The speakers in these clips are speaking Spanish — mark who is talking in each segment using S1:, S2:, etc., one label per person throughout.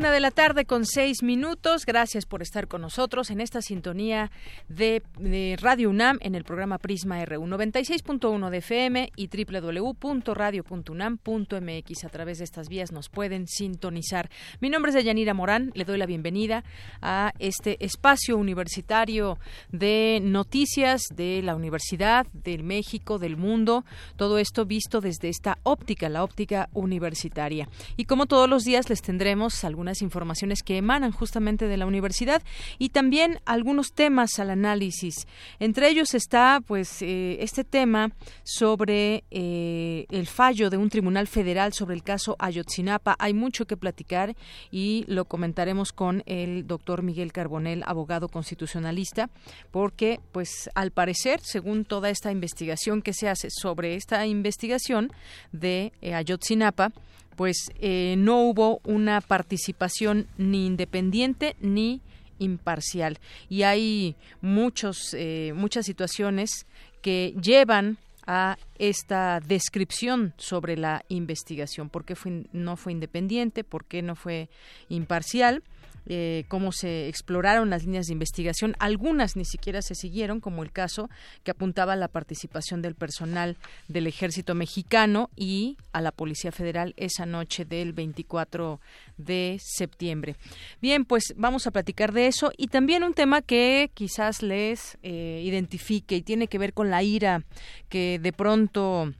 S1: Una de la tarde con seis minutos. Gracias por estar con nosotros en esta sintonía de, Radio UNAM en el programa Prisma RU 96.1 de FM y www.radio.unam.mx. A través de estas vías nos pueden sintonizar. Mi nombre es Deyanira Morán. Le doy la bienvenida a este espacio universitario de noticias de la Universidad, del México, del mundo. Todo esto visto desde esta óptica, la óptica universitaria. Y como todos los días les tendremos algunas informaciones que emanan justamente de la universidad y también algunos temas al análisis. Entre ellos está, pues, eh, este tema sobre eh, el fallo de un tribunal federal sobre el caso Ayotzinapa. Hay mucho que platicar y lo comentaremos con el doctor Miguel Carbonel, abogado constitucionalista, porque, pues, al parecer, según toda esta investigación que se hace sobre esta investigación de eh, Ayotzinapa, pues eh, no hubo una participación ni independiente ni imparcial. Y hay muchos eh, muchas situaciones que llevan a esta descripción sobre la investigación, por qué no fue independiente, por qué no fue imparcial eh, cómo se exploraron las líneas de investigación. Algunas ni siquiera se siguieron, como el caso que apuntaba a la participación del personal del ejército mexicano y a la Policía Federal esa noche del 24 de septiembre. Bien, pues vamos a platicar de eso y también un tema que quizás les eh, identifique y tiene que ver con la ira que de pronto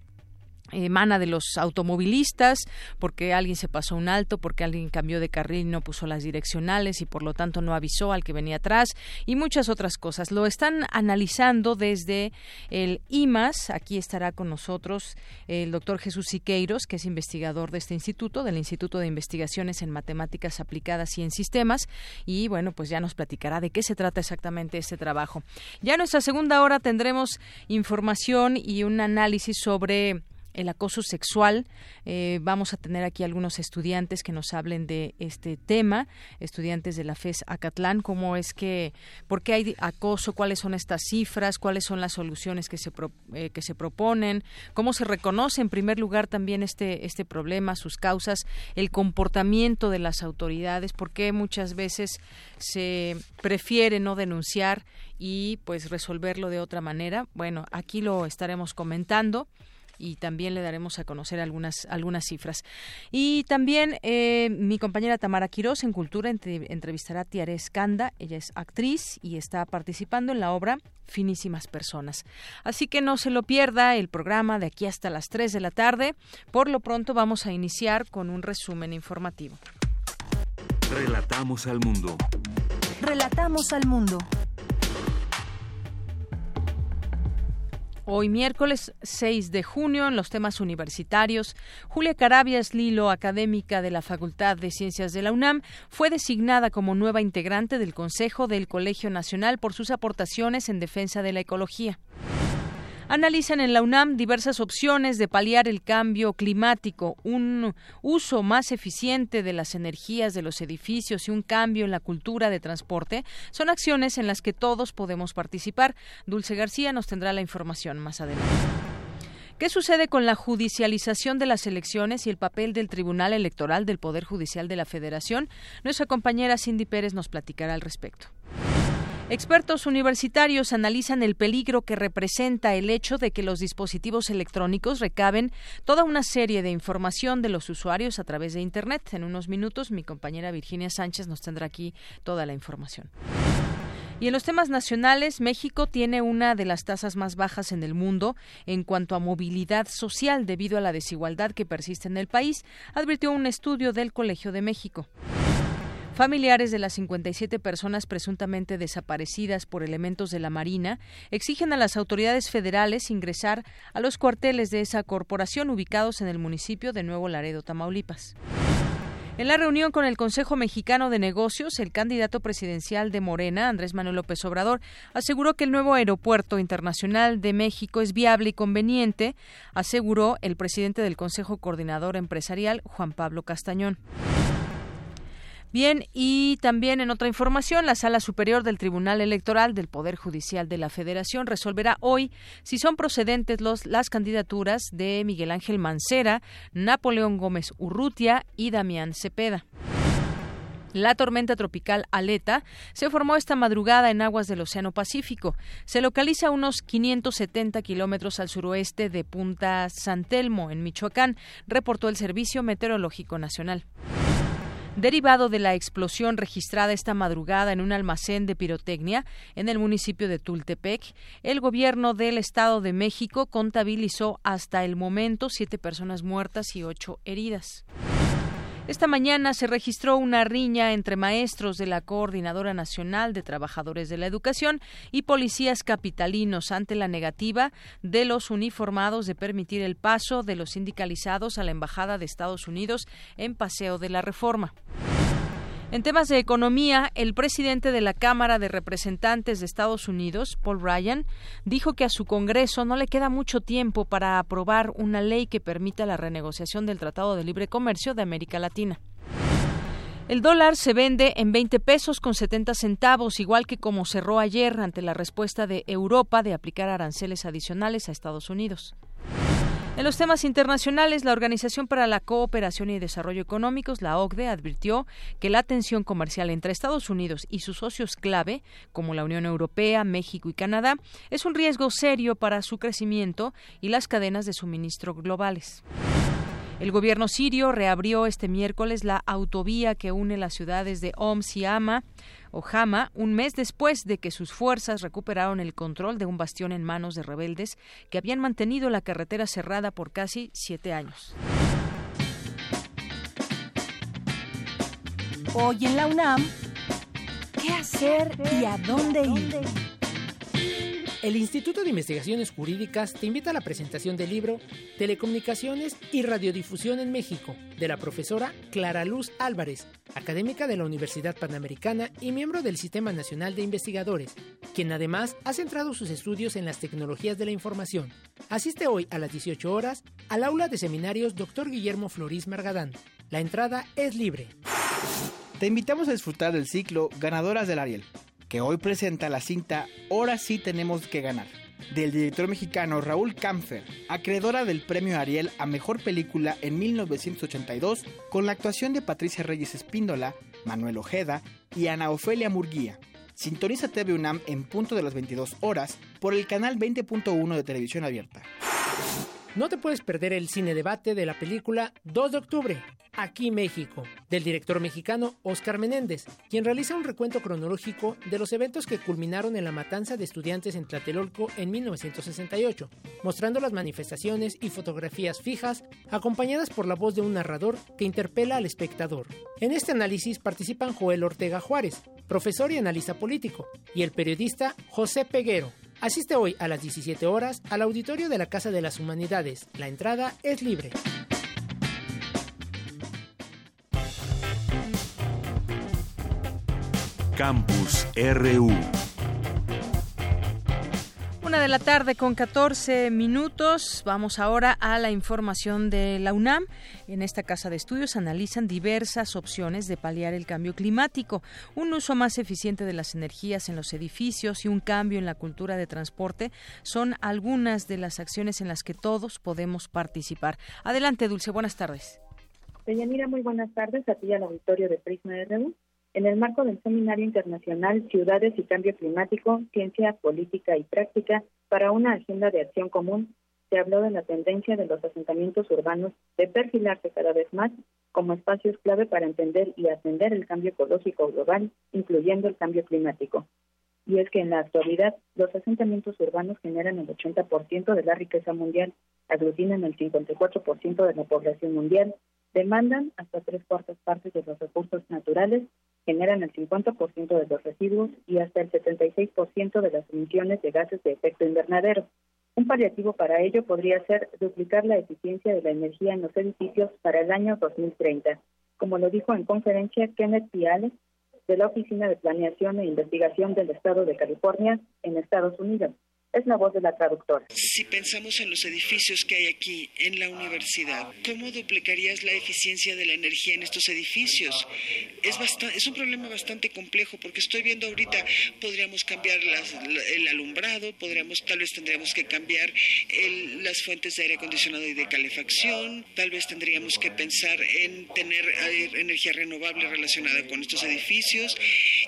S1: emana de los automovilistas porque alguien se pasó un alto, porque alguien cambió de carril y no puso las direccionales y por lo tanto no avisó al que venía atrás y muchas otras cosas. Lo están analizando desde el IMAS. Aquí estará con nosotros el doctor Jesús Siqueiros, que es investigador de este instituto, del Instituto de Investigaciones en Matemáticas Aplicadas y en Sistemas. Y bueno, pues ya nos platicará de qué se trata exactamente este trabajo. Ya en nuestra segunda hora tendremos información y un análisis sobre el acoso sexual. Eh, vamos a tener aquí algunos estudiantes que nos hablen de este tema, estudiantes de la FES Acatlán, cómo es que, por qué hay acoso, cuáles son estas cifras, cuáles son las soluciones que se, eh, que se proponen, cómo se reconoce en primer lugar también este, este problema, sus causas, el comportamiento de las autoridades, por qué muchas veces se prefiere no denunciar y pues resolverlo de otra manera. Bueno, aquí lo estaremos comentando y también le daremos a conocer algunas, algunas cifras. Y también eh, mi compañera Tamara Quiroz en Cultura entrevistará a Tiare Escanda. Ella es actriz y está participando en la obra Finísimas Personas. Así que no se lo pierda el programa de aquí hasta las 3 de la tarde. Por lo pronto vamos a iniciar con un resumen informativo.
S2: Relatamos al mundo.
S3: Relatamos al mundo.
S1: Hoy miércoles 6 de junio en los temas universitarios, Julia Carabias Lilo, académica de la Facultad de Ciencias de la UNAM, fue designada como nueva integrante del Consejo del Colegio Nacional por sus aportaciones en defensa de la ecología analizan en la UNAM diversas opciones de paliar el cambio climático, un uso más eficiente de las energías de los edificios y un cambio en la cultura de transporte son acciones en las que todos podemos participar. Dulce García nos tendrá la información más adelante. ¿Qué sucede con la judicialización de las elecciones y el papel del Tribunal Electoral del Poder Judicial de la Federación? Nuestra compañera Cindy Pérez nos platicará al respecto. Expertos universitarios analizan el peligro que representa el hecho de que los dispositivos electrónicos recaben toda una serie de información de los usuarios a través de Internet. En unos minutos mi compañera Virginia Sánchez nos tendrá aquí toda la información. Y en los temas nacionales, México tiene una de las tasas más bajas en el mundo en cuanto a movilidad social debido a la desigualdad que persiste en el país, advirtió un estudio del Colegio de México. Familiares de las 57 personas presuntamente desaparecidas por elementos de la Marina exigen a las autoridades federales ingresar a los cuarteles de esa corporación ubicados en el municipio de Nuevo Laredo, Tamaulipas. En la reunión con el Consejo Mexicano de Negocios, el candidato presidencial de Morena, Andrés Manuel López Obrador, aseguró que el nuevo aeropuerto internacional de México es viable y conveniente, aseguró el presidente del Consejo Coordinador Empresarial, Juan Pablo Castañón. Bien, y también en otra información, la Sala Superior del Tribunal Electoral del Poder Judicial de la Federación resolverá hoy si son procedentes los, las candidaturas de Miguel Ángel Mancera, Napoleón Gómez Urrutia y Damián Cepeda. La tormenta tropical Aleta se formó esta madrugada en aguas del Océano Pacífico. Se localiza a unos 570 kilómetros al suroeste de Punta San Telmo, en Michoacán, reportó el Servicio Meteorológico Nacional. Derivado de la explosión registrada esta madrugada en un almacén de pirotecnia en el municipio de Tultepec, el gobierno del Estado de México contabilizó hasta el momento siete personas muertas y ocho heridas. Esta mañana se registró una riña entre maestros de la Coordinadora Nacional de Trabajadores de la Educación y policías capitalinos ante la negativa de los uniformados de permitir el paso de los sindicalizados a la Embajada de Estados Unidos en Paseo de la Reforma. En temas de economía, el presidente de la Cámara de Representantes de Estados Unidos, Paul Ryan, dijo que a su Congreso no le queda mucho tiempo para aprobar una ley que permita la renegociación del Tratado de Libre Comercio de América Latina. El dólar se vende en 20 pesos con 70 centavos, igual que como cerró ayer ante la respuesta de Europa de aplicar aranceles adicionales a Estados Unidos. En los temas internacionales, la Organización para la Cooperación y Desarrollo Económicos, la OCDE, advirtió que la tensión comercial entre Estados Unidos y sus socios clave, como la Unión Europea, México y Canadá, es un riesgo serio para su crecimiento y las cadenas de suministro globales. El gobierno sirio reabrió este miércoles la autovía que une las ciudades de Homs y Hama, o Hama, un mes después de que sus fuerzas recuperaron el control de un bastión en manos de rebeldes que habían mantenido la carretera cerrada por casi siete años.
S3: Hoy en la UNAM, ¿qué hacer y a dónde ir?
S2: El Instituto de Investigaciones Jurídicas te invita a la presentación del libro Telecomunicaciones y Radiodifusión en México, de la profesora Clara Luz Álvarez, académica de la Universidad Panamericana y miembro del Sistema Nacional de Investigadores, quien además ha centrado sus estudios en las tecnologías de la información. Asiste hoy a las 18 horas al aula de seminarios Dr. Guillermo Florís Margadán. La entrada es libre.
S4: Te invitamos a disfrutar del ciclo Ganadoras del Ariel que hoy presenta la cinta Ahora sí tenemos que ganar, del director mexicano Raúl Kampfer, acreedora del premio Ariel a Mejor Película en 1982, con la actuación de Patricia Reyes Espíndola, Manuel Ojeda y Ana Ofelia Murguía. Sintoniza TV UNAM en punto de las 22 horas por el canal 20.1 de televisión abierta.
S2: No te puedes perder el cine debate de la película 2 de octubre, aquí México, del director mexicano Oscar Menéndez, quien realiza un recuento cronológico de los eventos que culminaron en la matanza de estudiantes en Tlatelolco en 1968, mostrando las manifestaciones y fotografías fijas acompañadas por la voz de un narrador que interpela al espectador. En este análisis participan Joel Ortega Juárez, profesor y analista político, y el periodista José Peguero, Asiste hoy a las 17 horas al auditorio de la Casa de las Humanidades. La entrada es libre.
S5: Campus RU
S1: Una de la tarde con 14 minutos. Vamos ahora a la información de la UNAM. En esta casa de estudios analizan diversas opciones de paliar el cambio climático, un uso más eficiente de las energías en los edificios y un cambio en la cultura de transporte son algunas de las acciones en las que todos podemos participar. Adelante, Dulce. Buenas tardes.
S6: Deyanira, muy buenas tardes a ti al auditorio de Prisma RU. En el marco del Seminario Internacional Ciudades y Cambio Climático, Ciencia, Política y Práctica para una Agenda de Acción Común, se habló de la tendencia de los asentamientos urbanos de perfilarse cada vez más como espacios clave para entender y atender el cambio ecológico global, incluyendo el cambio climático. Y es que en la actualidad los asentamientos urbanos generan el 80% de la riqueza mundial, aglutinan el 54% de la población mundial demandan hasta tres cuartas partes de los recursos naturales, generan el 50% de los residuos y hasta el 76% de las emisiones de gases de efecto invernadero. Un paliativo para ello podría ser duplicar la eficiencia de la energía en los edificios para el año 2030, como lo dijo en conferencia Kenneth Piales, de la Oficina de Planeación e Investigación del Estado de California en Estados Unidos. Es la voz de la traductora.
S7: Si pensamos en los edificios que hay aquí en la universidad, ¿cómo duplicarías la eficiencia de la energía en estos edificios? Es, es un problema bastante complejo porque estoy viendo ahorita, podríamos cambiar el alumbrado, podríamos, tal vez tendríamos que cambiar las fuentes de aire acondicionado y de calefacción, tal vez tendríamos que pensar en tener energía renovable relacionada con estos edificios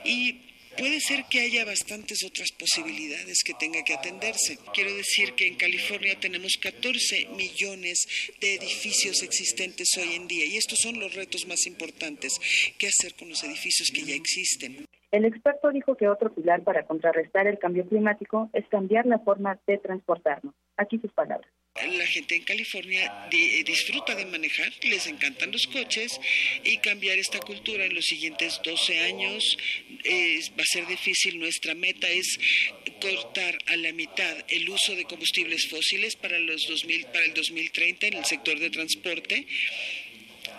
S7: y Puede ser que haya bastantes otras posibilidades que tenga que atenderse. Quiero decir que en California tenemos 14 millones de edificios existentes hoy en día y estos son los retos más importantes. ¿Qué hacer con los edificios que ya existen?
S6: El experto dijo que otro pilar para contrarrestar el cambio climático es cambiar la forma de transportarnos. Aquí sus palabras.
S7: La gente en California eh, disfruta de manejar, les encantan los coches y cambiar esta cultura en los siguientes 12 años va a ser difícil. Nuestra meta es cortar a la mitad el uso de combustibles fósiles para, los 2000, para el 2030 en el sector de transporte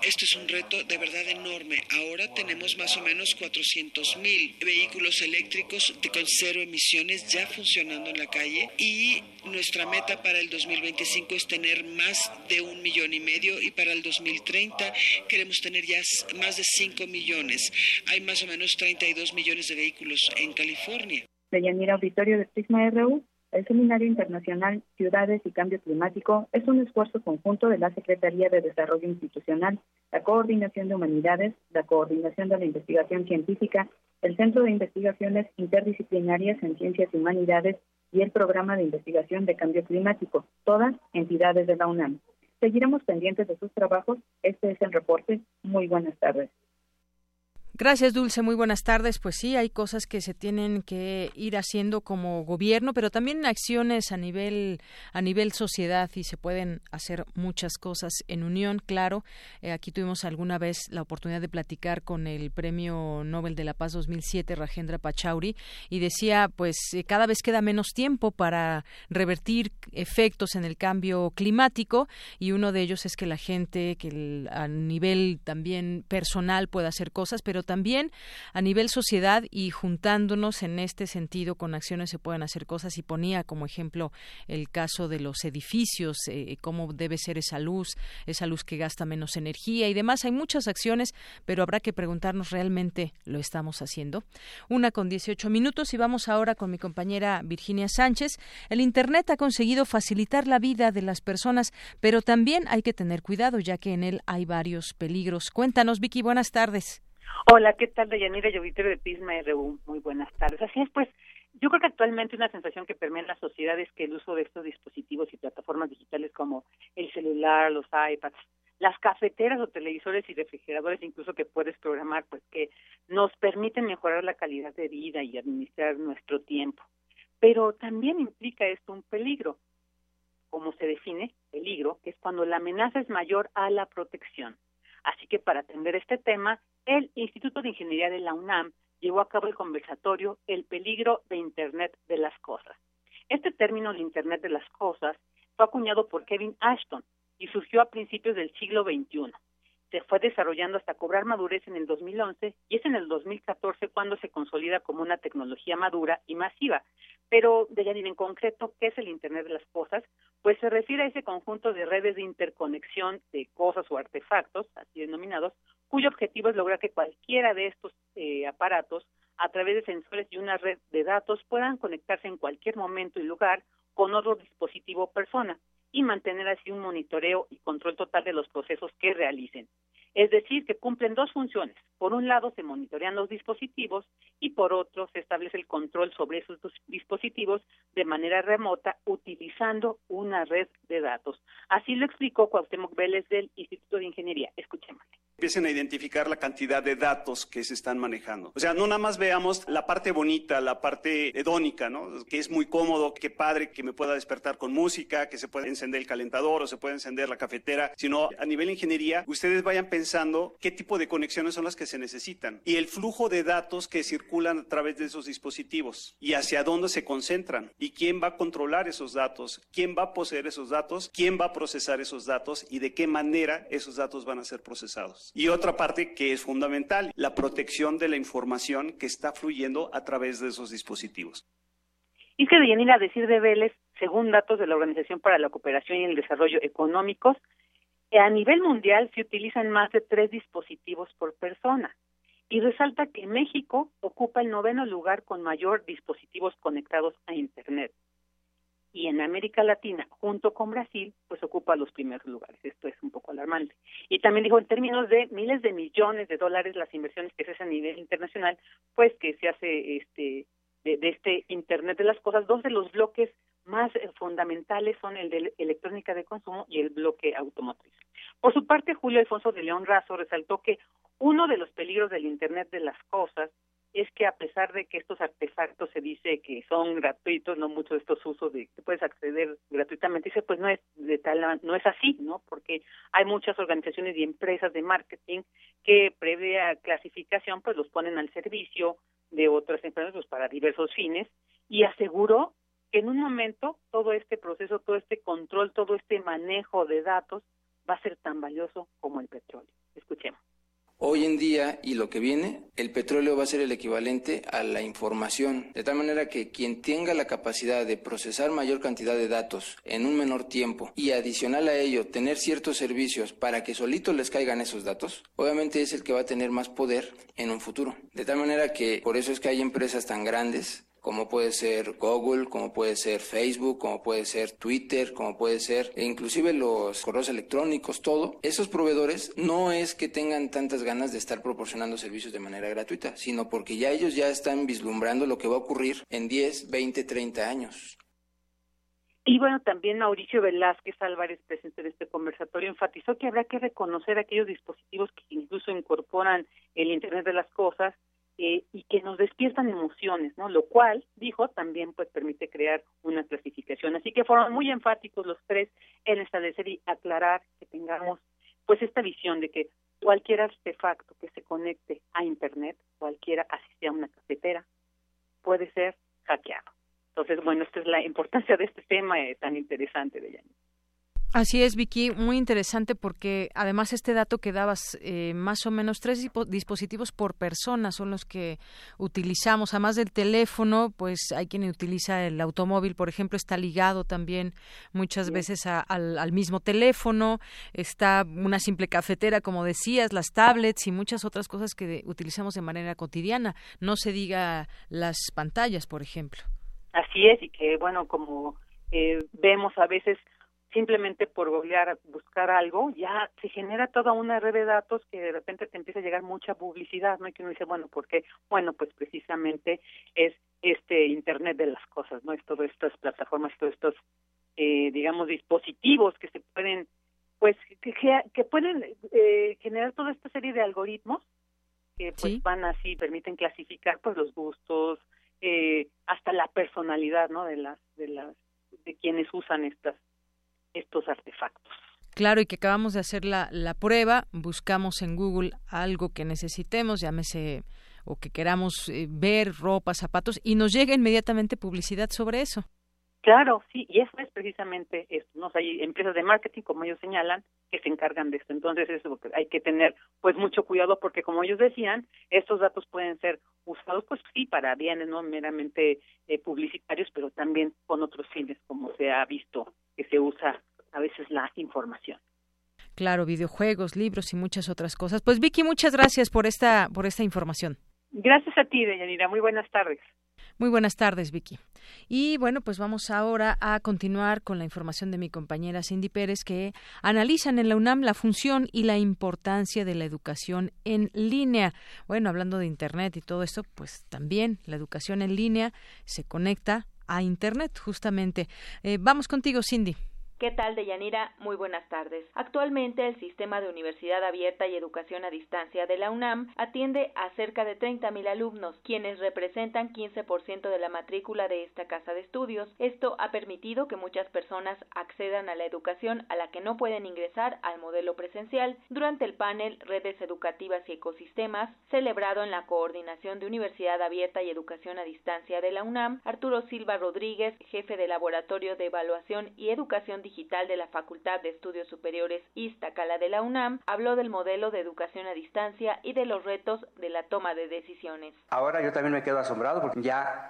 S7: esto es un reto de verdad enorme. Ahora tenemos más o menos 400 mil vehículos eléctricos con cero emisiones ya funcionando en la calle y nuestra meta para el 2025 es tener más de un millón y medio y para el 2030 queremos tener ya más de 5 millones. Hay más o menos 32 millones de vehículos en California.
S6: Deyanira Auditorio de Prisma RU. El Seminario Internacional Ciudades y Cambio Climático es un esfuerzo conjunto de la Secretaría de Desarrollo Institucional, la Coordinación de Humanidades, la Coordinación de la Investigación Científica, el Centro de Investigaciones Interdisciplinarias en Ciencias y Humanidades y el Programa de Investigación de Cambio Climático, todas entidades de la UNAM. Seguiremos pendientes de sus trabajos. Este es el reporte. Muy buenas tardes.
S1: Gracias, Dulce. Muy buenas tardes. Pues sí, hay cosas que se tienen que ir haciendo como gobierno, pero también acciones a nivel a nivel sociedad y se pueden hacer muchas cosas en unión. Claro, eh, aquí tuvimos alguna vez la oportunidad de platicar con el Premio Nobel de la Paz 2007, Rajendra Pachauri, y decía, pues eh, cada vez queda menos tiempo para revertir efectos en el cambio climático y uno de ellos es que la gente, que a nivel también personal pueda hacer cosas, pero también a nivel sociedad y juntándonos en este sentido con acciones se pueden hacer cosas y ponía como ejemplo el caso de los edificios, eh, cómo debe ser esa luz, esa luz que gasta menos energía y demás. Hay muchas acciones, pero habrá que preguntarnos realmente lo estamos haciendo. Una con 18 minutos y vamos ahora con mi compañera Virginia Sánchez. El Internet ha conseguido facilitar la vida de las personas, pero también hay que tener cuidado ya que en él hay varios peligros. Cuéntanos, Vicky, buenas tardes.
S8: Hola, ¿qué tal, Deyanira Llovitero de Pisma RU? Muy buenas tardes. Así es, pues, yo creo que actualmente una sensación que permea en la sociedad es que el uso de estos dispositivos y plataformas digitales como el celular, los iPads, las cafeteras o televisores y refrigeradores incluso que puedes programar, pues que nos permiten mejorar la calidad de vida y administrar nuestro tiempo. Pero también implica esto un peligro, como se define, peligro, que es cuando la amenaza es mayor a la protección. Así que para atender este tema, el Instituto de Ingeniería de la UNAM llevó a cabo el conversatorio El peligro de Internet de las cosas. Este término de Internet de las cosas fue acuñado por Kevin Ashton y surgió a principios del siglo XXI. Se fue desarrollando hasta cobrar madurez en el 2011 y es en el 2014 cuando se consolida como una tecnología madura y masiva, pero, de Deyanira, en concreto, ¿qué es el Internet de las Cosas? Pues se refiere a ese conjunto de redes de interconexión de cosas o artefactos, así denominados, cuyo objetivo es lograr que cualquiera de estos eh, aparatos, a través de sensores y una red de datos, puedan conectarse en cualquier momento y lugar con otro dispositivo o persona y mantener así un monitoreo y control total de los procesos que realicen. Es decir, que cumplen dos funciones. Por un lado, se monitorean los dispositivos y por otro, se establece el control sobre esos dispositivos de manera remota utilizando una red de datos. Así lo explicó Cuauhtémoc Vélez del Instituto de Ingeniería. Escuchémosle
S9: empiecen a identificar la cantidad de datos que se están manejando. O sea, no nada más veamos la parte bonita, la parte hedónica, ¿no? Que es muy cómodo, qué padre que me pueda despertar con música, que se puede encender el calentador o se puede encender la cafetera, sino a nivel ingeniería, ustedes vayan pensando qué tipo de conexiones son las que se necesitan y el flujo de datos que circulan a través de esos dispositivos y hacia dónde se concentran y quién va a controlar esos datos, quién va a poseer esos datos, quién va a procesar esos datos y de qué manera esos datos van a ser procesados. Y otra parte que es fundamental, la protección de la información que está fluyendo a través de esos dispositivos.
S8: Y que de a decir de Vélez, según datos de la Organización para la Cooperación y el Desarrollo Económicos, a nivel mundial se utilizan más de tres dispositivos por persona. Y resalta que México ocupa el noveno lugar con mayor dispositivos conectados a Internet. Y en América Latina, junto con Brasil, pues ocupa los primeros lugares. Esto es un poco alarmante. Y también dijo, en términos de miles de millones de dólares, las inversiones que se hacen a nivel internacional, pues que se hace este de, este Internet de las Cosas, dos de los bloques más eh, fundamentales son el de electrónica de consumo y el bloque automotriz. Por su parte, Julio Alfonso de León Razo resaltó que uno de los peligros del Internet de las Cosas es que a pesar de que estos artefactos se dice que son gratuitos, no muchos de estos usos de que puedes acceder gratuitamente, dice pues no es de tal no es así, ¿no? Porque hay muchas organizaciones y empresas de marketing que previa clasificación pues los ponen al servicio de otras empresas pues, para diversos fines y aseguró que en un momento todo este proceso, todo este control, todo este manejo de datos va a ser tan valioso como el petróleo. Escuchemos.
S10: Hoy en día y lo que viene, el petróleo va a ser el equivalente a la información, de tal manera que quien tenga la capacidad de procesar mayor cantidad de datos en un menor tiempo y adicional a ello tener ciertos servicios para que solito les caigan esos datos, obviamente es el que va a tener más poder en un futuro. De tal manera que por eso es que hay empresas tan grandes como puede ser Google, como puede ser Facebook, como puede ser Twitter, como puede ser e inclusive los correos electrónicos, todo. Esos proveedores no es que tengan tantas ganas de estar proporcionando servicios de manera gratuita, sino porque ya ellos ya están vislumbrando lo que va a ocurrir en 10, 20, 30 años.
S8: Y bueno, también Mauricio Velázquez Álvarez, presente en este conversatorio, enfatizó que habrá que reconocer aquellos dispositivos que incluso incorporan el Internet de las Cosas, eh, y que nos despiertan emociones, ¿no? Lo cual, dijo, también pues permite crear una clasificación. Así que fueron muy enfáticos los tres en establecer y aclarar que tengamos pues esta visión de que cualquier artefacto que se conecte a internet, cualquiera, así sea una cafetera, puede ser hackeado. Entonces, bueno, esta es la importancia de este tema eh, tan interesante de Yanni.
S1: Así es, Vicky, muy interesante porque además este dato que dabas, eh, más o menos tres dispositivos por persona son los que utilizamos. Además del teléfono, pues hay quien utiliza el automóvil, por ejemplo, está ligado también muchas veces al, mismo teléfono. Está una simple cafetera, como decías, las tablets y muchas otras cosas que utilizamos de manera cotidiana. No se diga las pantallas, por ejemplo.
S8: Así es, y que bueno, como eh, vemos a veces simplemente por googlear, buscar algo, ya se genera toda una red de datos que de repente te empieza a llegar mucha publicidad, ¿no? Y que uno dice, bueno, ¿por qué? Bueno, pues precisamente es este Internet de las cosas, ¿no? Es todas estas plataformas, todos estos, eh, digamos, dispositivos que se pueden, pues, que, que pueden eh, generar toda esta serie de algoritmos que pues van así, permiten clasificar pues los gustos, eh, hasta la personalidad, ¿no? De las, de las, de quienes usan estas estos artefactos.
S1: Claro, y que acabamos de hacer la, la prueba, buscamos en Google algo que necesitemos, llámese o que queramos eh, ver, ropa, zapatos, y nos llega inmediatamente publicidad sobre eso.
S8: Claro, sí, y eso es precisamente esto. ¿no? hay empresas de marketing, como ellos señalan, que se encargan de esto. Entonces, eso hay que tener pues mucho cuidado porque, como ellos decían, estos datos pueden ser usados, pues sí, para bienes no meramente eh, publicitarios, pero también con otros fines, como se ha visto que se usa a veces la información.
S1: Claro, videojuegos, libros y muchas otras cosas. Pues Vicky, muchas gracias por esta por esta información.
S8: Gracias a ti, Deyanira. Muy buenas tardes.
S1: Muy buenas tardes, Vicky. Y bueno, pues vamos ahora a continuar con la información de mi compañera Cindy Pérez, que analizan en la UNAM la función y la importancia de la educación en línea. Bueno, hablando de Internet y todo esto, pues también la educación en línea se conecta a Internet, justamente. Eh, vamos contigo, Cindy.
S11: ¿Qué tal, Deyanira? Muy buenas tardes. Actualmente el sistema de universidad abierta y educación a distancia de la UNAM atiende a cerca de 30.000 alumnos, quienes representan 15% de la matrícula de esta casa de estudios. Esto ha permitido que muchas personas accedan a la educación a la que no pueden ingresar al modelo presencial durante el panel Redes Educativas y Ecosistemas, celebrado en la Coordinación de Universidad Abierta y Educación a Distancia de la UNAM, Arturo Silva Rodríguez, jefe de Laboratorio de Evaluación y Educación Digital Digital de la Facultad de Estudios Superiores Iztacala de la UNAM, habló del modelo de educación a distancia y de los retos de la toma de decisiones.
S12: Ahora yo también me quedo asombrado porque ya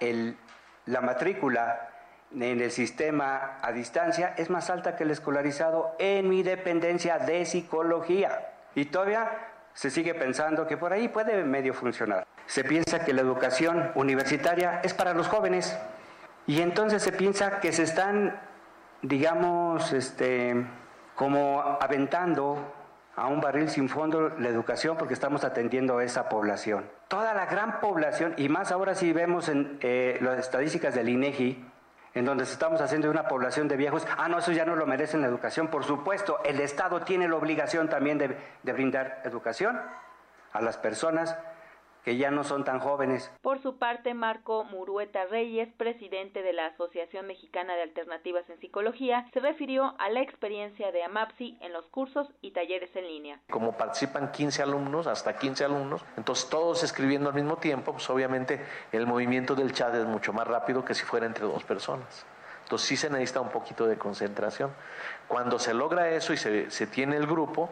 S12: la matrícula en el sistema a distancia es más alta que el escolarizado en mi dependencia de psicología. Y todavía se sigue pensando que por ahí puede medio funcionar. Se piensa que la educación universitaria es para los jóvenes y entonces se piensa que se están digamos, este, como aventando a un barril sin fondo la educación porque estamos atendiendo a esa población. Toda la gran población, y más ahora si vemos en eh, las estadísticas del INEGI, en donde estamos haciendo una población de viejos, ah, no, eso ya no lo merecen la educación. Por supuesto, el Estado tiene la obligación también de, de brindar educación a las personas que ya no son tan jóvenes.
S11: Por su parte, Marco Murueta Reyes, presidente de la Asociación Mexicana de Alternativas en Psicología, se refirió a la experiencia de AMAPSI en los cursos y talleres en línea.
S13: Como participan 15 alumnos, hasta 15 alumnos, entonces todos escribiendo al mismo tiempo, pues obviamente el movimiento del chat es mucho más rápido que si fuera entre dos personas. Entonces sí se necesita un poquito de concentración. Cuando se logra eso y se, se tiene el grupo,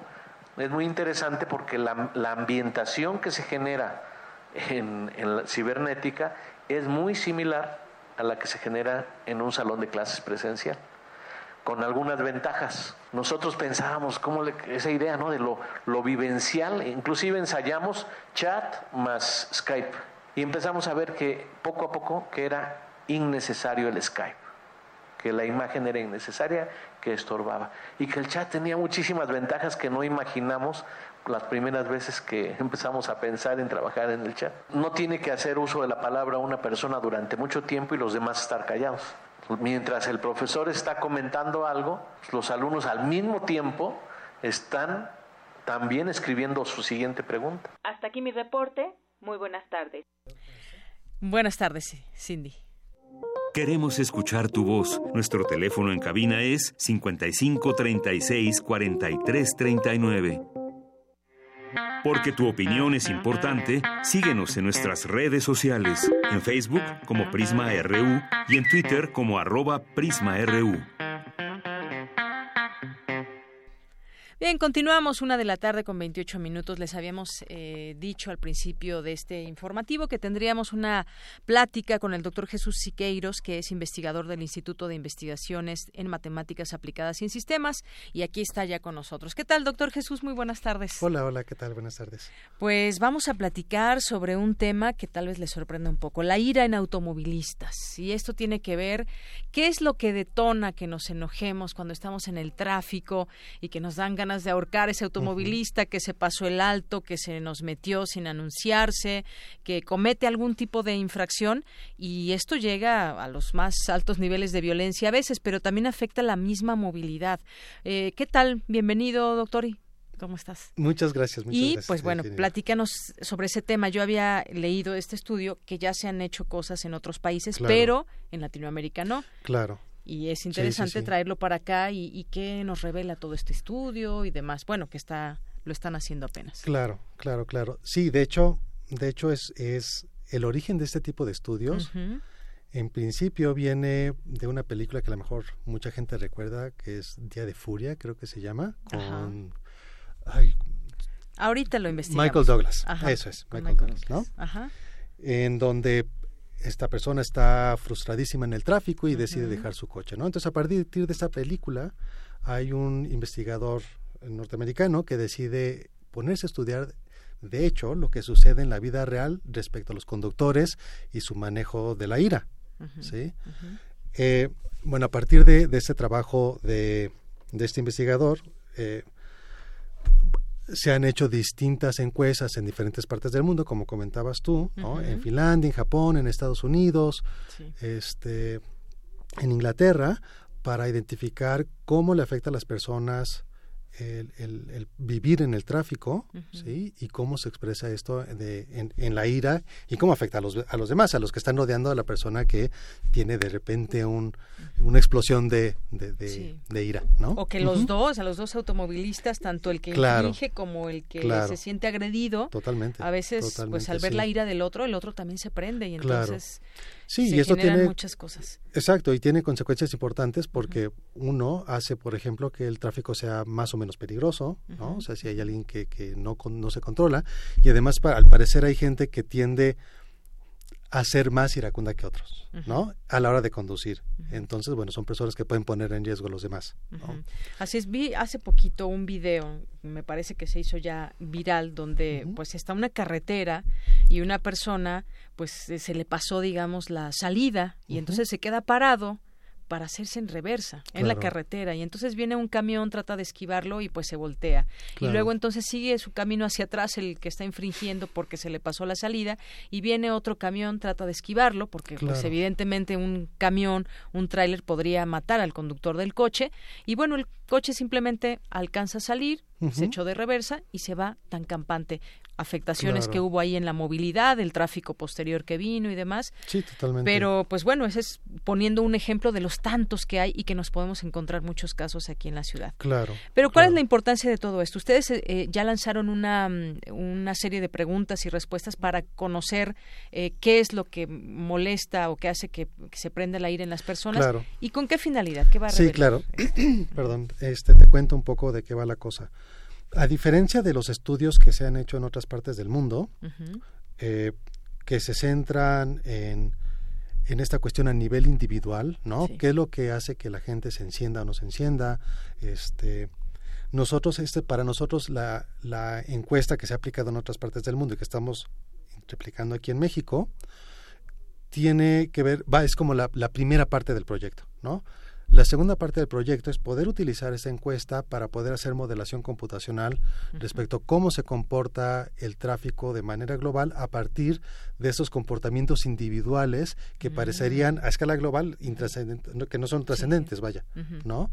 S13: es muy interesante porque la, la ambientación que se genera en, la cibernética es muy similar a la que se genera en un salón de clases presencial, con algunas ventajas. Nosotros pensábamos cómo esa idea ¿no? de lo, lo vivencial, inclusive ensayamos chat más Skype y empezamos a ver que poco a poco que era innecesario el Skype, que la imagen era innecesaria, que estorbaba y que el chat tenía muchísimas ventajas que no imaginamos las primeras veces que empezamos a pensar en trabajar en el chat. No tiene que hacer uso de la palabra una persona durante mucho tiempo y los demás estar callados. Mientras el profesor está comentando algo, los alumnos al mismo tiempo están también escribiendo su siguiente pregunta.
S11: Hasta aquí mi reporte. Muy buenas tardes.
S1: Buenas tardes, Cindy.
S5: Queremos escuchar tu voz. Nuestro teléfono en cabina es 55 36 43 39. Porque tu opinión es importante, síguenos en nuestras redes sociales, en Facebook como Prisma RU y en Twitter como arroba PrismaRU.
S1: Bien, continuamos una de la tarde con 28 minutos. Les habíamos eh, dicho al principio de este informativo que tendríamos una plática con el doctor Jesús Siqueiros, que es investigador del Instituto de Investigaciones en Matemáticas Aplicadas y en Sistemas, y aquí está ya con nosotros. ¿Qué tal, doctor Jesús? Muy buenas tardes.
S14: Hola, hola, ¿qué tal? Buenas tardes.
S1: Pues vamos a platicar sobre un tema que tal vez les sorprenda un poco, la ira en automovilistas. Y esto tiene que ver, ¿qué es lo que detona que nos enojemos cuando estamos en el tráfico y que nos dan ganas de ahorcar ese automovilista que se pasó el alto, que se nos metió sin anunciarse, que comete algún tipo de infracción y esto llega a los más altos niveles de violencia a veces, pero también afecta la misma movilidad. Eh, ¿Qué tal? Bienvenido, doctor. ¿Cómo estás?
S14: Muchas gracias. Muchas
S1: y pues bueno, platícanos sobre ese tema. Yo había leído este estudio que ya se han hecho cosas en otros países, pero en Latinoamérica no.
S14: Claro
S1: y es interesante traerlo para acá y, y qué nos revela todo este estudio y demás. Bueno, que está lo están haciendo apenas.
S14: Claro, claro, claro. Sí, de hecho, de hecho es es el origen de este tipo de estudios. En principio viene de una película que a lo mejor mucha gente recuerda, que es Día de Furia, creo que se llama, con
S1: Ahorita lo investigamos.
S14: Michael Douglas. Eso es, Michael, Douglas, ¿no? Ajá. En donde esta persona está frustradísima en el tráfico y decide dejar su coche, ¿no? Entonces, a partir de esa película, hay un investigador norteamericano que decide ponerse a estudiar de hecho lo que sucede en la vida real respecto a los conductores y su manejo de la ira, ¿sí? Eh, bueno, a partir de, ese trabajo de, de este investigador, eh, se han hecho distintas encuestas en diferentes partes del mundo, como comentabas tú, en Finlandia, en Japón, en Estados Unidos, este, en Inglaterra, para identificar cómo le afecta a las personas el, vivir en el tráfico, ¿sí? Y cómo se expresa esto de, en, la ira y cómo afecta a los, a los demás, a los que están rodeando a la persona que tiene de repente un, una explosión de, de, ira, ¿no?
S1: O que los dos, a los dos automovilistas, tanto el que claro, como el que se siente agredido,
S14: totalmente,
S1: a veces, pues al ver la ira del otro, el otro también se prende y entonces...
S14: Sí, y esto tiene
S1: muchas cosas.
S14: Exacto, y tiene consecuencias importantes porque uno hace, por ejemplo, que el tráfico sea más o menos peligroso, ¿no? O sea, si hay alguien que, que no, no se controla, y además, al parecer, hay gente que tiende a ser más iracunda que otros, ¿no? A la hora de conducir. Entonces, bueno, son personas que pueden poner en riesgo a los demás.
S1: Así es, vi hace poquito un video, me parece que se hizo ya viral, donde pues está una carretera y una persona, pues se le pasó, digamos, la salida y entonces se queda parado para hacerse en reversa en la carretera. Y entonces viene un camión trata de esquivarlo y pues se voltea. Y luego entonces sigue su camino hacia atrás el que está infringiendo porque se le pasó la salida y viene otro camión trata de esquivarlo porque pues evidentemente un camión un tráiler podría matar al conductor del coche. Y bueno el coche simplemente alcanza a salir se echó de reversa y se va tan campante afectaciones que hubo ahí en la movilidad, el tráfico posterior que vino y demás.
S14: Sí, totalmente.
S1: Pero, pues bueno, ese es poniendo un ejemplo de los tantos que hay y que nos podemos encontrar muchos casos aquí en la ciudad.
S14: Claro.
S1: Pero, ¿cuál es la importancia de todo esto? Ustedes eh, eh, ya lanzaron una, mm, una serie de preguntas y respuestas para conocer eh, qué es lo que molesta o qué hace que, se prenda el aire en las personas.
S14: Claro.
S1: ¿Y con qué finalidad? ¿Qué va a
S14: Sí, claro. Perdón, este, te cuento un poco de qué va la cosa a diferencia de los estudios que se han hecho en otras partes del mundo, eh, que se centran en, en, esta cuestión a nivel individual, ¿no? ¿Qué es lo que hace que la gente se encienda o no se encienda? Este, nosotros, este, para nosotros, la, la encuesta que se ha aplicado en otras partes del mundo y que estamos replicando aquí en México, tiene que ver, va, es como la, la primera parte del proyecto, ¿no? La segunda parte del proyecto es poder utilizar esa encuesta para poder hacer modelación computacional respecto a cómo se comporta el tráfico de manera global a partir de esos comportamientos individuales que mm. parecerían a escala global que no son trascendentes, vaya, ¿no?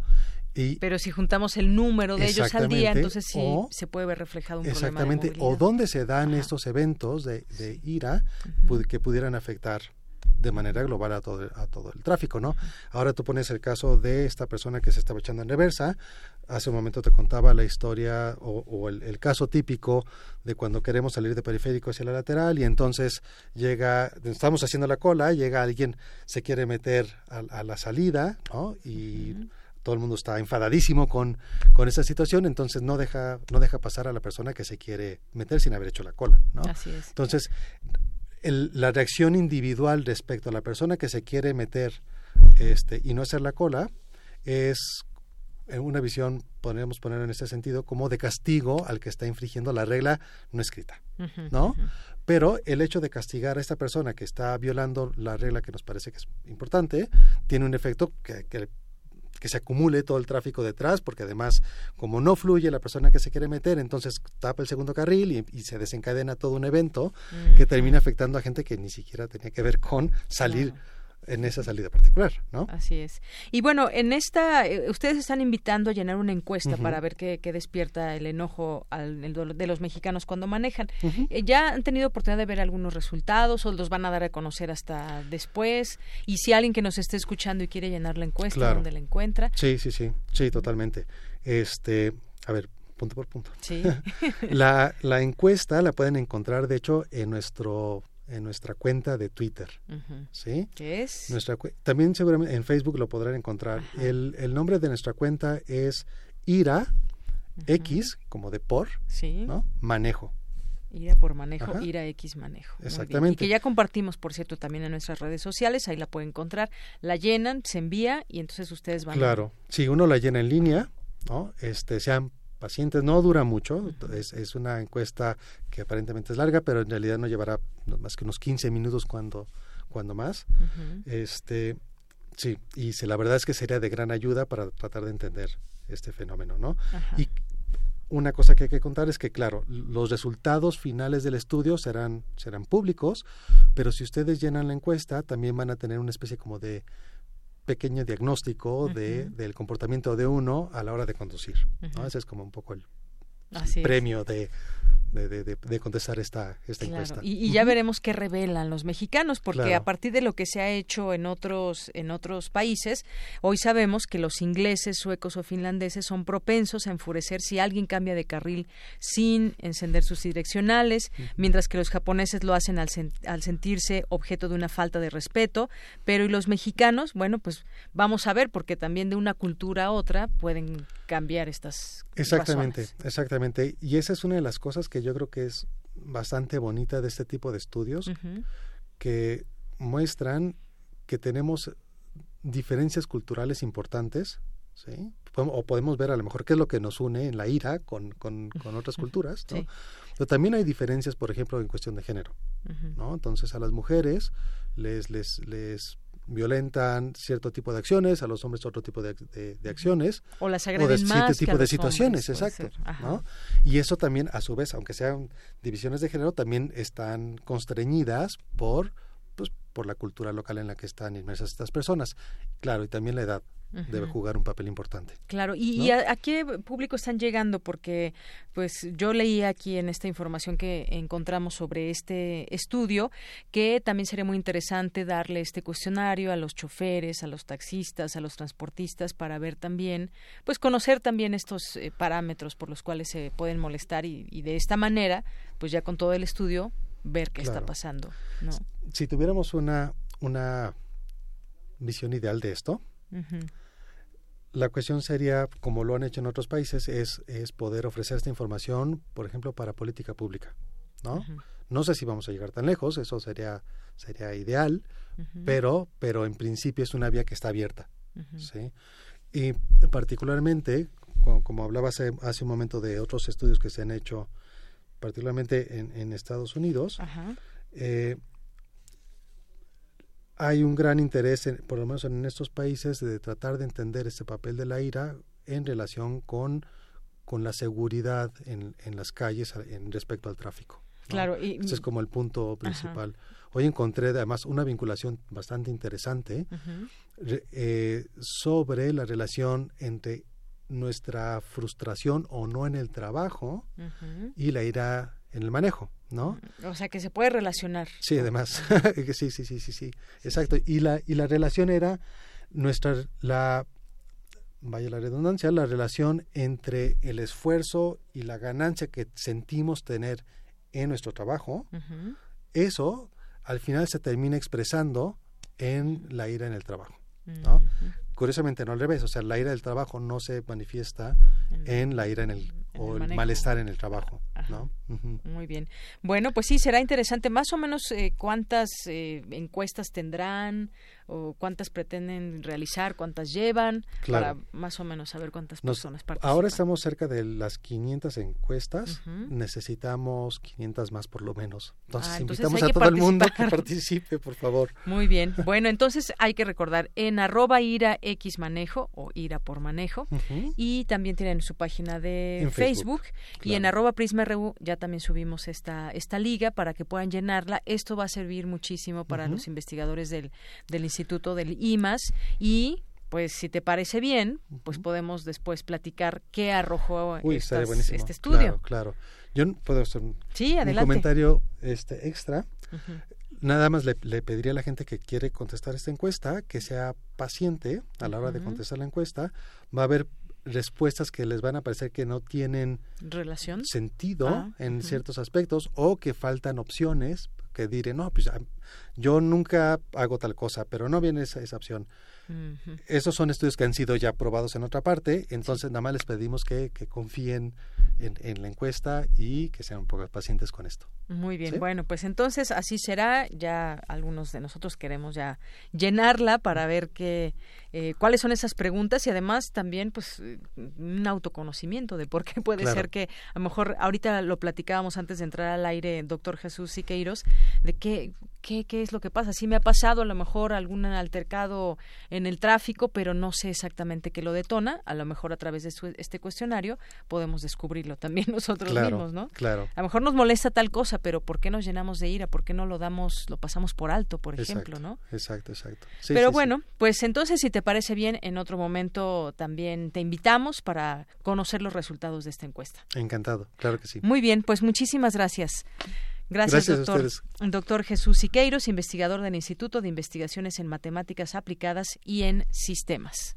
S1: Y Pero si juntamos el número de ellos al día, entonces sí se puede ver reflejado un
S14: exactamente,
S1: problema
S14: o dónde se dan estos eventos de, ira que pudieran afectar de manera global a todo, a todo el tráfico, ¿no? Ahora tú pones el caso de esta persona que se estaba echando en reversa. Hace un momento te contaba la historia o, el, caso típico de cuando queremos salir de periférico hacia la lateral y entonces llega, estamos haciendo la cola, llega alguien, se quiere meter a, la salida, ¿no? Y todo el mundo está enfadadísimo con, con esa situación, entonces no deja, no deja pasar a la persona que se quiere meter sin haber hecho la cola, ¿no?
S1: Así es.
S14: Entonces, la reacción individual respecto a la persona que se quiere meter este, y no hacer la cola es una visión, podríamos poner en este sentido, como de castigo al que está infringiendo la regla no escrita, ¿no? Pero el hecho de castigar a esta persona que está violando la regla que nos parece que es importante, tiene un efecto que, que que se acumule todo el tráfico detrás, porque además, como no fluye la persona que se quiere meter, entonces tapa el segundo carril y, se desencadena todo un evento que termina afectando a gente que ni siquiera tenía que ver con salir en esa salida particular, ¿no?
S1: Así es. Y bueno, en esta, eh, ustedes están invitando a llenar una encuesta para ver qué, despierta el enojo de los mexicanos cuando manejan. Eh, ¿Ya han tenido oportunidad de ver algunos resultados o los van a dar a conocer hasta después? Y si alguien que nos esté escuchando y quiere llenar la encuesta, ¿dónde la encuentra?
S14: Sí, sí, sí, sí, totalmente. Este, a ver, punto por punto.
S1: Sí.
S14: la, la encuesta la pueden encontrar, de hecho, en nuestro en nuestra cuenta de Twitter. ¿Sí?
S1: ¿Qué es?
S14: Nuestra, también seguramente en Facebook lo podrán encontrar. El, el, nombre de nuestra cuenta es IRA X, como de por,
S1: ¿Sí?
S14: ¿no? Manejo.
S1: IRA por manejo, IRA X manejo.
S14: Exactamente.
S1: Y que ya compartimos, por cierto, también en nuestras redes sociales, ahí la pueden encontrar. La llenan, se envía y entonces ustedes van.
S14: Claro, si uno la llena en línea, ¿no? Este, sean pacientes. No dura mucho, es, es, una encuesta que aparentemente es larga, pero en realidad no llevará más que unos 15 minutos cuando, cuando más. este, sí, y la verdad es que sería de gran ayuda para tratar de entender este fenómeno, ¿no? Y una cosa que hay que contar es que, claro, los resultados finales del estudio serán, serán públicos, pero si ustedes llenan la encuesta, también van a tener una especie como de pequeño diagnóstico de, del comportamiento de uno a la hora de conducir. Ese es como un poco el premio de de, contestar esta, esta encuesta.
S1: Y, ya veremos qué revelan los mexicanos, porque a partir de lo que se ha hecho en otros, en otros países, hoy sabemos que los ingleses, suecos o finlandeses son propensos a enfurecer si alguien cambia de carril sin encender sus direccionales, mientras que los japoneses lo hacen al, al sentirse objeto de una falta de respeto, pero y los mexicanos, bueno, pues vamos a ver, porque también de una cultura a otra pueden cambiar estas
S14: Exactamente, exactamente. Y esa es una de las cosas que yo creo que es bastante bonita de este tipo de estudios, que muestran que tenemos diferencias culturales importantes, ¿sí? O podemos ver a lo mejor qué es lo que nos une en la ira con, con, otras culturas, ¿no? Pero también hay diferencias, por ejemplo, en cuestión de género, ¿no? Entonces a las mujeres les, les, les violentan cierto tipo de acciones, a los hombres otro tipo de, acciones.
S1: O las agreden o de
S14: tipo de situaciones, exacto. Y eso también, a su vez, aunque sean divisiones de género, también están constreñidas por, pues, por la cultura local en la que están inmersas estas personas. Claro, y también la edad debe jugar un papel importante.
S1: Claro, ¿y, a, qué público están llegando? Porque pues yo leí aquí en esta información que encontramos sobre este estudio que también sería muy interesante darle este cuestionario a los choferes, a los taxistas, a los transportistas para ver también, pues conocer también estos eh, parámetros por los cuales se pueden molestar y, de esta manera, pues ya con todo el estudio ver qué está pasando. ¿no?
S14: Si tuviéramos una, una visión ideal de esto, la cuestión sería, como lo han hecho en otros países, es, es poder ofrecer esta información, por ejemplo, para política pública, ¿no? No sé si vamos a llegar tan lejos, eso sería, sería ideal, pero, pero en principio es una vía que está abierta, ¿sí? Y particularmente, como, hablaba hace, hace, un momento de otros estudios que se han hecho, particularmente en, en Estados Unidos, eh, hay un gran interés, por lo menos en estos países, de tratar de entender este papel de la ira en relación con, con la seguridad en, en las calles en respecto al tráfico.
S1: Claro, y,
S14: ese es como el punto principal. Hoy encontré además una vinculación bastante interesante eh, sobre la relación entre nuestra frustración o no en el trabajo y la ira en el manejo. ¿no?
S1: O sea, que se puede relacionar.
S14: Sí, además. sí, sí, sí, sí, sí. Exacto. Y la, y la relación era nuestra, la, vaya la redundancia, la relación entre el esfuerzo y la ganancia que sentimos tener en nuestro trabajo. Eso al final se termina expresando en la ira en el trabajo. ¿no? Curiosamente no al revés, o sea, la ira del trabajo no se manifiesta en la ira en el, o el, malestar en el trabajo, ¿no?
S1: Muy bien. Bueno, pues sí, será interesante. Más o menos eh, cuántas eh, encuestas tendrán o cuántas pretenden realizar, cuántas llevan, para más o menos saber cuántas personas participan.
S14: Ahora estamos cerca de las 500 encuestas, necesitamos 500 más por lo menos. Entonces, ah, invitamos a todo el mundo que participe, por favor.
S1: Muy bien. Bueno, entonces hay que recordar en arroba ira x manejo o ira por manejo y también tienen su página de Facebook, y en arroba prisma ya también subimos esta, esta liga para que puedan llenarla. Esto va a servir muchísimo para los investigadores del, del Instituto del IMAS y pues si te parece bien, pues podemos después platicar qué arrojó este estudio.
S14: Claro, claro. Yo puedo hacer un, comentario este extra. Nada más le, pediría a la gente que quiere contestar esta encuesta que sea paciente a la hora de contestar la encuesta. Va a haber respuestas que les van a parecer que no tienen
S1: relación
S14: sentido ah, en ciertos aspectos o que faltan opciones que diré no pues yo nunca hago tal cosa pero no viene esa, esa opción esos son estudios que han sido ya aprobados en otra parte, entonces nada más les pedimos que, que confíen en, la encuesta y que sean un poco pacientes con esto.
S1: Muy bien, bueno, pues entonces así será. Ya algunos de nosotros queremos ya llenarla para ver qué, eh, cuáles son esas preguntas y además también pues un autoconocimiento de por qué puede ser que a lo mejor ahorita lo platicábamos antes de entrar al aire, doctor Jesús Siqueiros, de qué, ¿qué, ¿qué es lo que pasa? Sí me ha pasado a lo mejor algún altercado en el tráfico, pero no sé exactamente qué lo detona. A lo mejor a través de este cuestionario podemos descubrirlo también nosotros mismos, ¿no?
S14: Claro.
S1: A lo mejor nos molesta tal cosa, pero ¿por qué nos llenamos de ira? ¿Por qué no lo damos, lo pasamos por alto, por ejemplo, no?
S14: Exacto, exacto.
S1: pero bueno, pues entonces si te parece bien, en otro momento también te invitamos para conocer los resultados de esta encuesta.
S14: Encantado, claro que sí.
S1: Muy bien, pues muchísimas gracias. Gracias, doctor. doctor Jesús Siqueiros, investigador del Instituto de Investigaciones en Matemáticas Aplicadas y en Sistemas.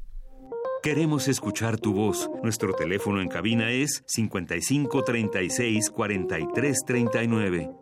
S5: Queremos escuchar tu voz. Nuestro teléfono en cabina es 55 36 43 39.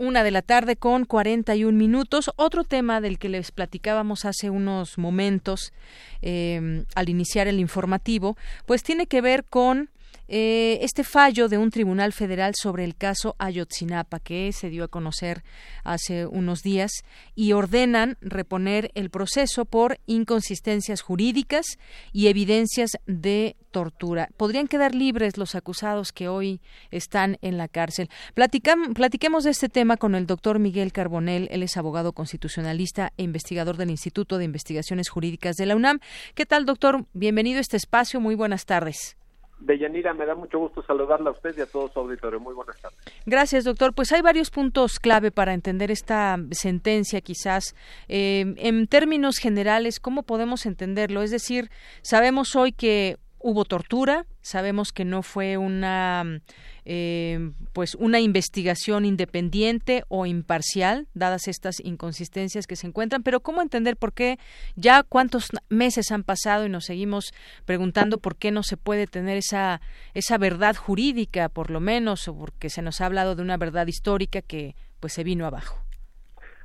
S1: Una de la tarde con 41 minutos. Otro tema del que les platicábamos hace unos momentos eh, al iniciar el informativo, pues tiene que ver con eh, este fallo de un tribunal federal sobre el caso Ayotzinapa que se dio a conocer hace unos días y ordenan reponer el proceso por inconsistencias jurídicas y evidencias de tortura. Podrían quedar libres los acusados que hoy están en la cárcel. platiquemos de este tema con el doctor Miguel Carbonel. Él es abogado constitucionalista e investigador del Instituto de Investigaciones Jurídicas de la UNAM. ¿Qué tal, doctor? Bienvenido a este espacio. Muy buenas tardes.
S15: Deyanira, me da mucho gusto saludarla a usted y a todo su auditorio. Muy buenas tardes.
S1: Gracias, doctor. Pues hay varios puntos clave para entender esta sentencia, quizás. Eh, en términos generales, ¿cómo podemos entenderlo? Es decir, sabemos hoy que hubo tortura, sabemos que no fue una eh, pues una investigación independiente o imparcial, dadas estas inconsistencias que se encuentran, pero cómo entender por qué ya cuántos meses han pasado y nos seguimos preguntando por qué no se puede tener esa esa verdad jurídica, por lo menos, o porque se nos ha hablado de una verdad histórica que pues se vino abajo.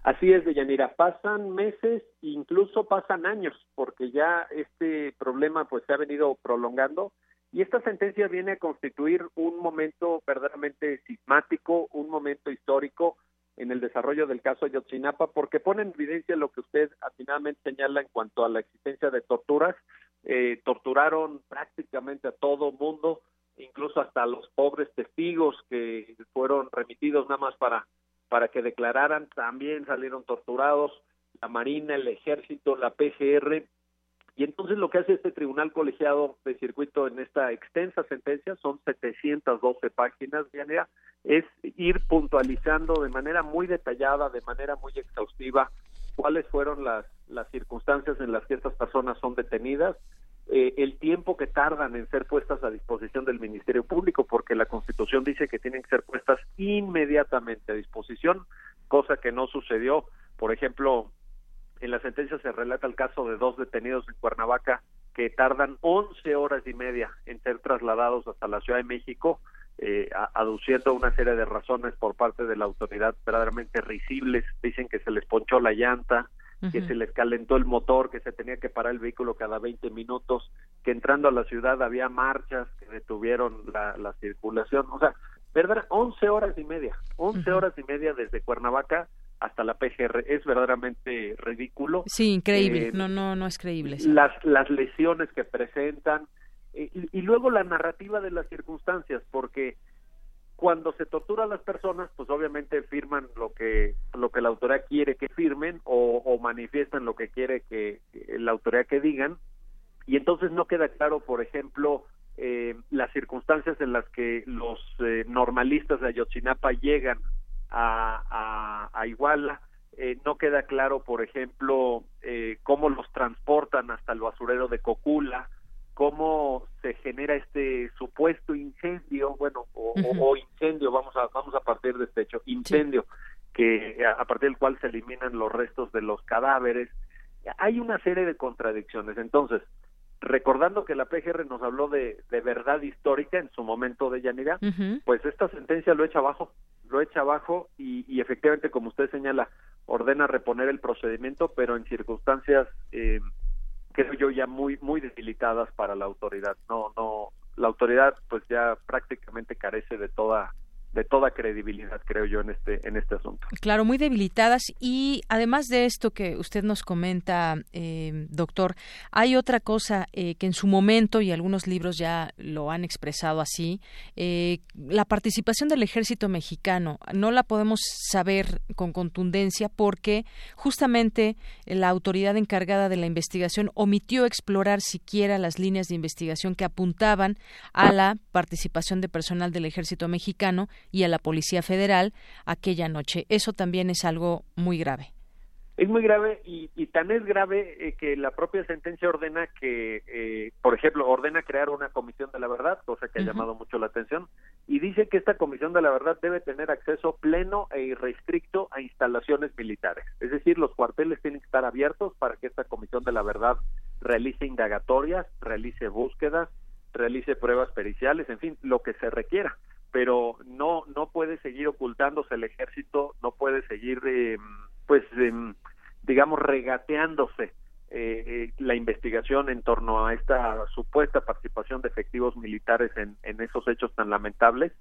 S15: Así es, Deyanira, pasan meses, incluso pasan años, porque ya este problema pues se ha venido prolongando y esta sentencia viene a constituir un momento verdaderamente sismático, un momento histórico en el desarrollo del caso Ayotzinapa, porque pone en evidencia lo que usted finalmente señala en cuanto a la existencia de torturas. Eh, torturaron prácticamente a todo mundo, incluso hasta los pobres testigos que fueron remitidos nada más para para que declararan, también salieron torturados, la Marina, el Ejército, la PGR, y entonces lo que hace este tribunal colegiado de circuito en esta extensa sentencia, son 712 páginas, Diana, es ir puntualizando de manera muy detallada, de manera muy exhaustiva, cuáles fueron las, las circunstancias en las que estas personas son detenidas, eh, el tiempo que tardan en ser puestas a disposición del Ministerio Público, porque la Constitución dice que tienen que ser puestas inmediatamente a disposición, cosa que no sucedió. Por ejemplo, en la sentencia se relata el caso de dos detenidos en Cuernavaca que tardan 11 horas y media en ser trasladados hasta la Ciudad de México, eh, aduciendo una serie de razones por parte de la autoridad verdaderamente risibles. Dicen que se les ponchó la llanta, que se les calentó el motor, que se tenía que parar el vehículo cada 20 minutos, que entrando a la ciudad había marchas que detuvieron la, circulación, o sea, verdad, 11 horas y media, 11 horas y media desde Cuernavaca hasta la PGR es verdaderamente ridículo.
S1: Sí, increíble, eh, no, no, no es creíble.
S15: Las, las lesiones que presentan eh, y, y, luego la narrativa de las circunstancias, porque cuando se tortura a las personas, pues obviamente firman lo que lo que la autoridad quiere que firmen o, manifiestan lo que quiere que, la autoridad que digan. Y entonces no queda claro, por ejemplo, eh, las circunstancias en las que los eh, normalistas de Ayotzinapa llegan a, a, Iguala, eh, no queda claro, por ejemplo, cómo los transportan hasta el basurero de Cocula, cómo se genera este supuesto incendio, bueno, o, incendio, vamos a vamos a partir de este hecho, incendio que a, partir del cual se eliminan los restos de los cadáveres. Hay una serie de contradicciones. Entonces, recordando que la PGR nos habló de, verdad histórica en su momento de Yanira, pues esta sentencia lo echa abajo, lo echa abajo y, y, efectivamente, como usted señala, ordena reponer el procedimiento, pero en circunstancias eh, creo yo ya muy muy debilitadas para la autoridad. No no la autoridad pues ya prácticamente carece de toda de toda credibilidad, creo yo, en este, en este asunto.
S1: Claro, muy debilitadas. Y además de esto que usted nos comenta, eh, doctor, hay otra cosa eh, que en su momento, y algunos libros ya lo han expresado así, eh, la participación del ejército mexicano. No la podemos saber con contundencia porque justamente la autoridad encargada de la investigación omitió explorar siquiera las líneas de investigación que apuntaban a la participación de personal del ejército mexicano y a la Policía Federal aquella noche. Eso también es algo muy grave.
S15: Es muy grave y, tan es grave eh, que la propia sentencia ordena que, eh, por ejemplo, ordena crear una comisión de la verdad, cosa que ha llamado mucho la atención, y dice que esta comisión de la verdad debe tener acceso pleno e irrestricto a instalaciones militares. Es decir, los cuarteles tienen que estar abiertos para que esta comisión de la verdad realice indagatorias, realice búsquedas, realice pruebas periciales, en fin, lo que se requiera pero no no puede seguir ocultándose el ejército, no puede seguir eh, pues em, digamos regateándose eh, eh, la investigación en torno a esta supuesta participación de efectivos militares en, en esos hechos tan lamentables.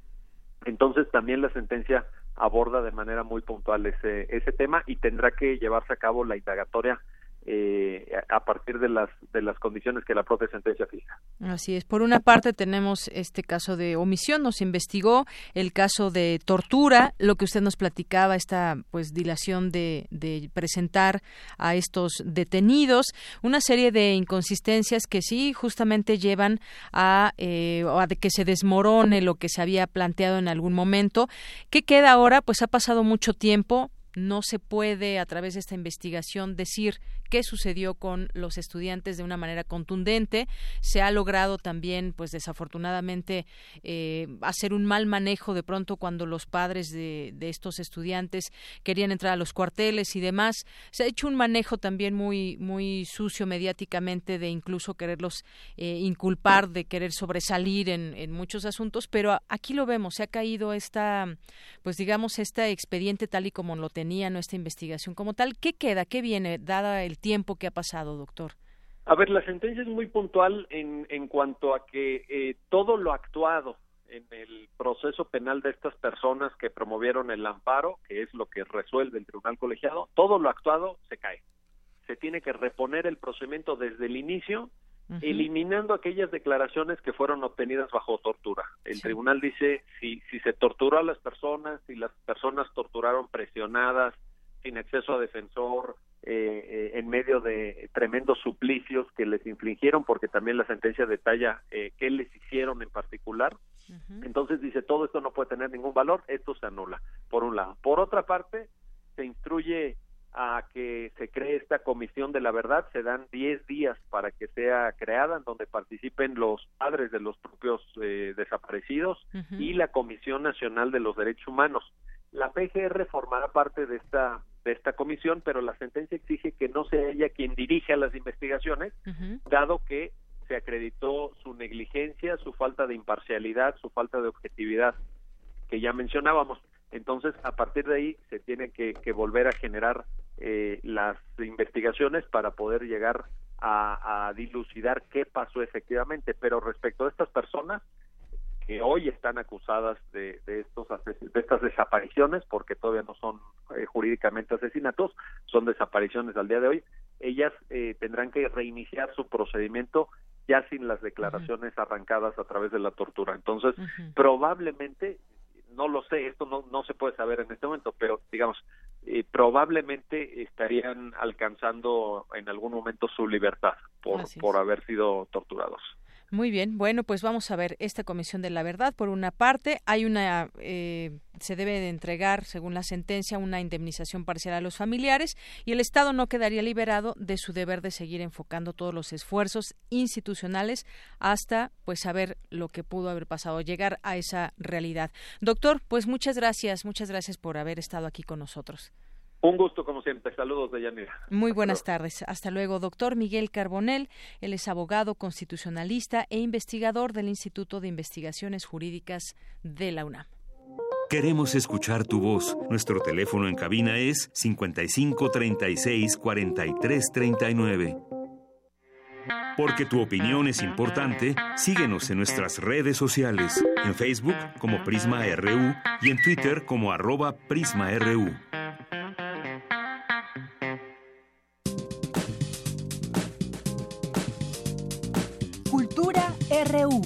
S15: Entonces también la sentencia aborda de manera muy puntual ese, ese tema y tendrá que llevarse a cabo la indagatoria eh, a partir de las de las condiciones que la propia sentencia fija.
S1: Así es. Por una parte tenemos este caso de omisión, nos investigó el caso de tortura, lo que usted nos platicaba, esta pues dilación de, de presentar a estos detenidos, una serie de inconsistencias que sí justamente llevan a, eh, a que se desmorone lo que se había planteado en algún momento. ¿Qué queda ahora? Pues ha pasado mucho tiempo, no se puede a través de esta investigación decir qué sucedió con los estudiantes de una manera contundente. Se ha logrado también, pues desafortunadamente, eh, hacer un mal manejo de pronto cuando los padres de, estos estudiantes querían entrar a los cuarteles y demás. Se ha hecho un manejo también muy, muy sucio mediáticamente de incluso quererlos eh, inculpar, de querer sobresalir en, en muchos asuntos, pero aquí lo vemos, se ha caído esta, pues digamos, este expediente tal y como lo tenía nuestra investigación como tal. ¿Qué queda? ¿Qué viene? Dada el tiempo que ha pasado, doctor?
S15: A ver, la sentencia es muy puntual en, en cuanto a que eh, todo lo actuado en el proceso penal de estas personas que promovieron el amparo, que es lo que resuelve el tribunal colegiado, todo lo actuado se cae. Se tiene que reponer el procedimiento desde el inicio, eliminando aquellas declaraciones que fueron obtenidas bajo tortura. El tribunal dice si, si se torturó a las personas, si las personas torturaron presionadas, sin acceso a defensor, eh, eh, en medio de tremendos suplicios que les infligieron, porque también la sentencia detalla eh, qué les hicieron en particular. Entonces dice, todo esto no puede tener ningún valor, esto se anula, por un lado. Por otra parte, se instruye a que se cree esta comisión de la verdad, se dan 10 días para que sea creada, en donde participen los padres de los propios desaparecidos y la Comisión Nacional de los Derechos Humanos. La PGR formará parte de esta de esta comisión, pero la sentencia exige que no sea ella quien dirija las investigaciones, dado que se acreditó su negligencia, su falta de imparcialidad, su falta de objetividad que ya mencionábamos. Entonces, a partir de ahí se tiene que, volver a generar eh, las investigaciones para poder llegar a, a dilucidar qué pasó efectivamente. Pero respecto a estas personas, que hoy están acusadas de, de, estos de estas desapariciones, porque todavía no son eh, jurídicamente asesinatos, son desapariciones al día de hoy, ellas eh, tendrán que reiniciar su procedimiento ya sin las declaraciones arrancadas a través de la tortura. Entonces, probablemente, no lo sé, esto no, no se puede saber en este momento, pero digamos, eh, probablemente estarían alcanzando en algún momento su libertad por, por haber sido torturados.
S1: Muy bien, bueno, pues vamos a ver esta comisión de la verdad. Por una parte, hay una, eh, se debe de entregar, según la sentencia, una indemnización parcial a los familiares y el Estado no quedaría liberado de su deber de seguir enfocando todos los esfuerzos institucionales hasta, pues, saber lo que pudo haber pasado, llegar a esa realidad. Doctor, pues muchas gracias, muchas gracias por haber estado aquí con nosotros.
S15: Un gusto, como siempre. Saludos de Yanira.
S1: Muy buenas tardes. Hasta luego, doctor Miguel Carbonel. Él es abogado constitucionalista e investigador del Instituto de Investigaciones Jurídicas de la UNAM.
S5: Queremos escuchar tu voz. Nuestro teléfono en cabina es 55 36 43 39. Porque tu opinión es importante, síguenos en nuestras redes sociales, en Facebook como Prisma RU y en Twitter como arroba PrismaRU.
S3: RU.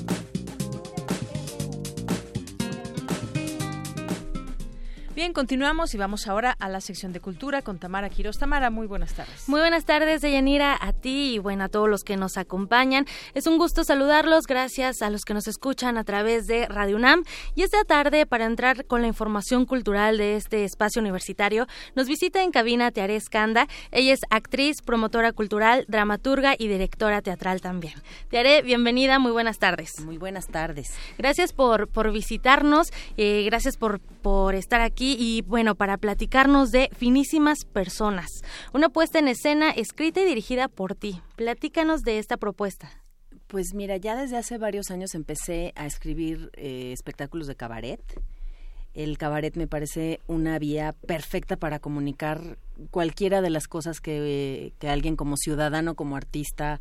S3: Bien, continuamos y vamos ahora a la sección de cultura con Tamara Quiroz. Tamara, muy buenas tardes.
S16: Muy buenas tardes, Deyanira, a ti y bueno, a todos los que nos acompañan. Es un gusto saludarlos, gracias a los que nos escuchan a través de Radio UNAM. Y esta tarde, para entrar con la información cultural de este espacio universitario, nos visita en cabina Tearé Escanda. Ella es actriz, promotora cultural, dramaturga y directora teatral también. Tearé, bienvenida, muy buenas tardes.
S17: Muy buenas tardes.
S16: Gracias por, por visitarnos, eh, gracias por, por estar aquí y bueno, para platicarnos de Finísimas Personas, una puesta en escena escrita y dirigida por ti. Platícanos de esta propuesta.
S17: Pues mira, ya desde hace varios años empecé a escribir eh, espectáculos de cabaret. El cabaret me parece una vía perfecta para comunicar cualquiera de las cosas que, que alguien como ciudadano, como artista,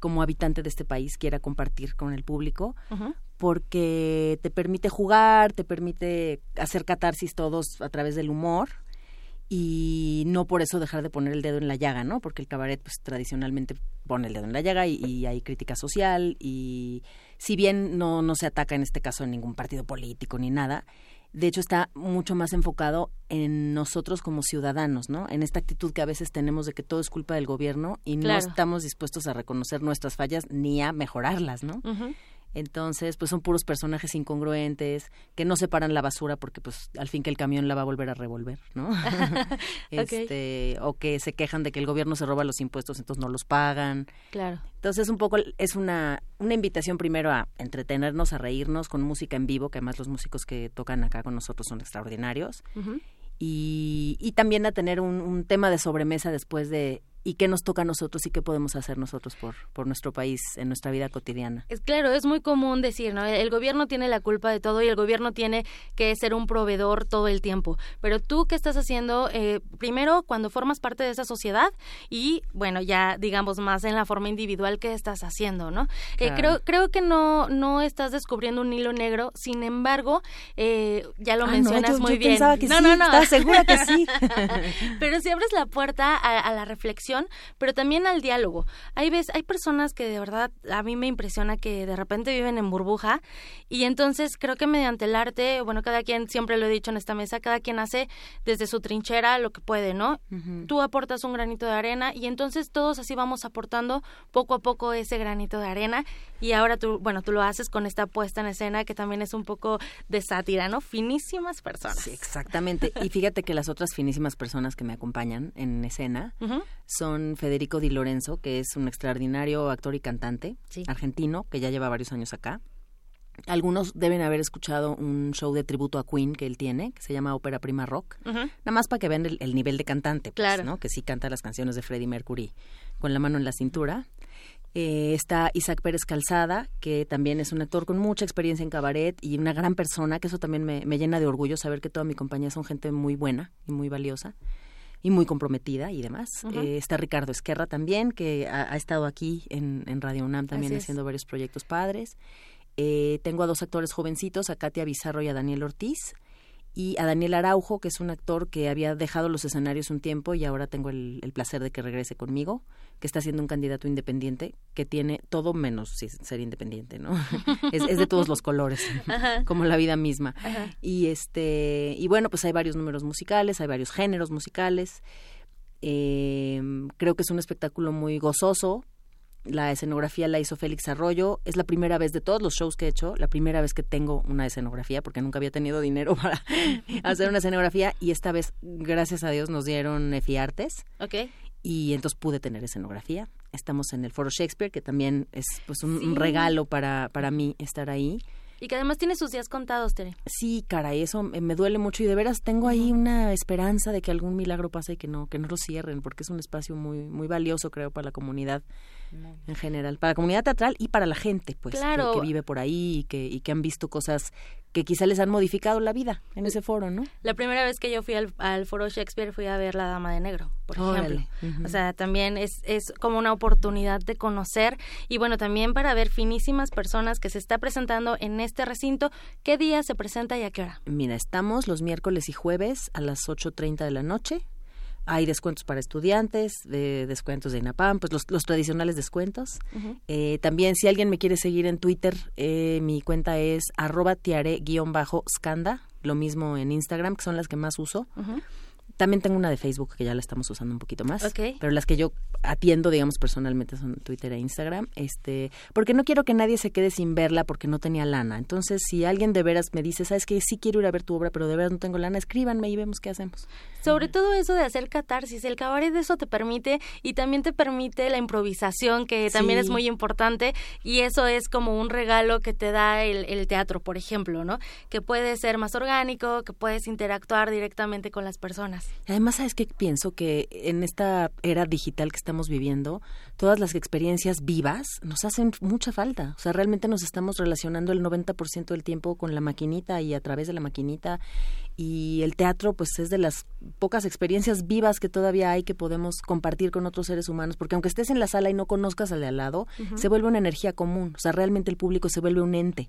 S17: como habitante de este país quiera compartir con el público, porque te permite jugar, te permite hacer catarsis todos a través del humor y no por eso dejar de poner el dedo en la llaga, ¿no? Porque el cabaret pues tradicionalmente pone el dedo en la llaga y, hay crítica social y si bien no, no se ataca en este caso en ningún partido político ni nada, de hecho está mucho más enfocado en nosotros como ciudadanos, ¿no? En esta actitud que a veces tenemos de que todo es culpa del gobierno y no estamos dispuestos a reconocer nuestras fallas ni a mejorarlas, ¿no? Entonces, pues son puros personajes incongruentes que no separan la basura porque pues al fin que el camión la va a volver a revolver, ¿no? este, o que se quejan de que el gobierno se roba los impuestos, entonces no los pagan.
S16: Claro.
S17: Entonces, un poco es una una invitación primero a entretenernos, a reírnos con música en vivo, que además los músicos que tocan acá con nosotros son extraordinarios. y, y, también a tener un tema de sobremesa después de y qué nos toca a nosotros y qué podemos hacer nosotros por, por nuestro país en nuestra vida cotidiana.
S16: Es claro, es muy común decir, ¿no? El gobierno tiene la culpa de todo y el gobierno tiene que ser un proveedor todo el tiempo. Pero tú, ¿qué estás haciendo? Eh, primero, cuando formas parte de esa sociedad y, bueno, ya digamos más en la forma individual, ¿qué estás haciendo, no? Eh, creo, creo que no, no estás descubriendo un hilo negro, sin embargo, eh, ya lo ah, mencionas muy bien.
S17: que no, no, no, ¿Estás segura que sí?
S16: Pero si abres la puerta a la reflexión, pero también al diálogo. Hay veces, hay personas que de verdad a mí me impresiona que de repente viven en burbuja y entonces creo que mediante el arte, bueno, cada quien, siempre lo he dicho en esta mesa, cada quien hace desde su trinchera lo que puede, ¿no? Tú aportas un granito de arena y entonces todos así vamos aportando poco a poco ese granito de arena y ahora tú, bueno, tú lo haces con esta puesta en escena que también es un poco de sátira, ¿no? Finísimas personas.
S17: Sí, exactamente. y fíjate que las otras finísimas personas que me acompañan en escena son Federico Di Lorenzo, que es un extraordinario actor y cantante argentino que ya lleva varios años acá. Algunos deben haber escuchado un show de tributo a Queen que él tiene, que se llama Ópera Prima Rock, nada más para que vean el, nivel de cantante, pues, ¿no? que sí canta las canciones de Freddie Mercury con la mano en la cintura. Eh, está Isaac Pérez Calzada, que también es un actor con mucha experiencia en cabaret y una gran persona, que eso también me, me llena de orgullo saber que toda mi compañía son gente muy buena y muy valiosa y muy comprometida y demás. Eh, está Ricardo Esquerra también, que ha, estado aquí en, Radio UNAM también haciendo varios proyectos padres. Eh, tengo a dos actores jovencitos, a Katia Bizarro y a Daniel Ortiz y a Daniel Araujo, que es un actor que había dejado los escenarios un tiempo y ahora tengo el, placer de que regrese conmigo, que está siendo un candidato independiente que tiene todo menos ser independiente, ¿no? es, de todos los colores, como la vida misma. Y este y bueno, pues hay varios números musicales, hay varios géneros musicales. Eh, creo que es un espectáculo muy gozoso, la escenografía la hizo Félix Arroyo. Es la primera vez de todos los shows que he hecho, la primera vez que tengo una escenografía, porque nunca había tenido dinero para hacer una escenografía. Y esta vez, gracias a Dios, nos dieron EFI Artes.
S16: Ok.
S17: Y entonces pude tener escenografía. Estamos en el Foro Shakespeare, que también es pues un, regalo para, para mí estar ahí.
S16: Y que además tiene sus días contados, Tere.
S17: Sí, cara, eso me duele mucho. Y de veras tengo ahí una esperanza de que algún milagro pase y que no, que no lo cierren, porque es un espacio muy, muy valioso, creo, para la comunidad en general, para la comunidad teatral y para la gente, pues, que, vive por ahí y que, y que han visto cosas que quizá les han modificado la vida en ese foro, ¿no?
S16: La primera vez que yo fui al, foro Shakespeare fui a ver La Dama de Negro, por ejemplo. O sea, también es, es como una oportunidad de conocer y bueno, también para ver finísimas personas que se está presentando en este recinto. ¿Qué día se presenta y a qué hora?
S17: Mira, estamos los miércoles y jueves a las 8.30 de la noche hay descuentos para estudiantes, de descuentos de INAPAM, pues los, los tradicionales descuentos. eh, también si alguien me quiere seguir en Twitter, eh, mi cuenta es arroba tiare-scanda, lo mismo en Instagram, que son las que más uso. También tengo una de Facebook que ya la estamos usando un poquito más. Pero las que yo atiendo, digamos, personalmente son Twitter e Instagram. Este, porque no quiero que nadie se quede sin verla porque no tenía lana. Entonces, si alguien de veras me dice, sabes que sí quiero ir a ver tu obra, pero de veras no tengo lana, escríbanme y vemos qué hacemos.
S16: Sobre todo eso de hacer catarsis. El cabaret de eso te permite y también te permite la improvisación, que también es muy importante. Y eso es como un regalo que te da el, el teatro, por ejemplo, ¿no? Que puede ser más orgánico, que puedes interactuar directamente con las personas.
S17: Además, ¿sabes qué? Pienso que en esta era digital que estamos viviendo, todas las experiencias vivas nos hacen mucha falta. O sea, realmente nos estamos relacionando el 90% del tiempo con la maquinita y a través de la maquinita. Y el teatro, pues, es de las pocas experiencias vivas que todavía hay que podemos compartir con otros seres humanos. Porque aunque estés en la sala y no conozcas al de al lado, se vuelve una energía común. O sea, realmente el público se vuelve un ente.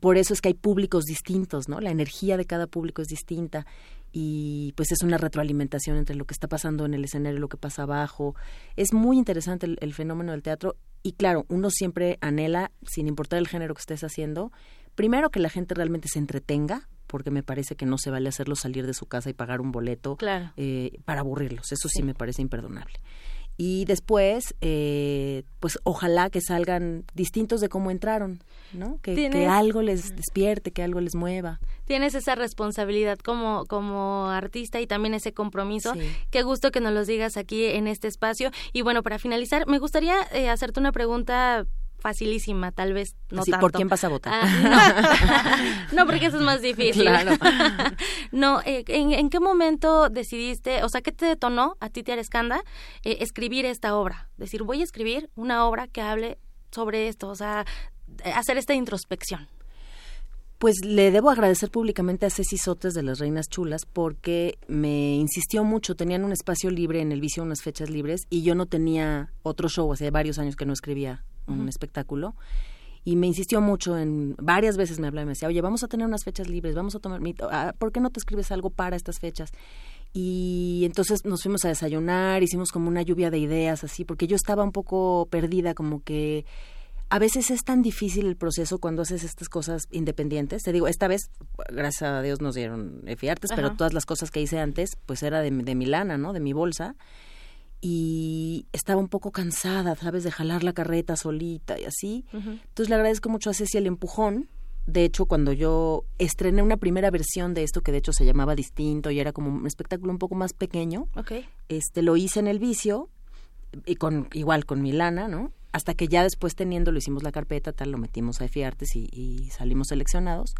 S17: Por eso es que hay públicos distintos, ¿no? La energía de cada público es distinta y pues es una retroalimentación entre lo que está pasando en el escenario y lo que pasa abajo. Es muy interesante el, fenómeno del teatro y claro, uno siempre anhela, sin importar el género que estés haciendo, primero que la gente realmente se entretenga, porque me parece que no se vale hacerlo salir de su casa y pagar un boleto eh, para aburrirlos. Eso sí me parece imperdonable y después eh, pues ojalá que salgan distintos de cómo entraron no que, que, algo les despierte que algo les mueva.
S16: Tienes esa responsabilidad como como artista y también ese compromiso. Qué gusto que nos lo digas aquí en este espacio. Y bueno para finalizar me gustaría eh, hacerte una pregunta facilísima, tal vez no tanto.
S17: ¿Por quién vas a votar?
S16: Ah, no. porque eso es más difícil. Claro. no, eh, ¿en, qué momento decidiste, o sea, qué te detonó a ti, Tiara Escanda, eh, escribir esta obra? Decir, voy a escribir una obra que hable sobre esto, o sea, hacer esta introspección.
S17: Pues le debo agradecer públicamente a Ceci Sotes de las Reinas Chulas porque me insistió mucho. Tenían un espacio libre en el vicio, unas fechas libres, y yo no tenía otro show. Hace varios años que no escribía un espectáculo. Y me insistió mucho en, varias veces me hablaba y me decía, oye, vamos a tener unas fechas libres, vamos a tomar, ah, ¿por qué no te escribes algo para estas fechas? Y entonces nos fuimos a desayunar, hicimos como una lluvia de ideas así, porque yo estaba un poco perdida, como que a veces es tan difícil el proceso cuando haces estas cosas independientes. Te digo, esta vez, gracias a Dios nos dieron F-Artes, pero todas las cosas que hice antes, pues era de, de mi lana, ¿no? De mi bolsa y estaba un poco cansada, ¿sabes? De jalar la carreta solita y así. Entonces le agradezco mucho a Ceci el empujón. De hecho, cuando yo estrené una primera versión de esto, que de hecho se llamaba distinto y era como un espectáculo un poco más pequeño, este lo hice en el vicio, y con igual con Milana, ¿no? Hasta que ya después teniendo, lo hicimos la carpeta, tal, lo metimos a EFI Artes y, salimos seleccionados.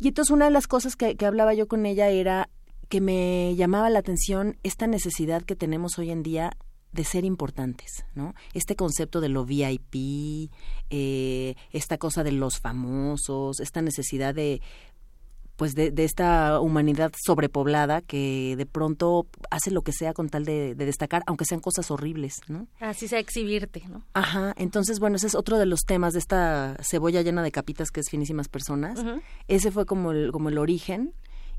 S17: Y entonces una de las cosas que, que hablaba yo con ella era que me llamaba la atención esta necesidad que tenemos hoy en día de ser importantes, ¿no? Este concepto de lo VIP, eh, esta cosa de los famosos, esta necesidad de pues de, esta humanidad sobrepoblada que de pronto hace lo que sea con tal de, destacar, aunque sean cosas horribles, ¿no?
S16: Así sea exhibirte, ¿no?
S17: Ajá, entonces bueno, ese es otro de los temas de esta cebolla llena de capitas que es finísimas personas. Ese fue como el, como el origen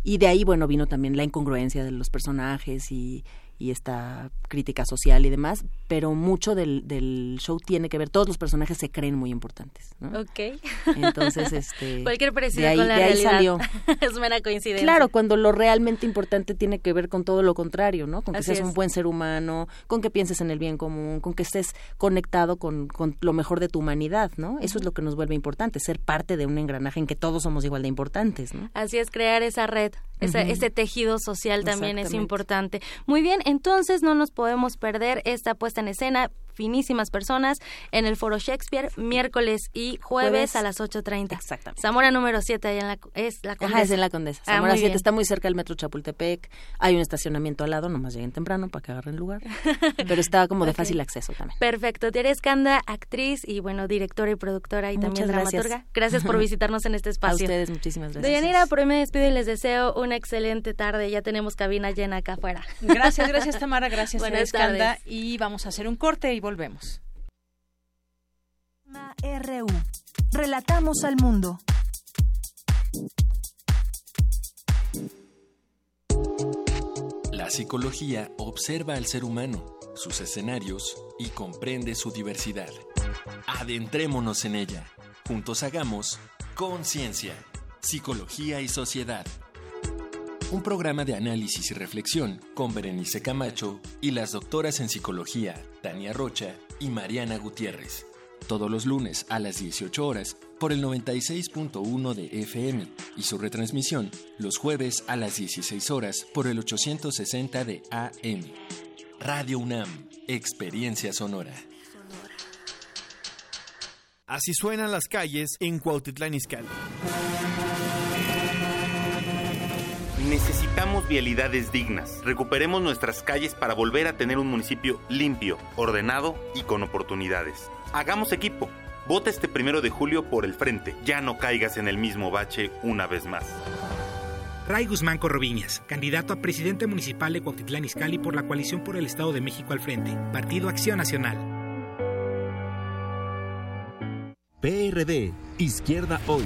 S17: y de ahí, bueno, vino también la incongruencia de los personajes y, y esta crítica social y demás, pero mucho del, del show tiene que ver, todos los personajes se creen muy importantes, ¿no?
S16: Ok.
S17: Entonces, este...
S16: Cualquier parecido con la de ahí salió. es mera coincidencia.
S17: Claro, cuando lo realmente importante tiene que ver con todo lo contrario, ¿no? Con que seas un buen ser humano, con que pienses en el bien común, con que estés conectado con, con lo mejor de tu humanidad, ¿no? Eso es lo que nos vuelve importante, ser parte de un engranaje en que todos somos igual de importantes, ¿no?
S16: Así es, crear esa red, ese tejido social también es importante. Muy bien, entonces no nos podemos perder esta puesta en escena finísimas personas en el Foro Shakespeare, miércoles y jueves, a las 8.30.
S17: Exactamente.
S16: Zamora número 7, ahí en la, es la Condesa.
S17: Ajá, es en la Condesa.
S16: Ah,
S17: Zamora
S16: muy
S17: 7
S16: bien.
S17: está muy cerca del metro Chapultepec. Hay un estacionamiento al lado, nomás lleguen temprano para que agarren lugar. Pero está como de fácil acceso también.
S16: Perfecto. Tere Escanda, actriz y, bueno, directora y productora y también
S17: Muchas
S16: dramaturga. Gracias por visitarnos en este espacio.
S17: A ustedes, muchísimas gracias.
S16: Deyanira, por hoy me despido y les deseo una excelente tarde. Ya tenemos cabina llena acá afuera.
S1: Gracias, gracias Tamara, gracias
S16: Buenas
S1: Escanda.
S16: tardes.
S1: Y vamos a hacer un corte y volvemos.
S3: RU. Relatamos al mundo.
S18: La psicología observa al ser humano, sus escenarios y comprende su diversidad. Adentrémonos en ella. Juntos hagamos Conciencia, Psicología y Sociedad. Un programa de análisis y reflexión con Berenice Camacho y las doctoras en psicología Tania Rocha y Mariana Gutiérrez. Todos los lunes a las 18 horas por el 96.1 de FM y su retransmisión los jueves a las 16 horas por el 860 de AM. Radio UNAM, Experiencia Sonora.
S19: Así suenan las calles en Cuautitlán Izcalli.
S20: Necesitamos vialidades dignas. Recuperemos nuestras calles para volver a tener un municipio limpio, ordenado y con oportunidades. Hagamos equipo. Vota este primero de julio por el frente. Ya no caigas en el mismo bache una vez más.
S21: Ray Guzmán Corroviñas, candidato a presidente municipal de Cuautitlán Izcalli por la coalición por el Estado de México al frente, Partido Acción Nacional.
S22: PRD, Izquierda Hoy.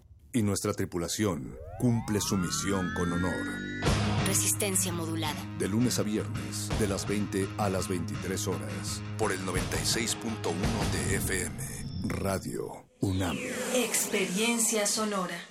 S23: y nuestra tripulación cumple su misión con honor.
S24: Resistencia modulada.
S23: De lunes a viernes, de las 20 a las 23 horas, por el 96.1 de FM, Radio UNAM.
S25: Experiencia sonora.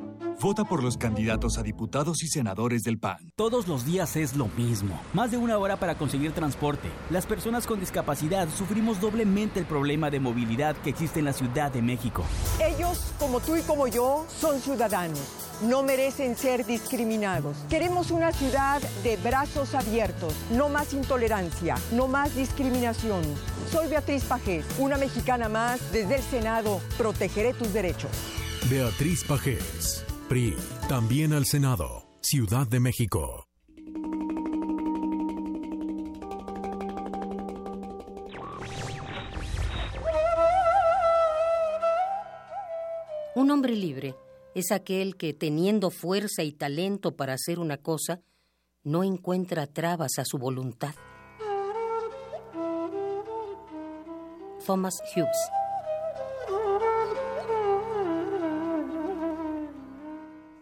S26: Vota por los candidatos a diputados y senadores del PAN.
S27: Todos los días es lo mismo. Más de una hora para conseguir transporte. Las personas con discapacidad sufrimos doblemente el problema de movilidad que existe en la Ciudad de México.
S28: Ellos, como tú y como yo, son ciudadanos. No merecen ser discriminados. Queremos una ciudad de brazos abiertos, no más intolerancia, no más discriminación. Soy Beatriz Pajés, una mexicana más desde el Senado. Protegeré tus derechos.
S29: Beatriz Pajés. También al Senado, Ciudad de México.
S30: Un hombre libre es aquel que, teniendo fuerza y talento para hacer una cosa, no encuentra trabas a su voluntad. Thomas Hughes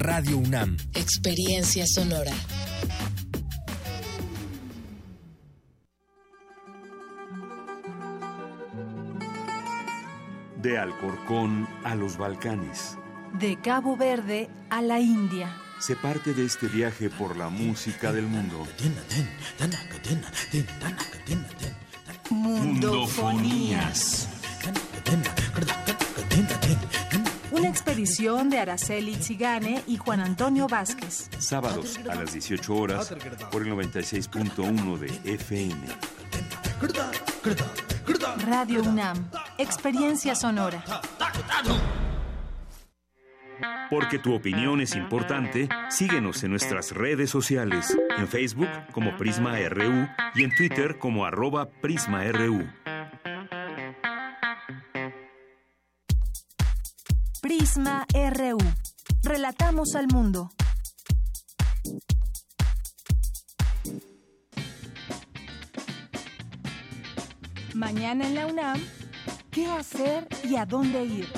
S18: Radio UNAM.
S31: Experiencia sonora.
S5: De Alcorcón a los Balcanes.
S3: De Cabo Verde a la India.
S5: Se parte de este viaje por la música del mundo.
S3: Mundofonías. Una expedición de Araceli Zigane y Juan Antonio Vázquez.
S5: Sábados a las 18 horas por el 96.1 de FM.
S3: Radio UNAM. Experiencia sonora.
S5: Porque tu opinión es importante, síguenos en nuestras redes sociales, en Facebook como Prisma RU y en Twitter como arroba PrismaRU.
S3: Prisma RU. Relatamos al mundo. Mañana en la UNAM, ¿qué hacer y a dónde ir?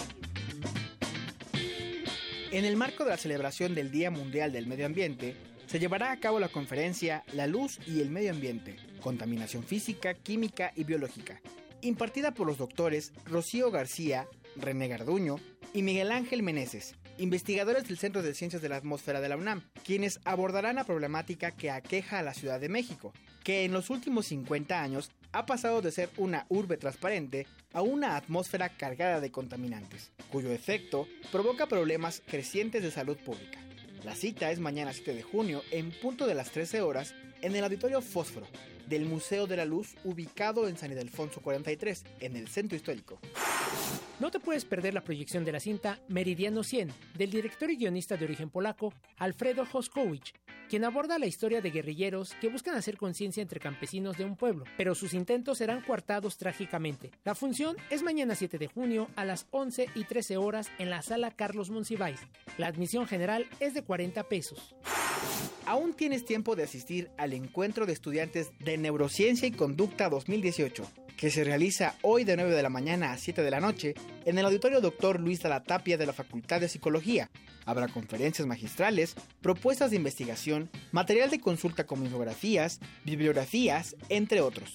S32: En el marco de la celebración del Día Mundial del Medio Ambiente, se llevará a cabo la conferencia La luz y el medio ambiente, contaminación física, química y biológica, impartida por los doctores Rocío García, René Garduño y Miguel Ángel Meneses, investigadores del Centro de Ciencias de la Atmósfera de la UNAM, quienes abordarán la problemática que aqueja a la Ciudad de México, que en los últimos 50 años ha pasado de ser una urbe transparente a una atmósfera cargada de contaminantes, cuyo efecto provoca problemas crecientes de salud pública. La cita es mañana 7 de junio en punto de las 13 horas en el Auditorio Fósforo del Museo de la Luz ubicado en San Ildefonso 43, en el centro histórico.
S2: No te puedes perder la proyección de la cinta Meridiano 100 del director y guionista de origen polaco Alfredo Hoskowicz, quien aborda la historia de guerrilleros que buscan hacer conciencia entre campesinos de un pueblo, pero sus intentos serán coartados trágicamente. La función es mañana 7 de junio a las 11 y 13 horas en la sala Carlos Monsiváis. La admisión general es de 40 pesos.
S32: Aún tienes tiempo de asistir al encuentro de estudiantes de Neurociencia y Conducta 2018, que se realiza hoy de 9 de la mañana a 7 de la noche en el auditorio Dr. Luis de la Tapia de la Facultad de Psicología. Habrá conferencias magistrales, propuestas de investigación, material de consulta como infografías, bibliografías, entre otros.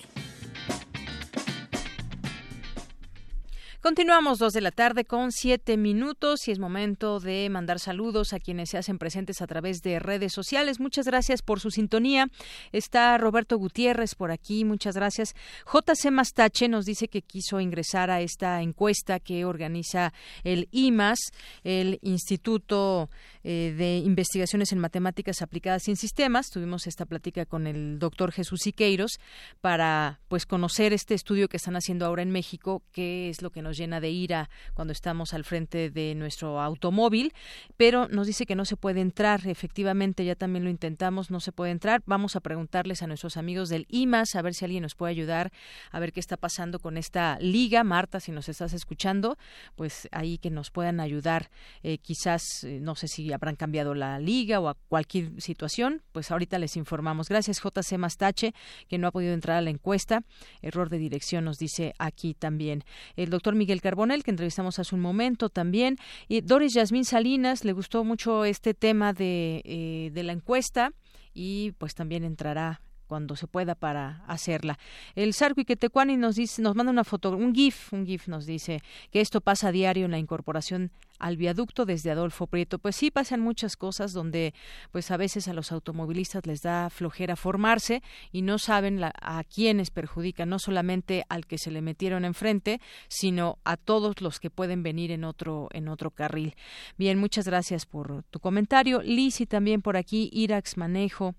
S1: Continuamos dos de la tarde con siete minutos y es momento de mandar saludos a quienes se hacen presentes a través de redes sociales. Muchas gracias por su sintonía. Está Roberto Gutiérrez por aquí. Muchas gracias. JC Mastache nos dice que quiso ingresar a esta encuesta que organiza el IMAS, el Instituto eh, de Investigaciones en Matemáticas Aplicadas y en Sistemas. Tuvimos esta plática con el doctor Jesús Siqueiros para pues conocer este estudio que están haciendo ahora en México, qué es lo que nos llena de ira cuando estamos al frente de nuestro automóvil, pero nos dice que no se puede entrar. Efectivamente, ya también lo intentamos, no se puede entrar. Vamos a preguntarles a nuestros amigos del IMAS a ver si alguien nos puede ayudar a ver qué está pasando con esta liga. Marta, si nos estás escuchando, pues ahí que nos puedan ayudar. Eh, quizás, eh, no sé si habrán cambiado la liga o a cualquier situación, pues ahorita les informamos. Gracias, JC Mastache, que no ha podido entrar a la encuesta. Error de dirección nos dice aquí también. El doctor Miguel Carbonel, que entrevistamos hace un momento también. Y Doris Yasmín Salinas, le gustó mucho este tema de, eh, de la encuesta y pues también entrará cuando se pueda para hacerla. El Sarco Iquetecuani nos dice, nos manda una foto, un GIF, un GIF nos dice que esto pasa a diario en la incorporación al viaducto desde Adolfo Prieto. Pues sí pasan muchas cosas donde pues a veces a los automovilistas les da flojera formarse y no saben a quiénes perjudican, no solamente al que se le metieron enfrente, sino a todos los que pueden venir en otro en otro carril. Bien, muchas gracias por tu comentario. Lisi también por aquí, Irax Manejo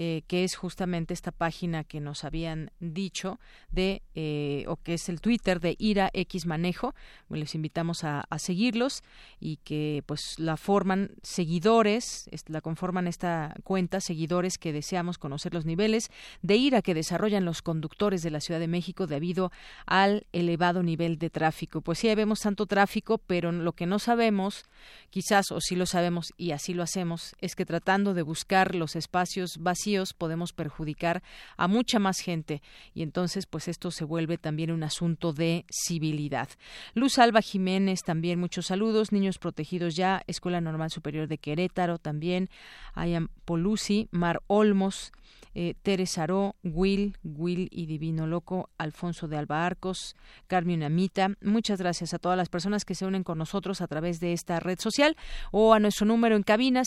S1: eh, que es justamente esta página que nos habían dicho de, eh, o que es el Twitter de Ira X Manejo. Les invitamos a, seguirlos y que pues la forman seguidores, la conforman esta cuenta, seguidores que deseamos conocer los niveles de ira que desarrollan los conductores de la Ciudad de México debido al elevado nivel de tráfico. Pues sí, vemos tanto tráfico, pero lo que no sabemos, quizás, o sí lo sabemos y así lo hacemos, es que tratando de buscar los espacios vacíos podemos perjudicar a mucha más gente y entonces pues esto se vuelve también un asunto de civilidad. Luz Alba Jiménez también muchos saludos, niños protegidos ya, Escuela Normal Superior de Querétaro también, Ayam Polusi, Mar Olmos, eh, Teres Aró, Will, Will y Divino Loco, Alfonso de Alba Arcos, Carmen Amita. Muchas gracias a todas las personas que se unen con nosotros a través de esta red social o a nuestro número en cabina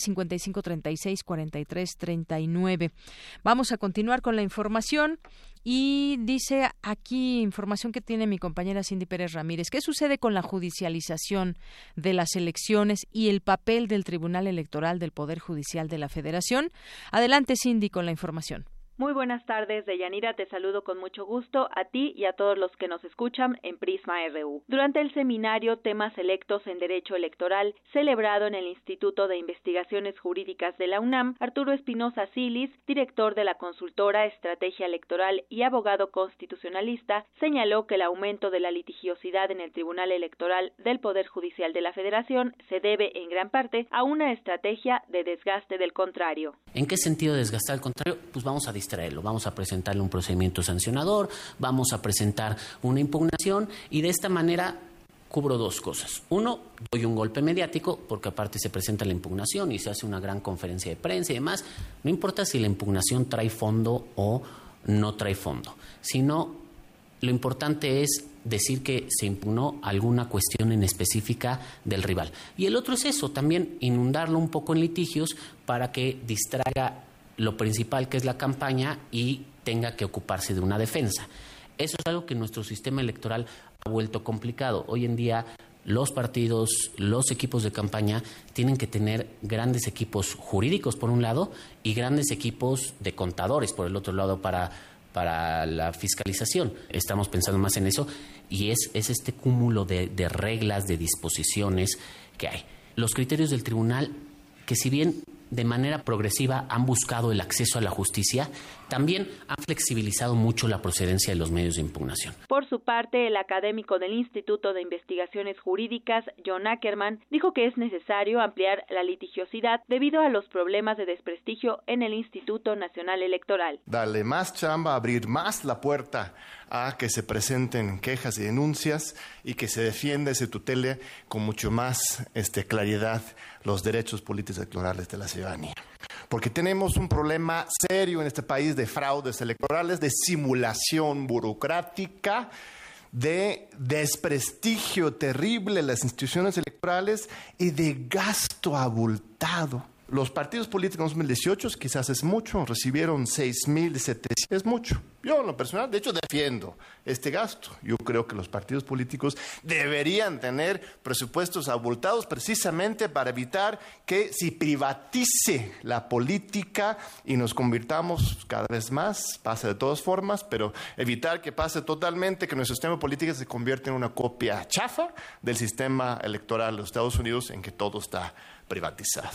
S1: 5536-4339. Vamos a continuar con la información. Y dice aquí información que tiene mi compañera Cindy Pérez Ramírez. ¿Qué sucede con la judicialización de las elecciones y el papel del Tribunal Electoral del Poder Judicial de la Federación? Adelante, Cindy, con la información.
S11: Muy buenas tardes, Deyanira. Te saludo con mucho gusto a ti y a todos los que nos escuchan en Prisma RU. Durante el seminario Temas Electos en Derecho Electoral, celebrado en el Instituto de Investigaciones Jurídicas de la UNAM, Arturo Espinosa Silis, director de la consultora Estrategia Electoral y abogado constitucionalista, señaló que el aumento de la litigiosidad en el Tribunal Electoral del Poder Judicial de la Federación se debe en gran parte a una estrategia de desgaste del contrario.
S33: ¿En qué sentido desgastar el contrario? Pues vamos a distraerlo, vamos a presentarle un procedimiento sancionador, vamos a presentar una impugnación y de esta manera cubro dos cosas. Uno, doy un golpe mediático, porque aparte se presenta la impugnación y se hace una gran conferencia de prensa y demás. No importa si la impugnación trae fondo o no trae fondo, sino lo importante es decir que se impugnó alguna cuestión en específica del rival. Y el otro es eso, también inundarlo un poco en litigios para que distraiga lo principal que es la campaña y tenga que ocuparse de una defensa. Eso es algo que nuestro sistema electoral ha vuelto complicado. Hoy en día los partidos, los equipos de campaña tienen que tener grandes equipos jurídicos por un lado y grandes equipos de contadores por el otro lado para, para la fiscalización. Estamos pensando más en eso y es, es este cúmulo de, de reglas, de disposiciones que hay. Los criterios del tribunal, que si bien de manera progresiva han buscado el acceso a la justicia, también han flexibilizado mucho la procedencia de los medios de impugnación.
S11: Por su parte, el académico del Instituto de Investigaciones Jurídicas, John Ackerman, dijo que es necesario ampliar la litigiosidad debido a los problemas de desprestigio en el Instituto Nacional Electoral.
S34: Darle más chamba, abrir más la puerta a que se presenten quejas y denuncias y que se defienda y se tutele con mucho más este, claridad los derechos políticos electorales de la ciudadanía. Porque tenemos un problema serio en este país de fraudes electorales, de simulación burocrática, de desprestigio terrible en las instituciones electorales y de gasto abultado los partidos políticos en 2018 quizás es mucho, recibieron 6.700, es mucho. Yo en lo personal, de hecho, defiendo este gasto. Yo creo que los partidos políticos deberían tener presupuestos abultados precisamente para evitar que se privatice la política y nos convirtamos cada vez más, pasa de todas formas, pero evitar que pase totalmente, que nuestro sistema político se convierta en una copia chafa del sistema electoral de los Estados Unidos en que todo está privatizado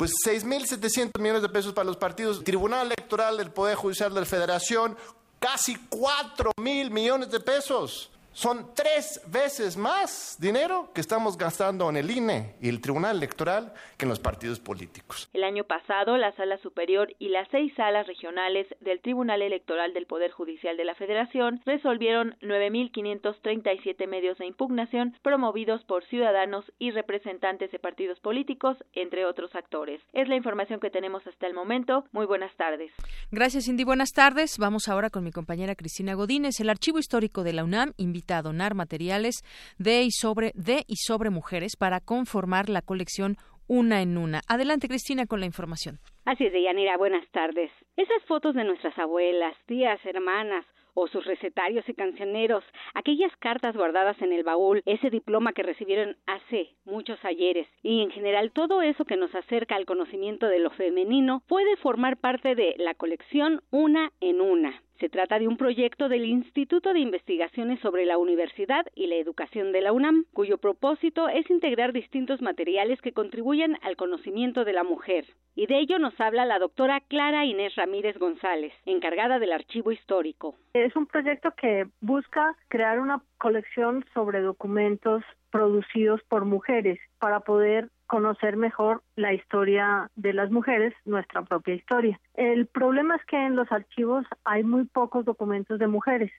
S34: pues 6.700 millones de pesos para los partidos. Tribunal Electoral del Poder Judicial de la Federación, casi 4 mil millones de pesos. Son tres veces más dinero que estamos gastando en el INE y el Tribunal Electoral que en los partidos políticos.
S11: El año pasado, la Sala Superior y las seis salas regionales del Tribunal Electoral del Poder Judicial de la Federación resolvieron 9.537 medios de impugnación promovidos por ciudadanos y representantes de partidos políticos, entre otros actores. Es la información que tenemos hasta el momento. Muy buenas tardes.
S1: Gracias, Cindy. Buenas tardes. Vamos ahora con mi compañera Cristina Godínez. El Archivo Histórico de la UNAM invita a donar materiales de y sobre, de y sobre mujeres para conformar la colección Una en Una. Adelante, Cristina, con la información.
S35: Así es, Deyanira, buenas tardes. Esas fotos de nuestras abuelas, tías, hermanas o sus recetarios y cancioneros, aquellas cartas guardadas en el baúl, ese diploma que recibieron hace muchos ayeres y en general todo eso que nos acerca al conocimiento de lo femenino puede formar parte de la colección Una en Una. Se trata de un proyecto del Instituto de Investigaciones sobre la Universidad y la Educación de la UNAM, cuyo propósito es integrar distintos materiales que contribuyen al conocimiento de la mujer. Y de ello nos habla la doctora Clara Inés Ramírez González, encargada del archivo histórico.
S36: Es un proyecto que busca crear una colección sobre documentos producidos por mujeres para poder conocer mejor la historia de las mujeres, nuestra propia historia. El problema es que en los archivos hay muy pocos documentos de mujeres.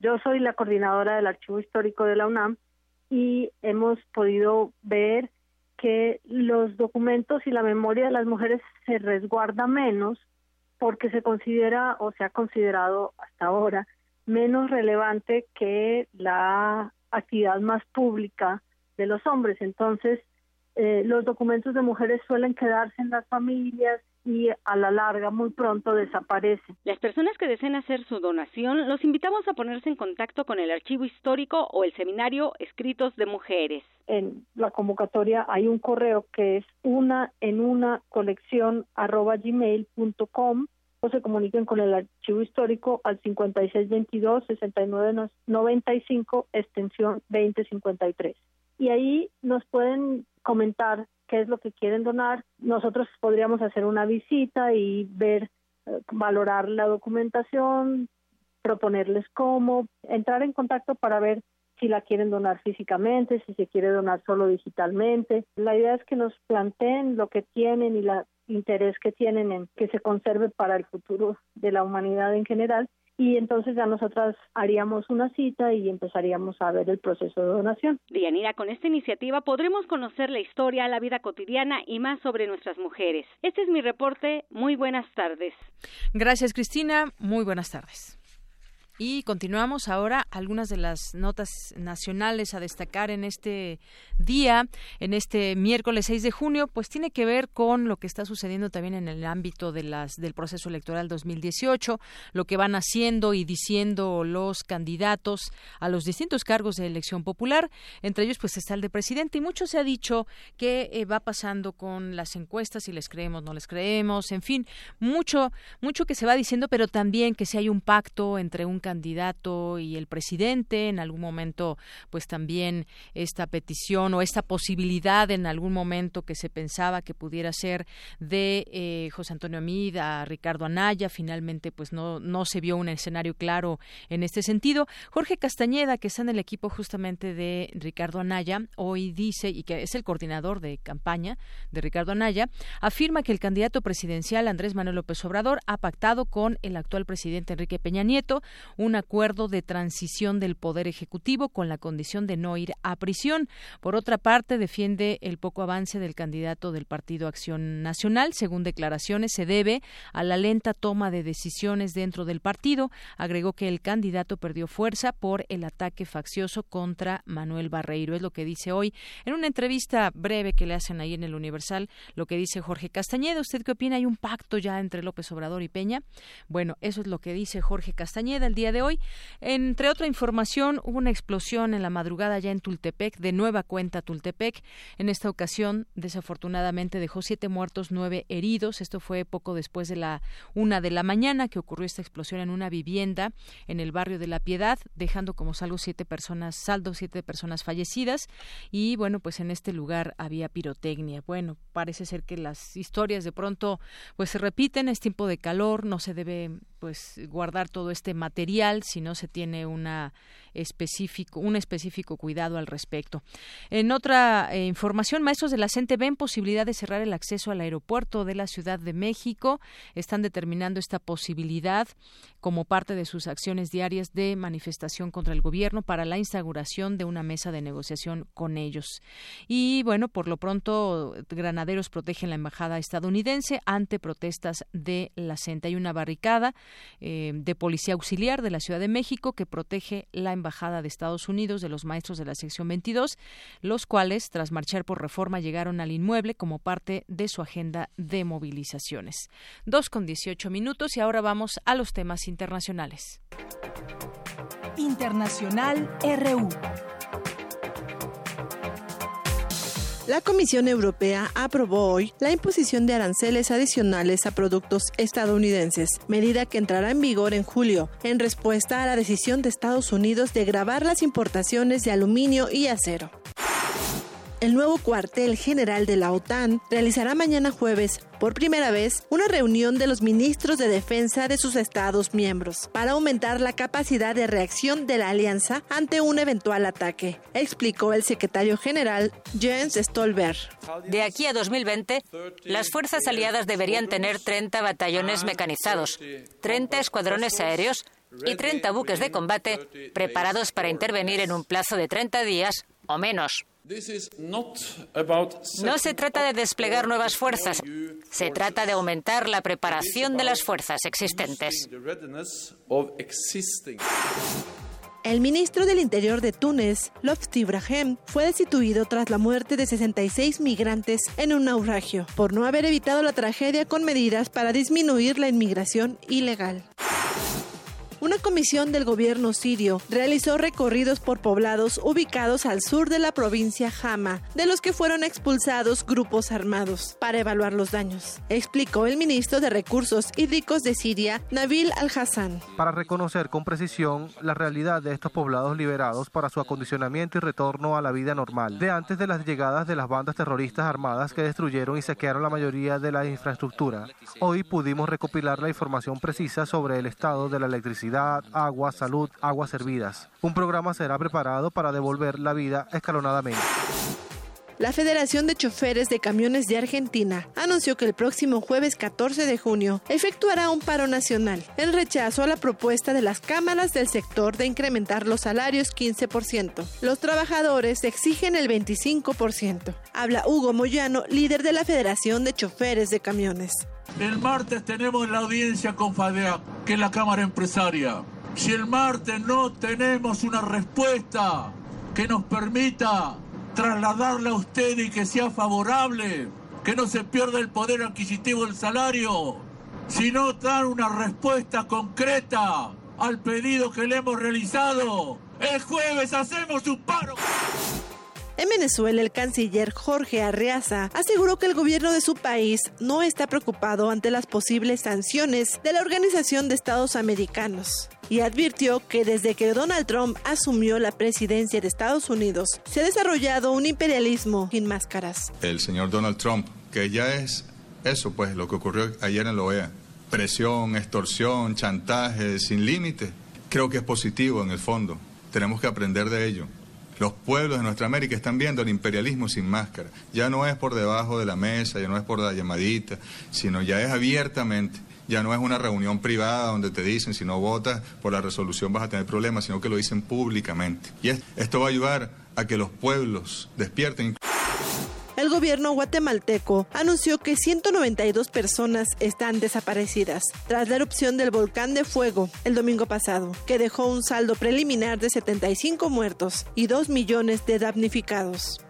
S36: Yo soy la coordinadora del Archivo Histórico de la UNAM y hemos podido ver que los documentos y la memoria de las mujeres se resguarda menos porque se considera o se ha considerado hasta ahora menos relevante que la actividad más pública de los hombres. Entonces, eh, los documentos de mujeres suelen quedarse en las familias y a la larga muy pronto desaparecen.
S35: Las personas que deseen hacer su donación los invitamos a ponerse en contacto con el archivo histórico o el seminario Escritos de Mujeres.
S36: En la convocatoria hay un correo que es una en una colección arroba gmail.com o se comuniquen con el archivo histórico al 5622-6995 extensión 2053. Y ahí nos pueden comentar qué es lo que quieren donar. Nosotros podríamos hacer una visita y ver, eh, valorar la documentación, proponerles cómo, entrar en contacto para ver si la quieren donar físicamente, si se quiere donar solo digitalmente. La idea es que nos planteen lo que tienen y el interés que tienen en que se conserve para el futuro de la humanidad en general y entonces ya nosotras haríamos una cita y empezaríamos a ver el proceso de donación.
S35: Dianira, con esta iniciativa podremos conocer la historia, la vida cotidiana y más sobre nuestras mujeres. Este es mi reporte. Muy buenas tardes.
S1: Gracias, Cristina. Muy buenas tardes. Y continuamos ahora algunas de las notas nacionales a destacar en este día, en este miércoles 6 de junio, pues tiene que ver con lo que está sucediendo también en el ámbito de las del proceso electoral 2018, lo que van haciendo y diciendo los candidatos a los distintos cargos de elección popular, entre ellos pues está el de presidente. Y mucho se ha dicho que eh, va pasando con las encuestas si les creemos, no les creemos, en fin, mucho mucho que se va diciendo, pero también que si hay un pacto entre un candidato y el presidente. En algún momento, pues también esta petición o esta posibilidad en algún momento que se pensaba que pudiera ser de eh, José Antonio Amid a Ricardo Anaya, finalmente pues no, no se vio un escenario claro en este sentido. Jorge Castañeda, que está en el equipo justamente de Ricardo Anaya, hoy dice, y que es el coordinador de campaña de Ricardo Anaya, afirma que el candidato presidencial Andrés Manuel López Obrador ha pactado con el actual presidente Enrique Peña Nieto un acuerdo de transición del Poder Ejecutivo con la condición de no ir a prisión. Por otra parte, defiende el poco avance del candidato del Partido Acción Nacional. Según declaraciones, se debe a la lenta toma de decisiones dentro del partido. Agregó que el candidato perdió fuerza por el ataque faccioso contra Manuel Barreiro. Es lo que dice hoy en una entrevista breve que le hacen ahí en el Universal, lo que dice Jorge Castañeda. ¿Usted qué opina? ¿Hay un pacto ya entre López Obrador y Peña? Bueno, eso es lo que dice Jorge Castañeda el día de hoy. Entre otra información, hubo una explosión en la madrugada ya en Tultepec, de nueva cuenta Tultepec. En esta ocasión, desafortunadamente, dejó siete muertos, nueve heridos. Esto fue poco después de la una de la mañana que ocurrió esta explosión en una vivienda en el barrio de La Piedad, dejando como saldo siete personas, saldo siete personas fallecidas. Y bueno, pues en este lugar había pirotecnia. Bueno, parece ser que las historias de pronto pues se repiten, es tiempo de calor, no se debe pues guardar todo este material si no se tiene una específico, un específico cuidado al respecto. En otra eh, información, maestros de la CENTE ven posibilidad de cerrar el acceso al aeropuerto de la Ciudad de México. Están determinando esta posibilidad como parte de sus acciones diarias de manifestación contra el gobierno para la instauración de una mesa de negociación con ellos. Y bueno, por lo pronto, granaderos protegen la embajada estadounidense ante protestas de la CENTE. Hay una barricada eh, de policía auxiliar de la Ciudad de México que protege la embajada de Estados Unidos de los maestros de la sección 22, los cuales, tras marchar por reforma, llegaron al inmueble como parte de su agenda de movilizaciones. Dos con dieciocho minutos y ahora vamos a los temas internacionales.
S3: Internacional RU.
S37: La Comisión Europea aprobó hoy la imposición de aranceles adicionales a productos estadounidenses, medida que entrará en vigor en julio, en respuesta a la decisión de Estados Unidos de grabar las importaciones de aluminio y acero. El nuevo cuartel general de la OTAN realizará mañana jueves por primera vez una reunión de los ministros de defensa de sus estados miembros para aumentar la capacidad de reacción de la alianza ante un eventual ataque, explicó el secretario general Jens Stolberg.
S38: De aquí a 2020, las fuerzas aliadas deberían tener 30 batallones mecanizados, 30 escuadrones aéreos y 30 buques de combate preparados para intervenir en un plazo de 30 días o menos. No se trata de desplegar nuevas fuerzas, se trata de aumentar la preparación de las fuerzas existentes.
S37: El ministro del Interior de Túnez, Lofti Ibrahim, fue destituido tras la muerte de 66 migrantes en un naufragio, por no haber evitado la tragedia con medidas para disminuir la inmigración ilegal. Una comisión del gobierno sirio realizó recorridos por poblados ubicados al sur de la provincia Hama, de los que fueron expulsados grupos armados, para evaluar los daños, explicó el ministro de Recursos Hídricos de Siria, Nabil Al-Hassan.
S39: Para reconocer con precisión la realidad de estos poblados liberados para su acondicionamiento y retorno a la vida normal, de antes de las llegadas de las bandas terroristas armadas que destruyeron y saquearon la mayoría de la infraestructura, hoy pudimos recopilar la información precisa sobre el estado de la electricidad agua, salud, aguas servidas. Un programa será preparado para devolver la vida escalonadamente.
S37: La Federación de Choferes de Camiones de Argentina anunció que el próximo jueves 14 de junio efectuará un paro nacional en rechazo a la propuesta de las cámaras del sector de incrementar los salarios 15%. Los trabajadores exigen el 25%. Habla Hugo Moyano, líder de la Federación de Choferes de Camiones.
S40: El martes tenemos la audiencia con FADEA, que es la Cámara Empresaria. Si el martes no tenemos una respuesta que nos permita trasladarla a usted y que sea favorable, que no se pierda el poder adquisitivo del salario, si no dan una respuesta concreta al pedido que le hemos realizado, el jueves hacemos un paro.
S37: En Venezuela, el canciller Jorge Arreaza aseguró que el gobierno de su país no está preocupado ante las posibles sanciones de la Organización de Estados Americanos y advirtió que desde que Donald Trump asumió la presidencia de Estados Unidos se ha desarrollado un imperialismo sin máscaras.
S41: El señor Donald Trump, que ya es eso, pues lo que ocurrió ayer en la OEA, presión, extorsión, chantaje sin límite, creo que es positivo en el fondo. Tenemos que aprender de ello. Los pueblos de nuestra América están viendo el imperialismo sin máscara. Ya no es por debajo de la mesa, ya no es por la llamadita, sino ya es abiertamente. Ya no es una reunión privada donde te dicen si no votas por la resolución vas a tener problemas, sino que lo dicen públicamente. Y esto va a ayudar a que los pueblos despierten
S37: el gobierno guatemalteco anunció que 192 personas están desaparecidas tras la erupción del volcán de fuego el domingo pasado, que dejó un saldo preliminar de 75 muertos y 2 millones de damnificados.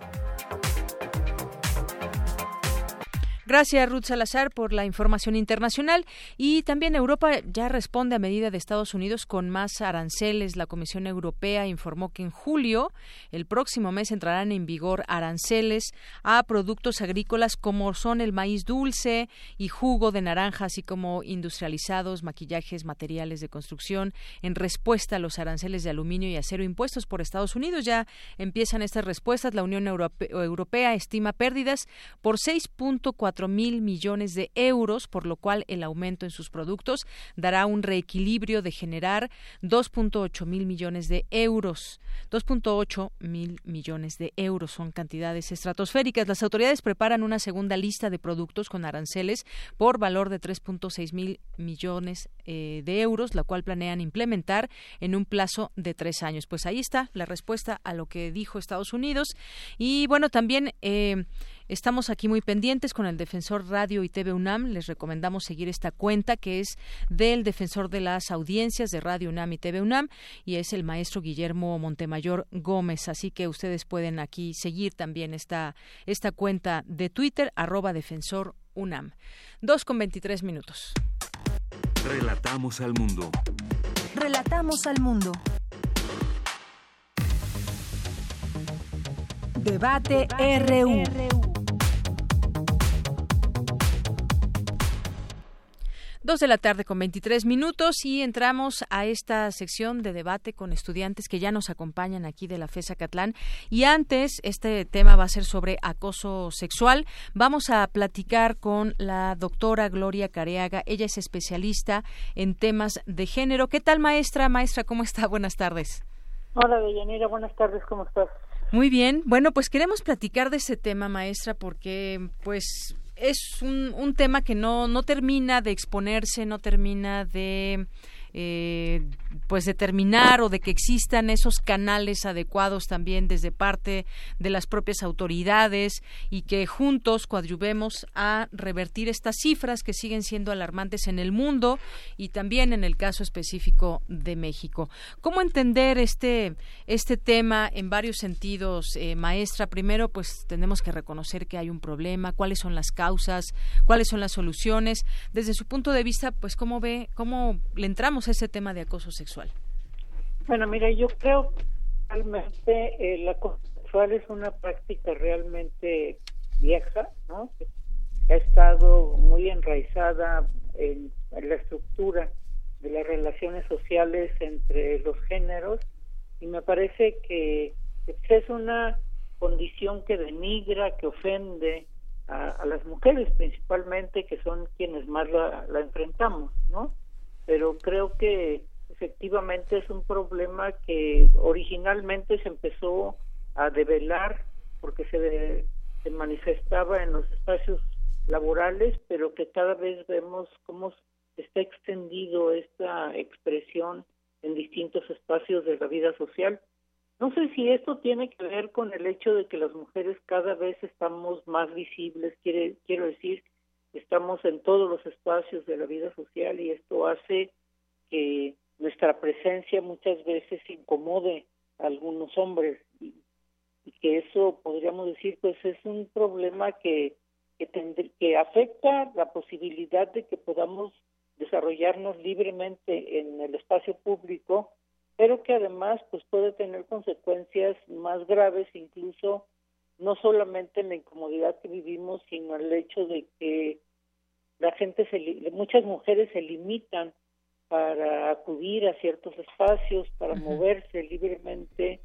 S1: Gracias, Ruth Salazar, por la información internacional. Y también Europa ya responde a medida de Estados Unidos con más aranceles. La Comisión Europea informó que en julio, el próximo mes, entrarán en vigor aranceles a productos agrícolas como son el maíz dulce y jugo de naranja, así como industrializados, maquillajes, materiales de construcción, en respuesta a los aranceles de aluminio y acero impuestos por Estados Unidos. Ya empiezan estas respuestas. La Unión Europea estima pérdidas por 6.4 mil millones de euros, por lo cual el aumento en sus productos dará un reequilibrio de generar 2.8 mil millones de euros. 2.8 mil millones de euros son cantidades estratosféricas. Las autoridades preparan una segunda lista de productos con aranceles por valor de 3.6 mil millones eh, de euros, la cual planean implementar en un plazo de tres años. Pues ahí está la respuesta a lo que dijo Estados Unidos. Y bueno, también eh, Estamos aquí muy pendientes con el Defensor Radio y TV UNAM. Les recomendamos seguir esta cuenta que es del Defensor de las Audiencias de Radio UNAM y TV UNAM y es el maestro Guillermo Montemayor Gómez. Así que ustedes pueden aquí seguir también esta, esta cuenta de Twitter, arroba Defensor UNAM. Dos con veintitrés minutos.
S5: Relatamos al mundo.
S3: Relatamos al mundo. Debate, RU.
S1: Dos de la tarde con 23 minutos y entramos a esta sección de debate con estudiantes que ya nos acompañan aquí de la FESA Catlán. Y antes, este tema va a ser sobre acoso sexual. Vamos a platicar con la doctora Gloria Careaga. Ella es especialista en temas de género. ¿Qué tal, maestra? Maestra, ¿cómo está? Buenas tardes.
S42: Hola, Deyanira. Buenas tardes. ¿Cómo estás?
S1: Muy bien. Bueno, pues queremos platicar de ese tema, maestra, porque pues es un, un tema que no, no termina de exponerse, no termina de eh, pues determinar o de que existan esos canales adecuados también desde parte de las propias autoridades y que juntos coadyuvemos a revertir estas cifras que siguen siendo alarmantes en el mundo y también en el caso específico de México. ¿Cómo entender este este tema en varios sentidos, eh, maestra? Primero, pues tenemos que reconocer que hay un problema, cuáles son las causas, cuáles son las soluciones. Desde su punto de vista, pues cómo ve, cómo le entramos ese tema de acoso sexual.
S42: Bueno, mira, yo creo realmente eh, la acoso sexual es una práctica realmente vieja, ¿no? Que ha estado muy enraizada en, la estructura de las relaciones sociales entre los géneros y me parece que es una condición que denigra, que ofende a, las mujeres principalmente, que son quienes más la enfrentamos, ¿no? Pero creo que efectivamente es un problema que originalmente se empezó a develar porque se, se manifestaba en los espacios laborales, pero que cada vez vemos cómo está extendido esta expresión en distintos espacios de la vida social. No sé si esto tiene que ver con el hecho de que las mujeres cada vez estamos más visibles, quiere, quiero decir, estamos en todos los espacios de la vida social y esto hace que nuestra presencia muchas veces incomode a algunos hombres. Y, que eso podríamos decir pues es un problema que que, que afecta la posibilidad de que podamos desarrollarnos libremente en el espacio público pero que además pues puede tener consecuencias más graves incluso no solamente en la incomodidad que vivimos sino el hecho de que la gente se muchas mujeres se limitan para acudir a ciertos espacios, para moverse libremente,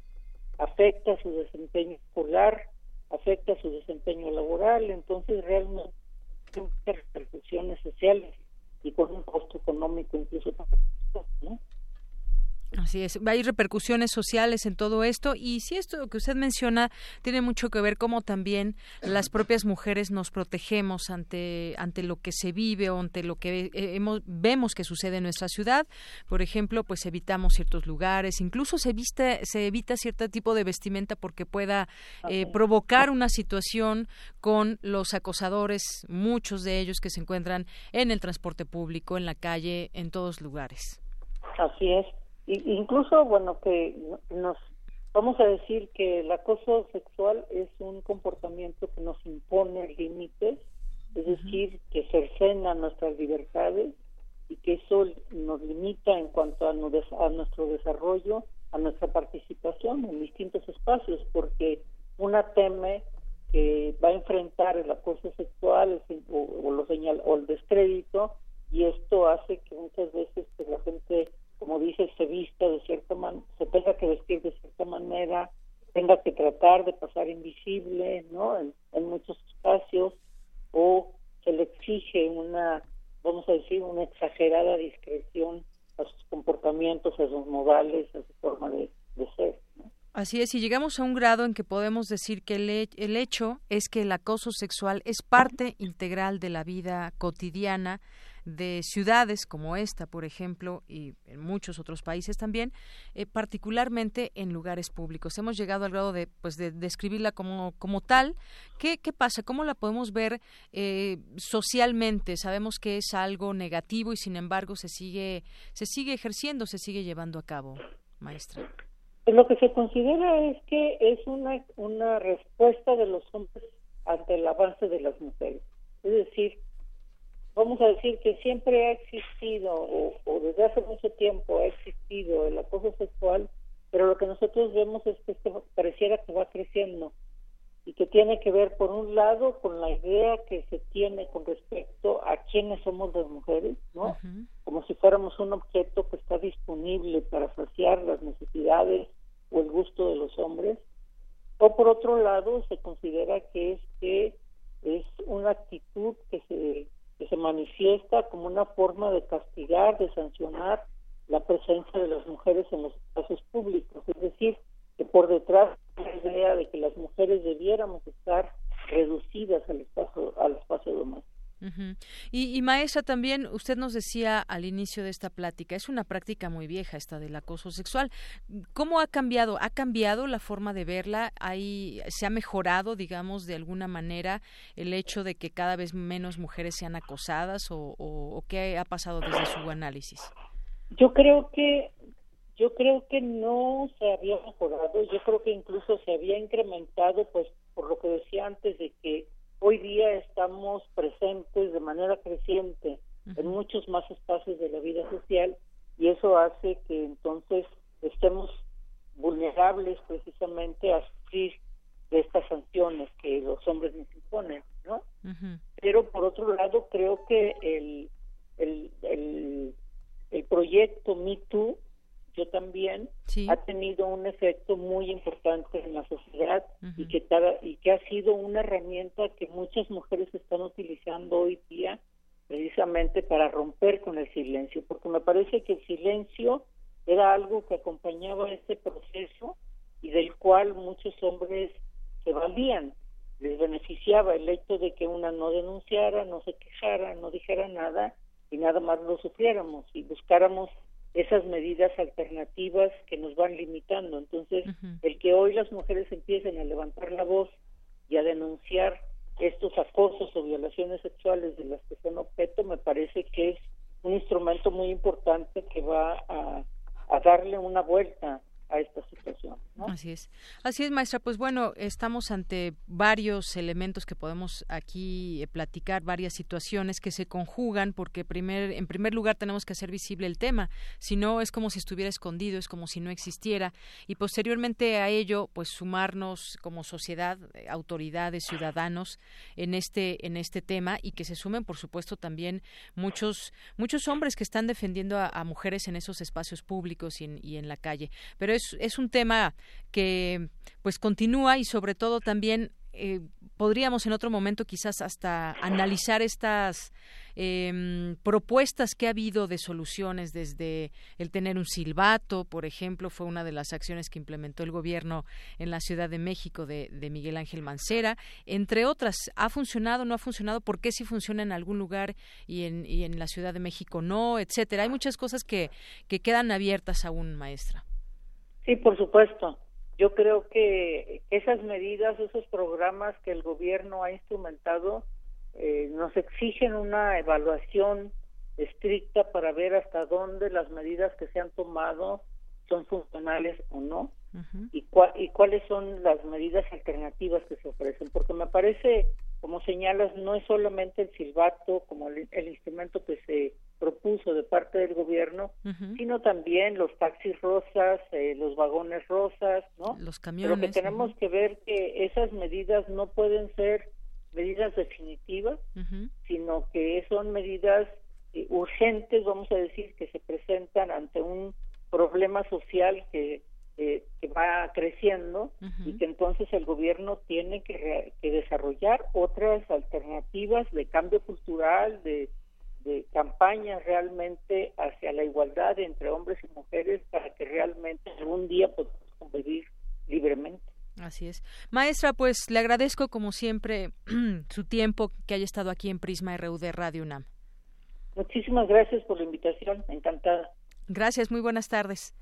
S42: afecta su desempeño escolar, afecta su desempeño laboral, entonces realmente tiene muchas repercusiones sociales y con un costo económico incluso para ¿no?
S1: Así es, hay repercusiones sociales en todo esto y si esto que usted menciona tiene mucho que ver cómo también las propias mujeres nos protegemos ante ante lo que se vive o ante lo que eh, vemos que sucede en nuestra ciudad. Por ejemplo, pues evitamos ciertos lugares, incluso se viste, se evita cierto tipo de vestimenta porque pueda eh, provocar una situación con los acosadores, muchos de ellos que se encuentran en el transporte público, en la calle, en todos lugares.
S42: Así es incluso, bueno, que nos vamos a decir que el acoso sexual es un comportamiento que nos impone límites, es decir, que cercena nuestras libertades y que eso nos limita en cuanto a, a nuestro desarrollo, a nuestra participación en distintos espacios, porque una teme que va a enfrentar el acoso sexual o, lo señal, o el descrédito y esto hace que muchas veces pues, la gente como dice, se vista de cierta manera, se tenga que vestir de cierta manera, tenga que tratar de pasar invisible, ¿no? En, muchos espacios, o se le exige una, vamos a decir, una exagerada discreción a sus comportamientos, a sus modales, a su forma de, ser.
S1: Así es, y llegamos a un grado en que podemos decir que el, el hecho es que el acoso sexual es parte integral de la vida cotidiana de ciudades como esta, por ejemplo, y en muchos otros países también, eh, particularmente en lugares públicos. Hemos llegado al grado de, pues, de describirla como, como tal. ¿Qué, ¿Qué pasa? ¿Cómo la podemos ver eh, socialmente? Sabemos que es algo negativo y, sin embargo, se sigue, se sigue ejerciendo, se sigue llevando a cabo, maestra.
S42: Pues lo que se considera es que es una, una respuesta de los hombres ante el avance de las mujeres. Es decir, vamos a decir que siempre ha existido o, desde hace mucho tiempo ha existido el acoso sexual, pero lo que nosotros vemos es que esto pareciera que va creciendo y que tiene que ver, por un lado, con la idea que se tiene con respecto a quiénes somos las mujeres, ¿no? Como si fuéramos un objeto que está disponible para saciar las necesidades o el gusto de los hombres. O por otro lado, se considera que es que es una actitud que se, que se manifiesta como una forma de castigar, de sancionar la presencia de las mujeres en los espacios públicos. Es decir, que por detrás la idea de que las mujeres debiéramos estar reducidas al espacio, al espacio doméstico.
S1: Y, y, maestra, también usted nos decía al inicio de esta plática, es una práctica muy vieja esta del acoso sexual. ¿Cómo ha cambiado? ¿Ha cambiado la forma de verla? ¿Hay, ¿Se ha mejorado, digamos, de alguna manera el hecho de que cada vez menos mujeres sean acosadas o, o qué ha pasado desde su análisis?
S42: Yo creo que yo creo que no se había mejorado, yo creo que incluso se había incrementado, pues por lo que decía antes de que hoy día estamos presentes de manera creciente en muchos más espacios de la vida social y eso hace que entonces estemos vulnerables precisamente a sufrir de estas sanciones que los hombres nos imponen, ¿no? Pero por otro lado creo que el el, el, el proyecto Me Too yo también, ha tenido un efecto muy importante en la sociedad y, que y que ha sido una herramienta que muchas mujeres están utilizando hoy día precisamente para romper con el silencio, porque me parece que el silencio era algo que acompañaba este proceso y del cual muchos hombres se valían, les beneficiaba el hecho de que una no denunciara, no se quejara, no dijera nada y nada más lo sufriéramos y buscáramos esas medidas alternativas que nos van limitando. Entonces, el que hoy las mujeres empiecen a levantar la voz y a denunciar estos acosos o violaciones sexuales de las que son objeto, me parece que es un instrumento muy importante que va a, a darle una vuelta a esta situación.
S1: Así es. Así es, maestra. Pues bueno, estamos ante varios elementos que podemos aquí eh, platicar, varias situaciones que se conjugan, porque primer, en primer lugar tenemos que hacer visible el tema. Si no, es como si estuviera escondido, es como si no existiera. Y posteriormente a ello, pues sumarnos como sociedad, eh, autoridades, ciudadanos, en este, en este tema y que se sumen, por supuesto, también muchos, muchos hombres que están defendiendo a, mujeres en esos espacios públicos y en, y en la calle. Pero es, un tema que pues continúa y sobre todo también eh, podríamos en otro momento quizás hasta analizar estas eh, propuestas que ha habido de soluciones desde el tener un silbato, por ejemplo, fue una de las acciones que implementó el gobierno en la Ciudad de México de, Miguel Ángel Mancera, entre otras. ¿Ha funcionado, no ha funcionado? ¿Por qué si funciona en algún lugar y en, y en la Ciudad de México no? Etcétera. Hay muchas cosas que, que quedan abiertas aún, maestra.
S42: Sí, por supuesto. Yo creo que esas medidas, esos programas que el gobierno ha instrumentado, eh, nos exigen una evaluación estricta para ver hasta dónde las medidas que se han tomado son funcionales o no y, y cuáles son las medidas alternativas que se ofrecen. Porque me parece, como señalas, no es solamente el silbato como el, instrumento que se propuso de parte del gobierno, sino también los taxis rosas, eh, los vagones rosas, ¿no?
S1: Los camiones.
S42: Pero que tenemos que ver que esas medidas no pueden ser medidas definitivas, sino que son medidas eh, urgentes, vamos a decir, que se presentan ante un problema social que eh, que va creciendo y que entonces el gobierno tiene que, desarrollar otras alternativas de cambio cultural, de, de campañas realmente hacia la igualdad entre hombres y mujeres para que realmente algún día podamos convivir libremente.
S1: Así es. Maestra, pues le agradezco como siempre su tiempo que haya estado aquí en Prisma RU de Radio UNAM.
S42: Muchísimas gracias por la invitación, encantada.
S1: Gracias, muy buenas tardes.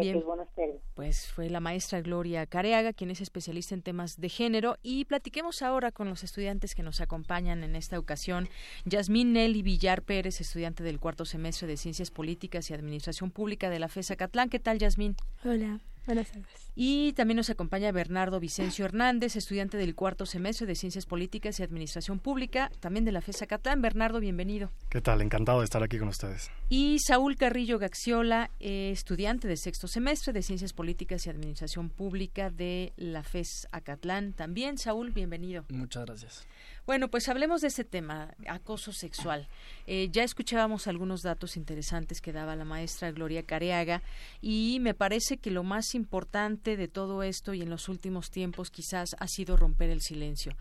S42: Bien, buenas tardes.
S1: Pues fue la maestra Gloria Careaga, quien es especialista en temas de género, y platiquemos ahora con los estudiantes que nos acompañan en esta ocasión. Yasmín Nelly Villar Pérez, estudiante del cuarto semestre de Ciencias Políticas y Administración Pública de la FESA Catlán. ¿Qué tal, Yasmín?
S43: Hola. Buenas tardes.
S1: Y también nos acompaña Bernardo Vicencio Hernández, estudiante del cuarto semestre de Ciencias Políticas y Administración Pública, también de la FESA Catlán. Bernardo, bienvenido.
S44: ¿Qué tal? Encantado de estar aquí con ustedes.
S1: Y Saúl Carrillo Gaxiola, eh, estudiante de sexto semestre de Ciencias Políticas y Administración Pública de la FES Acatlán. También, Saúl, bienvenido.
S44: Muchas gracias.
S1: Bueno, pues hablemos de ese tema, acoso sexual. Eh, ya escuchábamos algunos datos interesantes que daba la maestra Gloria Careaga y me parece que lo más importante de todo esto y en los últimos tiempos quizás ha sido romper el silencio.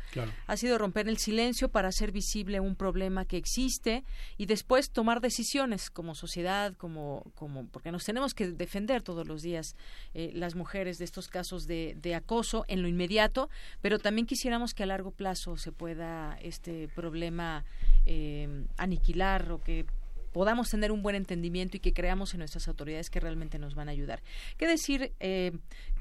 S1: Ha sido romper el silencio para hacer visible un problema que existe y después tomar decisiones como sociedad, como, como porque nos tenemos que defender todos los días eh, las mujeres de estos casos de, de acoso en lo inmediato, pero también quisiéramos que a largo plazo se pueda este problema eh, aniquilar o que podamos tener un buen entendimiento y que creamos en nuestras autoridades que realmente nos van a ayudar. ¿Qué decir? Eh,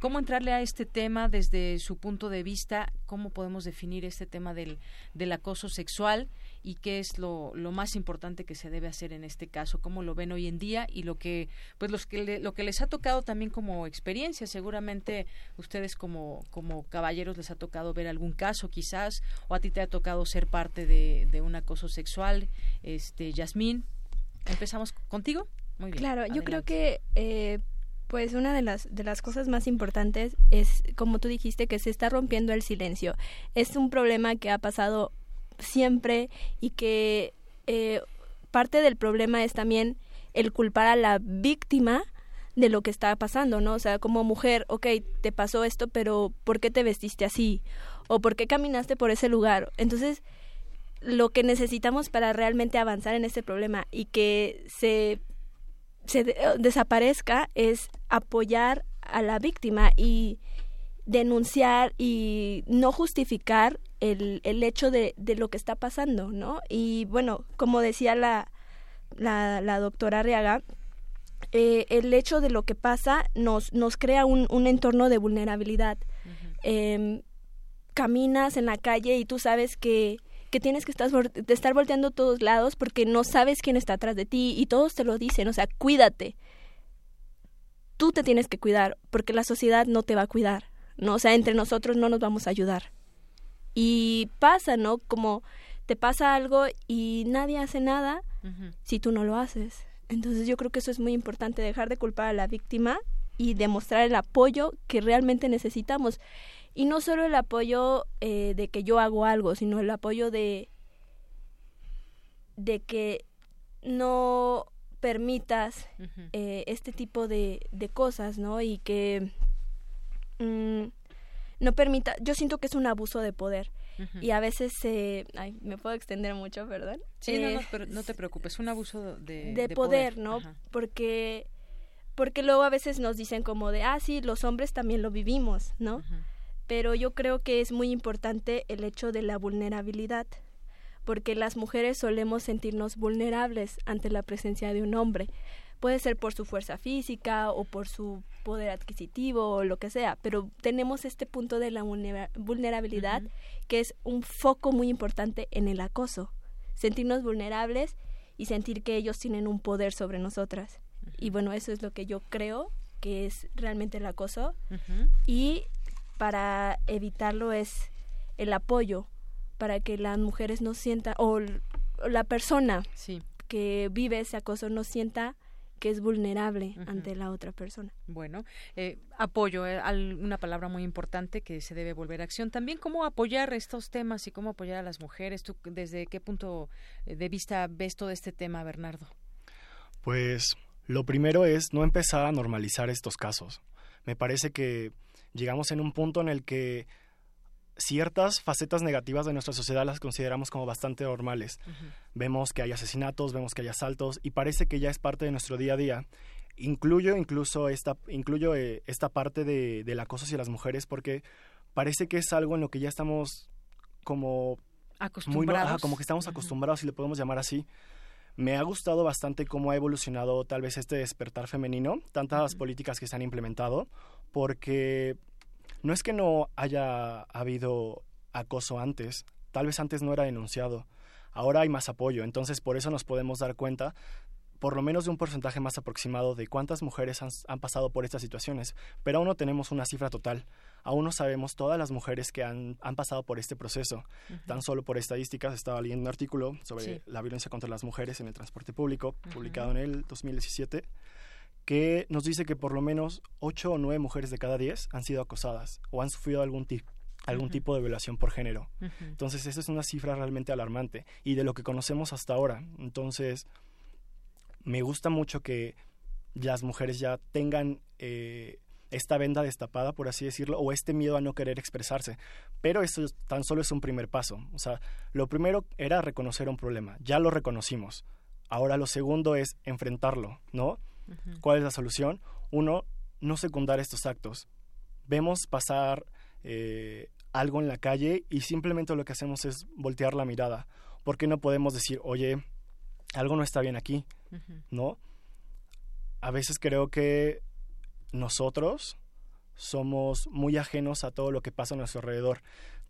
S1: ¿Cómo entrarle a este tema desde su punto de vista? ¿Cómo podemos definir este tema del, del acoso sexual? Y qué es lo, lo, más importante que se debe hacer en este caso, cómo lo ven hoy en día y lo que pues los que lo que les ha tocado también como experiencia, seguramente ustedes como como caballeros les ha tocado ver algún caso quizás o a ti te ha tocado ser parte de, de un acoso sexual, este Yasmín, Empezamos contigo. Muy bien.
S43: Claro, yo creo que eh, pues una de las de las cosas más importantes es como tú dijiste que se está rompiendo el silencio. Es un problema que ha pasado siempre y que eh, parte del problema es también el culpar a la víctima de lo que está pasando, ¿no? O sea, como mujer, ok, te pasó esto, pero ¿por qué te vestiste así? ¿O por qué caminaste por ese lugar? Entonces, lo que necesitamos para realmente avanzar en este problema y que se, se desaparezca es apoyar a la víctima y denunciar y no justificar el, el hecho de, de lo que está pasando, ¿no? Y bueno, como decía la, la, la doctora Arriaga, eh, el hecho de lo que pasa nos, nos crea un, un entorno de vulnerabilidad. Em, caminas en la calle y tú sabes que que tienes que estar, de estar volteando a todos lados porque no sabes quién está atrás de ti y todos te lo dicen, o sea, cuídate. Tú te tienes que cuidar porque la sociedad no te va a cuidar, ¿no? O sea, entre nosotros no nos vamos a ayudar. Y pasa, ¿no? Como te pasa algo y nadie hace nada si tú no lo haces. Entonces yo creo que eso es muy importante, dejar de culpar a la víctima y demostrar el apoyo que realmente necesitamos. Y no solo el apoyo eh, de que yo hago algo, sino el apoyo de, de que no permitas eh, este tipo de, de cosas, ¿no? Y que mm, no permita, yo siento que es un abuso de poder. Y a veces se... ay, me puedo extender mucho, perdón.
S1: Sí, no, no, eh, pero no te preocupes, un abuso de,
S43: de, poder, ¿no? Porque porque luego a veces nos dicen como de, ah, sí, los hombres también lo vivimos, ¿no? pero yo creo que es muy importante el hecho de la vulnerabilidad, porque las mujeres solemos sentirnos vulnerables ante la presencia de un hombre. Puede ser por su fuerza física o por su poder adquisitivo o lo que sea, pero tenemos este punto de la vulnerabilidad que es un foco muy importante en el acoso. Sentirnos vulnerables y sentir que ellos tienen un poder sobre nosotras. Y bueno, eso es lo que yo creo que es realmente el acoso. Y para evitarlo es el apoyo para que las mujeres no sientan o la persona que vive ese acoso no sienta que es vulnerable ante la otra persona.
S1: Bueno, eh, apoyo, eh, una palabra muy importante que se debe volver a acción. También cómo apoyar estos temas y cómo apoyar a las mujeres. ¿Tú desde qué punto de vista ves todo este tema, Bernardo?
S44: Pues lo primero es no empezar a normalizar estos casos. Me parece que llegamos en un punto en el que ciertas facetas negativas de nuestra sociedad las consideramos como bastante normales. Vemos que hay asesinatos, vemos que hay asaltos y parece que ya es parte de nuestro día a día. Incluyo incluso esta, incluyo, eh, esta parte de, del acoso hacia las mujeres porque parece que es algo en lo que ya estamos como
S1: acostumbrados.
S44: como que estamos acostumbrados, si le podemos llamar así. Me ha gustado bastante cómo ha evolucionado tal vez este despertar femenino, tantas políticas que se han implementado, porque no es que no haya habido acoso antes, tal vez antes no era denunciado, ahora hay más apoyo, entonces por eso nos podemos dar cuenta por lo menos de un porcentaje más aproximado de cuántas mujeres han, pasado por estas situaciones, pero aún no tenemos una cifra total. Aún no sabemos todas las mujeres que han, pasado por este proceso. Tan solo por estadísticas, estaba leyendo un artículo sobre la violencia contra las mujeres en el transporte público, publicado en el 2017, que nos dice que por lo menos 8 o 9 mujeres de cada 10 han sido acosadas o han sufrido algún tipo algún tipo de violación por género. Entonces, esa es una cifra realmente alarmante y de lo que conocemos hasta ahora. Entonces, me gusta mucho que las mujeres ya tengan eh, esta venda destapada, por así decirlo, o este miedo a no querer expresarse. Pero eso tan solo es un primer paso. O sea, lo primero era reconocer un problema, ya lo reconocimos. Ahora lo segundo es enfrentarlo, ¿no? ¿Cuál es la solución? Uno, no secundar estos actos. Vemos pasar eh, algo en la calle y simplemente lo que hacemos es voltear la mirada. porque no podemos decir, oye, algo no está bien aquí? ¿No? A veces creo que nosotros somos muy ajenos a todo lo que pasa a nuestro alrededor.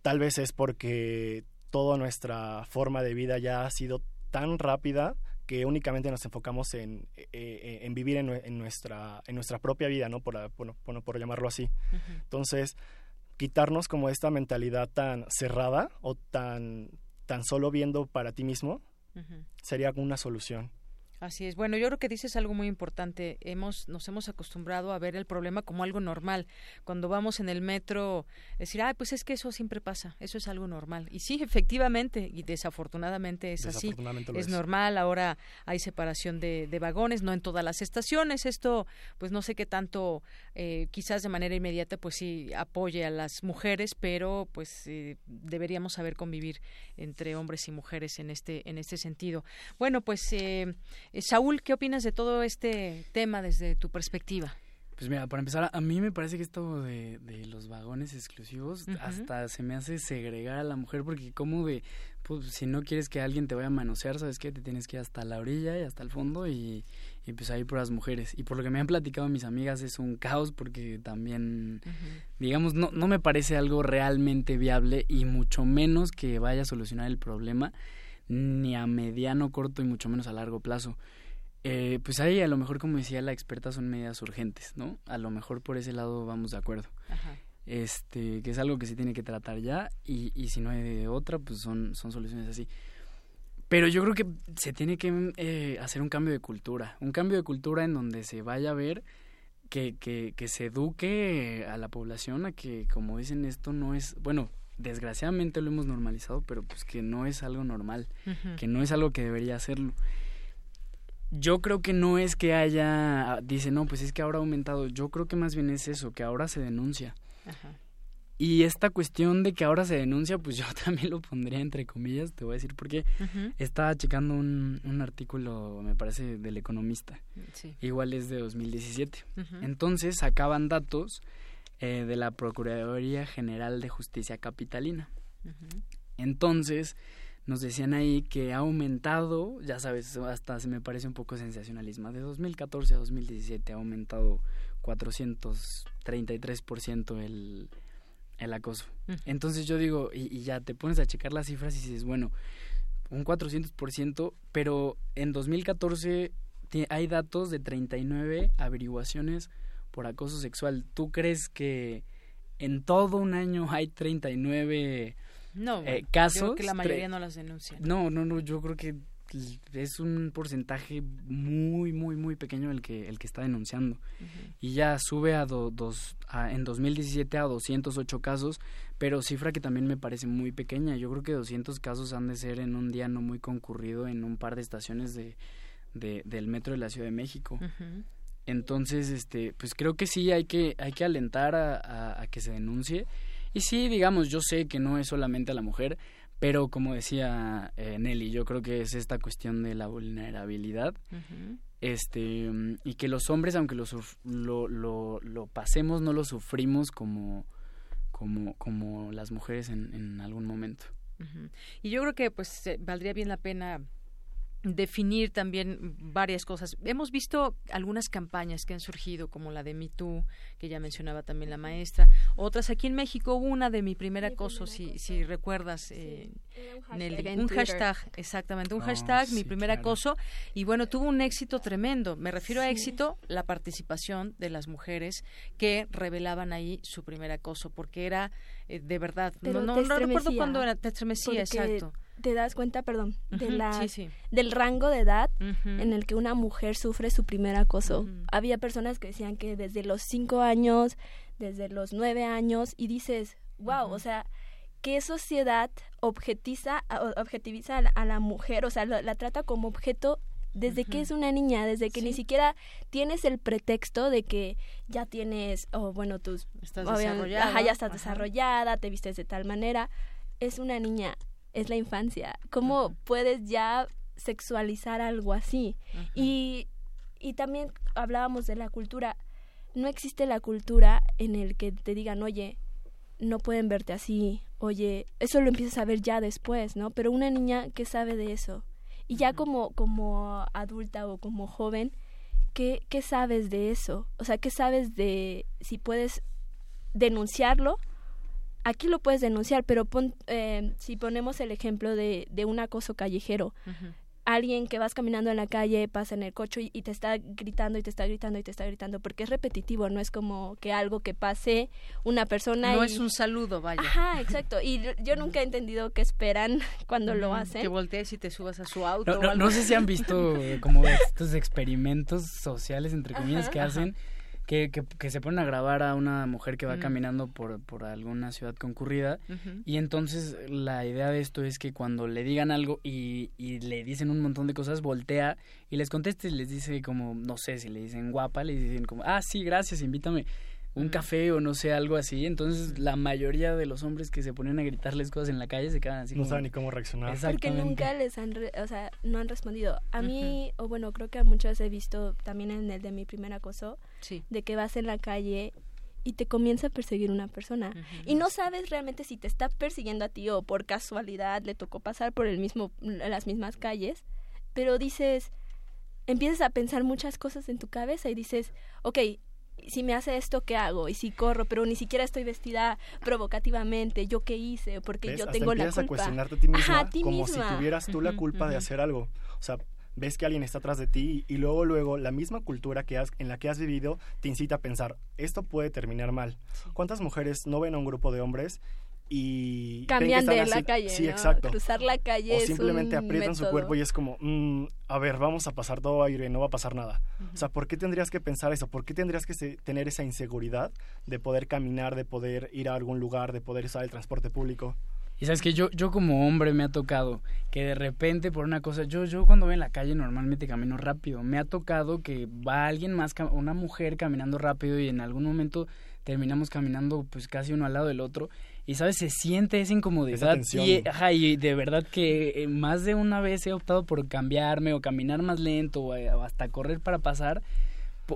S44: Tal vez es porque toda nuestra forma de vida ya ha sido tan rápida que únicamente nos enfocamos en, eh, eh, en vivir en, nuestra, en nuestra propia vida, ¿no? Por, por, por llamarlo así. Entonces, quitarnos como esta mentalidad tan cerrada o tan, tan solo viendo para ti mismo sería una solución.
S45: Así es. Bueno, yo creo que dices algo muy importante. Hemos, nos hemos acostumbrado a ver el problema como algo normal. Cuando vamos en el metro, decir, ah, pues es que eso siempre pasa, eso es algo normal. Y sí, efectivamente, y desafortunadamente es así. Es, normal. Ahora hay separación de, vagones, no en todas las estaciones. Esto, pues no sé qué tanto, eh, quizás de manera inmediata, pues sí apoye a las mujeres, pero pues eh, deberíamos saber convivir entre hombres y mujeres en este, en este sentido. Bueno, pues. Eh, eh, Saúl, ¿qué opinas de todo este tema desde tu perspectiva?
S46: Pues mira, para empezar, a mí me parece que esto de, los vagones exclusivos hasta se me hace segregar a la mujer porque como de, pues si no quieres que alguien te vaya a manosear, ¿sabes qué? Te tienes que ir hasta la orilla y hasta el fondo y, y pues ahí por las mujeres. Y por lo que me han platicado mis amigas es un caos porque también, digamos, no, no me parece algo realmente viable y mucho menos que vaya a solucionar el problema ni a mediano, corto y mucho menos a largo plazo. Eh, pues ahí a lo mejor, como decía la experta, son medidas urgentes, ¿no? A lo mejor por ese lado vamos de acuerdo. Este, que es algo que se tiene que tratar ya y, y si no hay de otra, pues son, son soluciones así. Pero yo creo que se tiene que eh, hacer un cambio de cultura, un cambio de cultura en donde se vaya a ver que, que, que se eduque a la población a que, como dicen, esto no es, bueno, desgraciadamente lo hemos normalizado, pero pues que no es algo normal, que no es algo que debería hacerlo. Yo creo que no es que haya, dice, no, pues es que ahora ha aumentado. Yo creo que más bien es eso, que ahora se denuncia. Y esta cuestión de que ahora se denuncia, pues yo también lo pondría entre comillas, te voy a decir por qué. Estaba checando un, un, artículo, me parece, del Economista. Igual es de 2017. Entonces sacaban datos eh, de la Procuraduría General de Justicia Capitalina. Entonces, nos decían ahí que ha aumentado, ya sabes, hasta se me parece un poco sensacionalismo, de 2014 a 2017 ha aumentado 433% el, el acoso. Entonces yo digo, y, y, ya te pones a checar las cifras y dices, bueno, un 400%, pero en 2014 hay datos de 39 averiguaciones por acoso sexual. ¿Tú crees que en todo un año hay 39
S45: no, eh, casos? Creo que la mayoría no las denuncian.
S46: No, no, no, yo creo que es un porcentaje muy muy muy pequeño el que el que está denunciando y ya sube a, dos, en 2017 a 208 casos pero cifra que también me parece muy pequeña yo creo que 200 casos han de ser en un día no muy concurrido en un par de estaciones de, del metro de la Ciudad de México entonces, este, pues creo que sí hay que, hay que alentar a, que se denuncie. Y sí, digamos, yo sé que no es solamente a la mujer, pero como decía eh, Nelly, yo creo que es esta cuestión de la vulnerabilidad. Este, y que los hombres, aunque lo, lo, lo, lo, pasemos, no lo sufrimos como, como, como las mujeres en, en algún momento.
S45: Y yo creo que pues valdría bien la pena definir también varias cosas. Hemos visto algunas campañas que han surgido, como la de Me Too, que ya mencionaba también la maestra. Otras aquí en México, una de mi primer acoso, si, si recuerdas, eh, un, hashtag, exactamente, un oh, hashtag, mi primer acoso. Y bueno, tuvo un éxito tremendo. Me refiero a éxito, la participación de las mujeres que revelaban ahí su primer acoso, porque era eh, de verdad, no, no, recuerdo cuándo era, te estremecía, exacto
S43: te das cuenta, perdón, de la, del rango de edad en el que una mujer sufre su primer acoso. Había personas que decían que desde los cinco años, desde los nueve años, y dices, wow, o sea, ¿qué sociedad objetiza, objetiviza a la, mujer? O sea, la, trata como objeto desde que es una niña, desde que ni siquiera tienes el pretexto de que ya tienes, o bueno, tus...
S45: Estás desarrollada.
S43: ya estás desarrollada, te vistes de tal manera. Es una niña es la infancia. ¿Cómo puedes ya sexualizar algo así? y, y también hablábamos de la cultura. No existe la cultura en el que te digan, oye, no pueden verte así, oye, eso lo empiezas a ver ya después, ¿no? Pero una niña que sabe de eso. Y ya como, como adulta o como joven, ¿qué, ¿qué sabes de eso? O sea, ¿qué sabes de si puedes denunciarlo aquí lo puedes denunciar, pero eh, si ponemos el ejemplo de, de un acoso callejero, alguien que vas caminando en la calle, pasa en el coche y, te está gritando y te está gritando y te está gritando, porque es repetitivo, no es como que algo que pase una persona.
S45: No es un saludo, vaya.
S43: Ajá, exacto. Y yo nunca he entendido qué esperan cuando lo hacen.
S45: Que voltees y te subas a su auto.
S46: No, no sé si han visto como estos experimentos sociales, entre comillas, que hacen que, que, se ponen a grabar a una mujer que va mm. caminando por, por alguna ciudad concurrida y entonces la idea de esto es que cuando le digan algo y, y le dicen un montón de cosas, voltea y les conteste y les dice como, no sé, si le dicen guapa, le dicen como, ah, sí, gracias, invítame un café o no sé, algo así. Entonces, la mayoría de los hombres que se ponen a gritarles cosas en la calle se quedan así.
S44: No saben ni cómo reaccionar.
S43: Porque nunca les han, o sea, no han respondido. A mí, o bueno, creo que a muchas he visto también en el de mi primer acoso, de que vas en la calle y te comienza a perseguir una persona y no sabes realmente si te está persiguiendo a ti o por casualidad le tocó pasar por el mismo las mismas calles, pero dices empiezas a pensar muchas cosas en tu cabeza y dices, ok, si me hace esto, ¿qué hago? Y si corro, pero ni siquiera estoy vestida provocativamente, ¿yo qué hice? Porque yo tengo la culpa.
S44: a cuestionarte a ti misma como si tuvieras tú la culpa de hacer algo. O sea, ves que alguien está atrás de ti y luego luego la misma cultura que has, en la que has vivido te incita a pensar, esto puede terminar mal. ¿Cuántas mujeres no ven a un grupo de hombres y
S43: cambian de la calle,
S44: sí, exacto.
S43: Cruzar la calle
S44: o simplemente aprietan su cuerpo y es como, mm, a ver, vamos a pasar todo aire, no va a pasar nada. O sea, ¿por qué tendrías que pensar eso? ¿Por qué tendrías que tener esa inseguridad de poder caminar, de poder ir a algún lugar, de poder usar el transporte público?
S46: Y sabes que yo, yo como hombre me ha tocado que de repente por una cosa, yo, yo cuando voy en la calle normalmente camino rápido. Me ha tocado que va alguien más, una mujer caminando rápido y en algún momento terminamos caminando pues casi uno al lado del otro. Y sabes se siente esa incomodidad y, ajá, y de verdad que eh, más de una vez he optado por cambiarme o caminar más lento eh, o, hasta correr para pasar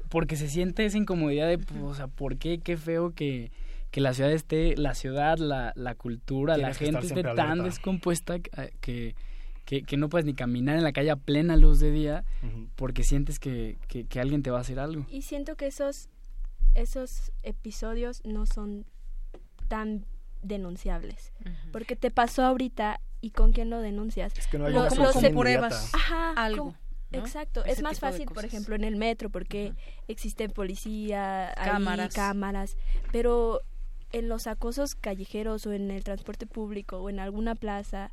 S46: porque se siente esa incomodidad de pues, o sea por qué qué feo que que la ciudad esté la ciudad la, la cultura la gente esté tan descompuesta eh, que, que, que, no puedes ni caminar en la calle a plena luz de día porque sientes que, que, que alguien te va a hacer algo
S43: y siento que esos esos episodios no son tan denunciables. Porque te pasó ahorita y con quién lo denuncias.
S44: Es que no hay
S45: pruebas.
S43: Ajá, algo. Exacto, es más fácil, por ejemplo, en el metro porque existen policía, cámaras. cámaras, pero en los acosos callejeros o en el transporte público o en alguna plaza,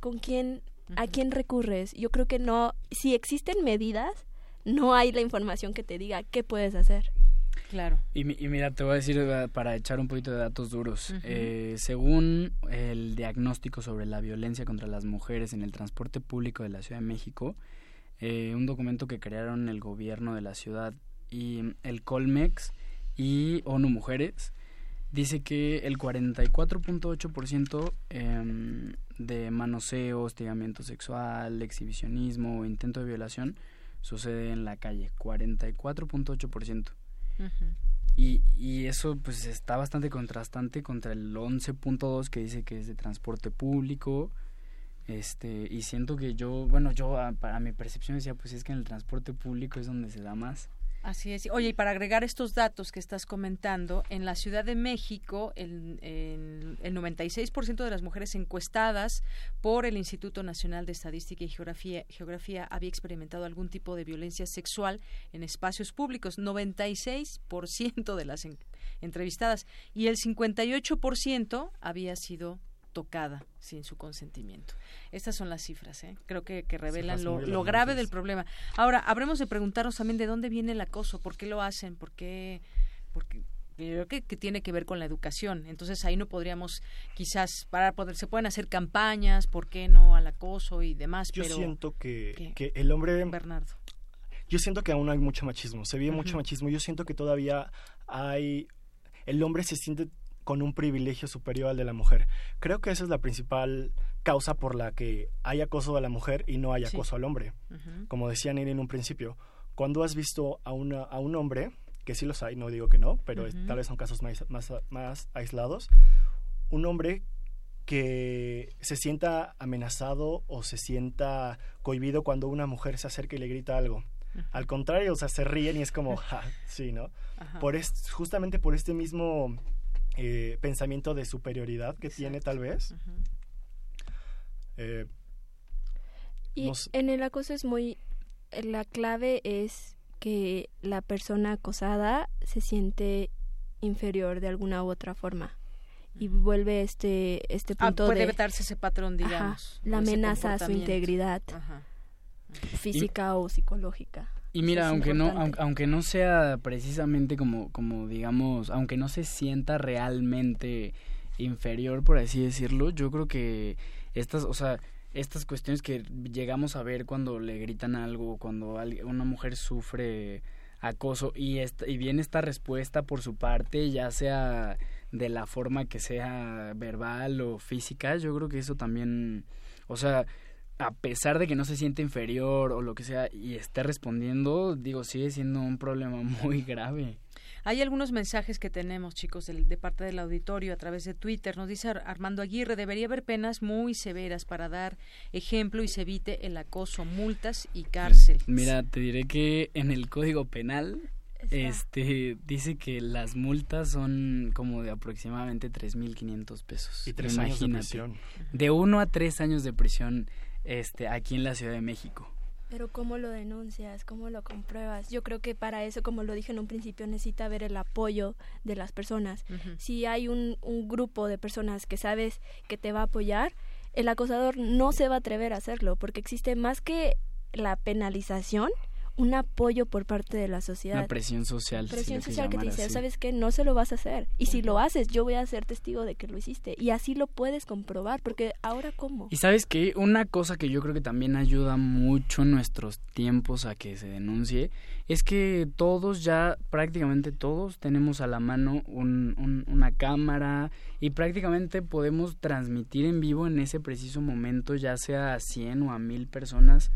S43: ¿con quién a quién recurres? Yo creo que no, si existen medidas, no hay la información que te diga qué puedes hacer.
S45: Claro.
S46: Y, mira, te voy a decir eh, para echar un poquito de datos duros. Eh, según el diagnóstico sobre la violencia contra las mujeres en el transporte público de la Ciudad de México, eh, un documento que crearon el gobierno de la ciudad y el Colmex y ONU Mujeres, dice que el 44.8% eh, de manoseo, hostigamiento sexual, exhibicionismo o intento de violación sucede en la calle. 44.8% y, y eso pues está bastante contrastante contra el 11.2 que dice que es de transporte público, Este, y siento que yo, bueno, yo para mi percepción decía, pues es que en el transporte público es donde se da más.
S1: Así es. Oye, y para agregar estos datos que estás comentando, en la Ciudad de México, el, el, el 96% de las mujeres encuestadas por el Instituto Nacional de Estadística y Geografía, Geografía había experimentado algún tipo de violencia sexual en espacios públicos. 96% de las entrevistadas. Y el 58% había sido tocada sin su consentimiento. Estas son las cifras, ¿eh? creo que, revelan lo, grave del problema. Ahora, habremos de preguntarnos también de dónde viene el acoso, por qué lo hacen, por qué, porque yo creo que, tiene que ver con la educación. Entonces ahí no podríamos quizás para poder se pueden hacer campañas, por qué no al acoso y demás.
S44: Yo siento que, que el hombre Bernardo. Yo siento que aún hay mucho machismo, se vive mucho machismo. Yo siento que todavía hay el hombre se siente con un privilegio superior al de la mujer. Creo que esa es la principal causa por la que hay acoso a la mujer y no hay acoso al hombre. Como decía Nini en un principio, cuando has visto a, una, a un hombre, que sí los hay, no digo que no, pero tal vez son casos más, más, más aislados, un hombre que se sienta amenazado o se sienta cohibido cuando una mujer se acerca y le grita algo. Al contrario, o sea, se ríen y es como, ja, sí, ¿no? Por justamente por este mismo eh, pensamiento de superioridad que tiene tal vez.
S43: Eh, y en el acoso es muy... La clave es que la persona acosada se siente inferior de alguna u otra forma y vuelve este este ah, punto
S1: puede
S43: de
S1: evitarse ese patrón digamos
S43: la amenaza a su integridad física o psicológica
S46: y mira, aunque no, aunque, no sea precisamente como, como digamos, aunque no se sienta realmente inferior, por así decirlo, yo creo que estas, o sea, estas cuestiones que llegamos a ver cuando le gritan algo, cuando una mujer sufre acoso y, esta, y viene esta respuesta por su parte, ya sea de la forma que sea verbal o física, yo creo que eso también, o sea, a pesar de que no se siente inferior o lo que sea y esté respondiendo, digo, sigue siendo un problema muy grave.
S1: Hay algunos mensajes que tenemos, chicos, de, parte del auditorio a través de Twitter. Nos dice Armando Aguirre, debería haber penas muy severas para dar ejemplo y se evite el acoso, multas y cárcel.
S46: Mira, te diré que en el Código Penal este dice que las multas son como de aproximadamente 3.500 pesos.
S44: Y tres años de prisión.
S46: De uno a tres años de prisión este, aquí en la Ciudad de México.
S43: Pero ¿cómo lo denuncias? ¿Cómo lo compruebas? Yo creo que para eso, como lo dije en un principio, necesita ver el apoyo de las personas. Si hay un, un grupo de personas que sabes que te va a apoyar, el acosador no se va a atrever a hacerlo, porque existe más que la penalización, un apoyo por parte de la sociedad.
S46: Una presión social.
S43: Presión social que te dice, ¿sabes qué? No se lo vas a hacer. Y si lo haces, yo voy a ser testigo de que lo hiciste. Y así lo puedes comprobar, porque ahora cómo.
S46: Y sabes qué? Una cosa que yo creo que también ayuda mucho en nuestros tiempos a que se denuncie es que todos ya, prácticamente todos, tenemos a la mano una cámara y prácticamente podemos transmitir en vivo en ese preciso momento, ya sea a 100 o a 1000 personas.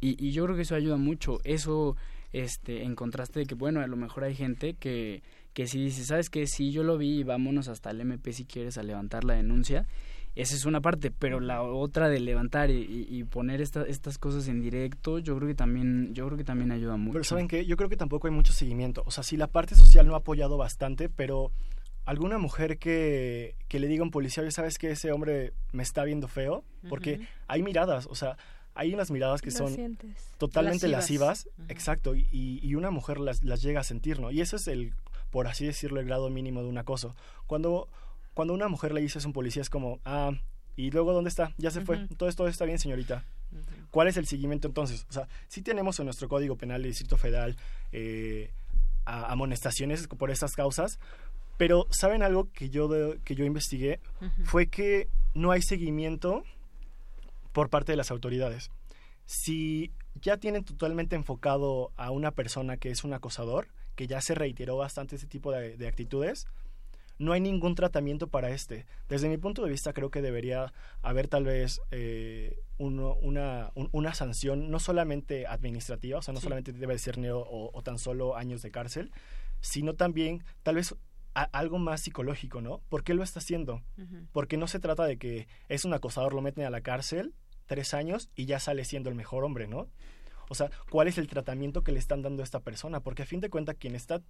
S46: y, y, yo creo que eso ayuda mucho. Eso, este, en contraste de que, bueno, a lo mejor hay gente que, que si dice, ¿sabes qué? Sí, yo lo vi y vámonos hasta el MP si quieres a levantar la denuncia. Esa es una parte, pero la otra de levantar y, poner estas cosas en directo, yo creo que también, yo creo que también ayuda mucho.
S44: Pero saben que yo creo que tampoco hay mucho seguimiento. O sea, si la parte social no ha apoyado bastante, pero alguna mujer que, que le diga a un policía, sabes que ese hombre me está viendo feo, porque hay miradas, o sea, hay unas miradas que son totalmente lascivas, exacto, y, y, una mujer las, las llega a sentir, ¿no? Y eso es el, por así decirlo, el grado mínimo de un acoso. Cuando, cuando una mujer le dice a un policía es como, ah, ¿y luego dónde está? Ya se fue, todo esto está bien, señorita. ¿Cuál es el seguimiento entonces? O sea, sí tenemos en nuestro Código Penal del Distrito Federal eh, amonestaciones por estas causas, pero ¿saben algo que yo, que yo investigué? Fue que no hay seguimiento por parte de las autoridades. Si ya tienen totalmente enfocado a una persona que es un acosador, que ya se reiteró bastante ese tipo de, actitudes, no hay ningún tratamiento para este. Desde mi punto de vista creo que debería haber tal vez eh, una, una, sanción no solamente administrativa, o sea, no solamente debe ser neo o, o, tan solo años de cárcel, sino también tal vez algo más psicológico, ¿no? ¿Por qué lo está haciendo? Porque no se trata de que es un acosador, lo meten a la cárcel tres años y ya sale siendo el mejor hombre, ¿no? O sea, ¿cuál es el tratamiento que le están dando a esta persona? Porque a fin de cuentas, quien está,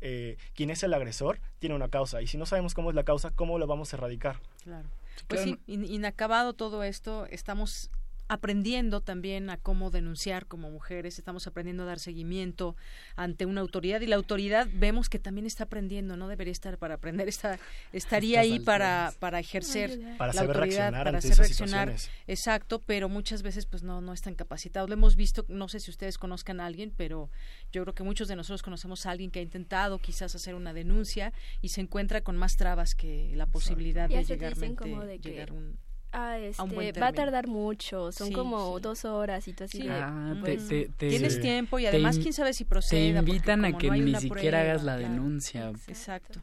S44: eh, quien es el agresor, tiene una causa. Y si no sabemos cómo es la causa, ¿cómo lo vamos a erradicar?
S1: Claro. Pues sí, inacabado todo esto, estamos aprendiendo también a cómo denunciar como mujeres, estamos aprendiendo a dar seguimiento ante una autoridad y la autoridad vemos que también está aprendiendo, no debería estar para aprender, está, estaría ahí para, para ejercer
S44: para
S1: la
S44: autoridad,
S1: para
S44: hacer
S1: reaccionar. Exacto, pero muchas veces pues no, no están capacitados. Lo hemos visto, no sé si ustedes conozcan a alguien, pero yo creo que muchos de nosotros conocemos a alguien que ha intentado quizás hacer una denuncia y se encuentra con más trabas que la posibilidad de llegar, de llegar un
S43: ah, este, va a tardar mucho, son como dos horas y tú así
S1: ah, Tienes tiempo y además quién sabe si procede.
S46: Te invitan a que ni siquiera hagas la denuncia.
S1: Exacto.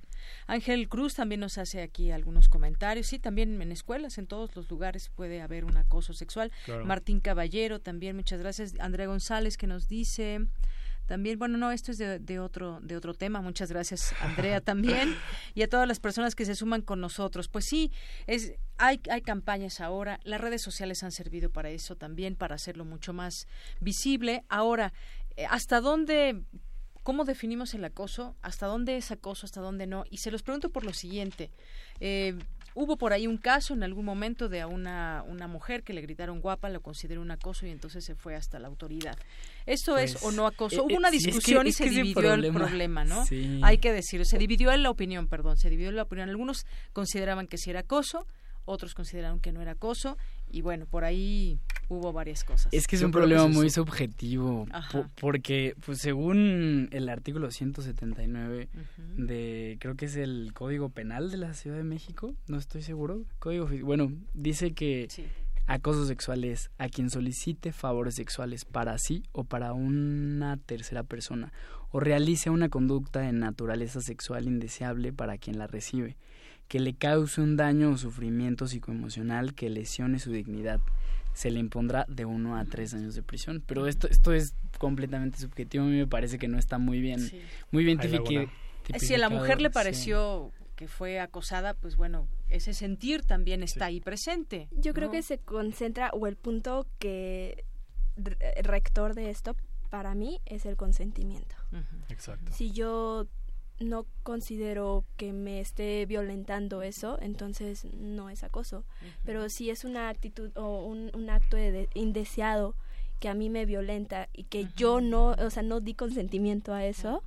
S1: Ángel Cruz también nos hace aquí algunos comentarios. Sí, también en escuelas, en todos los lugares puede haber un acoso sexual. Martín Caballero también, muchas gracias. Andrea González que nos dice... También, bueno, no, esto es de, otro, de otro tema. Muchas gracias, Andrea, también. Y a todas las personas que se suman con nosotros. Pues sí, es, hay, hay campañas ahora. Las redes sociales han servido para eso también, para hacerlo mucho más visible. Ahora, eh, ¿hasta dónde ¿Cómo definimos el acoso? ¿Hasta dónde es acoso? ¿Hasta dónde no? Y se los pregunto por lo siguiente. Eh, hubo por ahí un caso en algún momento de a una, una mujer que le gritaron guapa, lo consideró un acoso y entonces se fue hasta la autoridad. ¿Esto es o no acoso?
S46: Eh,
S1: hubo una discusión y se dividió el problema, ¿no? Hay que decirlo, se dividió en la opinión, perdón, se dividió en la opinión. Algunos consideraban que sí era acoso, otros consideraron que no era acoso y bueno, por ahí hubo varias cosas.
S46: Es que es un problema muy subjetivo porque pues según el artículo 179 de creo que es el Código Penal de la Ciudad de México, no estoy seguro, código bueno, dice que acoso sexual es a quien solicite favores sexuales para sí o para una tercera persona o realice una conducta de naturaleza sexual indeseable para quien la recibe que le cause un daño o sufrimiento psicoemocional que lesione su dignidad. Se le impondrá de uno a tres años de prisión. Pero esto, esto es completamente subjetivo. A mí me parece que no está muy bien, muy bien tipificado.
S1: Si a la mujer le pareció que fue acosada, pues bueno, ese sentir también está ahí presente.
S43: Yo creo que se concentra, o el punto que rector de esto para mí es el consentimiento.
S44: Exacto.
S43: Si yo no considero que me esté violentando eso, entonces no es acoso. Pero si es una actitud o un, acto de, indeseado que a mí me violenta y que yo no, o sea, no di consentimiento a eso,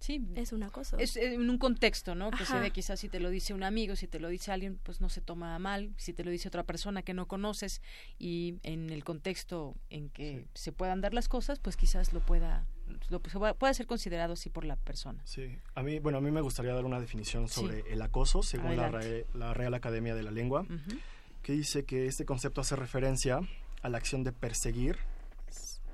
S1: Sí.
S43: Es un acoso.
S1: Es en un contexto, ¿no? Que se ve quizás si te lo dice un amigo, si te lo dice alguien, pues no se toma mal. Si te lo dice otra persona que no conoces y en el contexto en que se puedan dar las cosas, pues quizás lo pueda lo, puede ser considerado así por la persona.
S44: Sí, a mí, bueno, a mí me gustaría dar una definición sobre el acoso según la, la, Real Academia de la Lengua, que dice que este concepto hace referencia a la acción de perseguir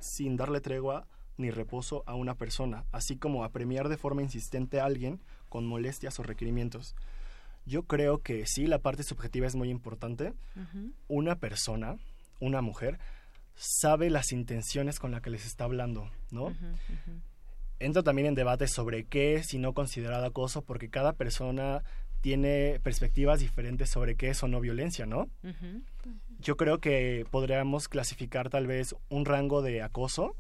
S44: sin darle tregua ni reposo a una persona, así como a premiar de forma insistente a alguien con molestias o requerimientos. Yo creo que sí, la parte subjetiva es muy importante. Una persona, una mujer, sabe las intenciones con las que les está hablando, ¿no? Entra también en debate sobre qué es y no considerado acoso, porque cada persona tiene perspectivas diferentes sobre qué es o no violencia, ¿no? Yo creo que podríamos clasificar tal vez un rango de acoso.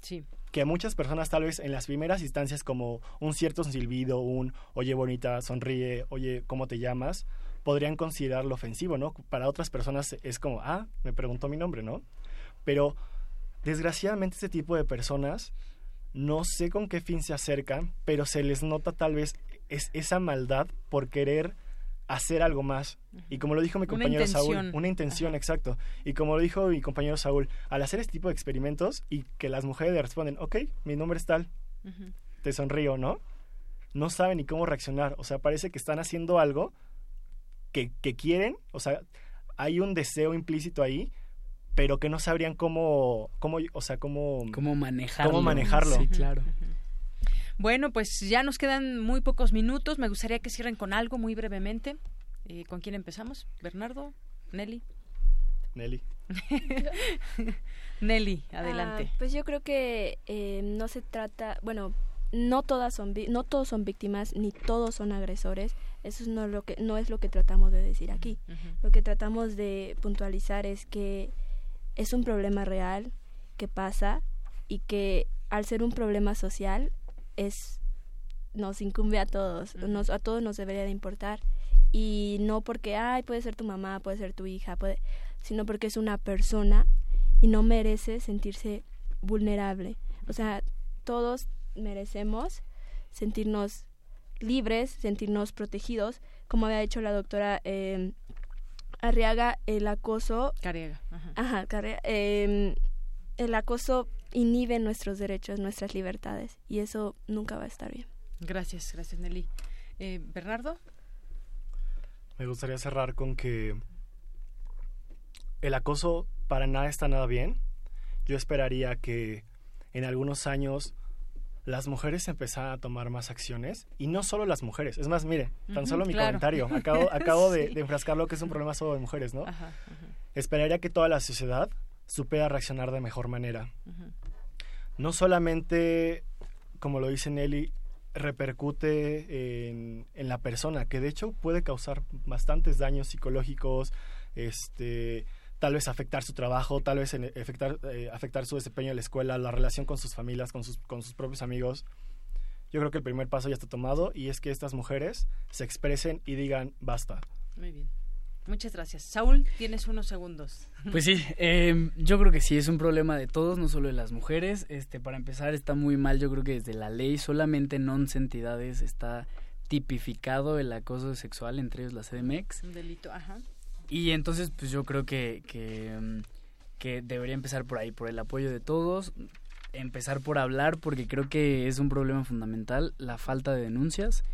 S1: Sí.
S44: Que muchas personas tal vez en las primeras instancias como un cierto silbido, un oye bonita, sonríe, oye, ¿cómo te llamas? podrían considerarlo ofensivo, ¿no? Para otras personas es como, ah, me preguntó mi nombre, ¿no? Pero desgraciadamente este tipo de personas no sé con qué fin se acercan, pero se les nota tal vez es esa maldad por querer hacer algo más. Y como lo dijo mi compañero Saúl, una intención, exacto. Y como lo dijo mi compañero Saúl, al hacer este tipo de experimentos y que las mujeres le responden, ok, mi nombre es tal, te sonrío, ¿no? No saben ni cómo reaccionar. O sea, parece que están haciendo algo que, que quieren, o sea, hay un deseo implícito ahí, pero que no sabrían cómo, cómo o sea, cómo,
S46: cómo manejarlo.
S44: Cómo manejarlo.
S46: Sí, claro.
S1: Bueno, pues ya nos quedan muy pocos minutos. Me gustaría que cierren con algo muy brevemente. Eh, ¿Con quién empezamos? ¿Bernardo? ¿Nelly?
S44: Nelly.
S1: Nelly, adelante.
S43: Ah, pues yo creo que eh, no se trata, bueno, no todas son no todos son víctimas ni todos son agresores eso no es lo que no es lo que tratamos de decir aquí lo que tratamos de puntualizar es que es un problema real que pasa y que al ser un problema social es nos incumbe a todos nos, a todos nos debería de importar. Y no porque ay puede ser tu mamá puede ser tu hija puede sino porque es una persona y no merece sentirse vulnerable. O sea todos merecemos sentirnos libres, sentirnos protegidos, como había dicho la doctora eh, Arriaga, el acoso...
S1: Cariaga.
S43: Ajá, em, el acoso inhibe nuestros derechos, nuestras libertades, y eso nunca va a estar bien.
S1: Gracias, gracias Nelly. Eh, Bernardo.
S44: Me gustaría cerrar con que el acoso para nada está nada bien. Yo esperaría que en algunos años las mujeres empezaran a tomar más acciones y no solo las mujeres. Es más, mire, tan solo mi comentario. Acabo, acabo de, enfrascar lo que es un problema solo de mujeres, ¿no? Esperaría que toda la sociedad supiera reaccionar de mejor manera. No solamente, como lo dice Nelly, repercute en, en, la persona, que de hecho puede causar bastantes daños psicológicos, este, tal vez afectar su trabajo, tal vez afectar, eh, afectar su desempeño en la escuela, la relación con sus familias, con sus, con sus propios amigos. Yo creo que el primer paso ya está tomado y es que estas mujeres se expresen y digan basta.
S1: Muy bien. Muchas gracias. Saúl, tienes unos segundos.
S46: Pues sí, em, yo creo que sí, es un problema de todos, no solo de las mujeres. Este, para empezar, está muy mal, yo creo que desde la ley, solamente en 11 entidades está tipificado el acoso sexual, entre ellos la CDMX.
S1: Un delito, ajá.
S46: Y entonces, pues yo creo que, que, mm, que debería empezar por ahí, por el apoyo de todos, empezar por hablar, porque creo que es un problema fundamental, la falta de denuncias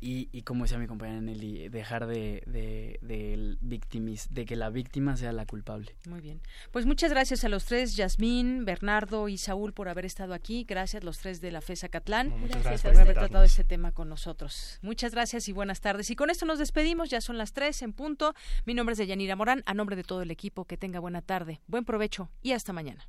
S46: y, y como decía mi compañera Nelly, dejar de, de, de, victimis, de que la víctima sea la culpable.
S1: Muy bien. Pues muchas gracias a los tres, Yasmín, Bernardo y Saúl, por haber estado aquí. Gracias, los tres de la FESA Catlán, por haber tratado este tema con nosotros. Muchas gracias y buenas tardes. Y con esto nos despedimos, ya son las tres en punto. Mi nombre es Deyanira Morán, a nombre de todo el equipo, que tenga buena tarde, buen provecho y hasta mañana.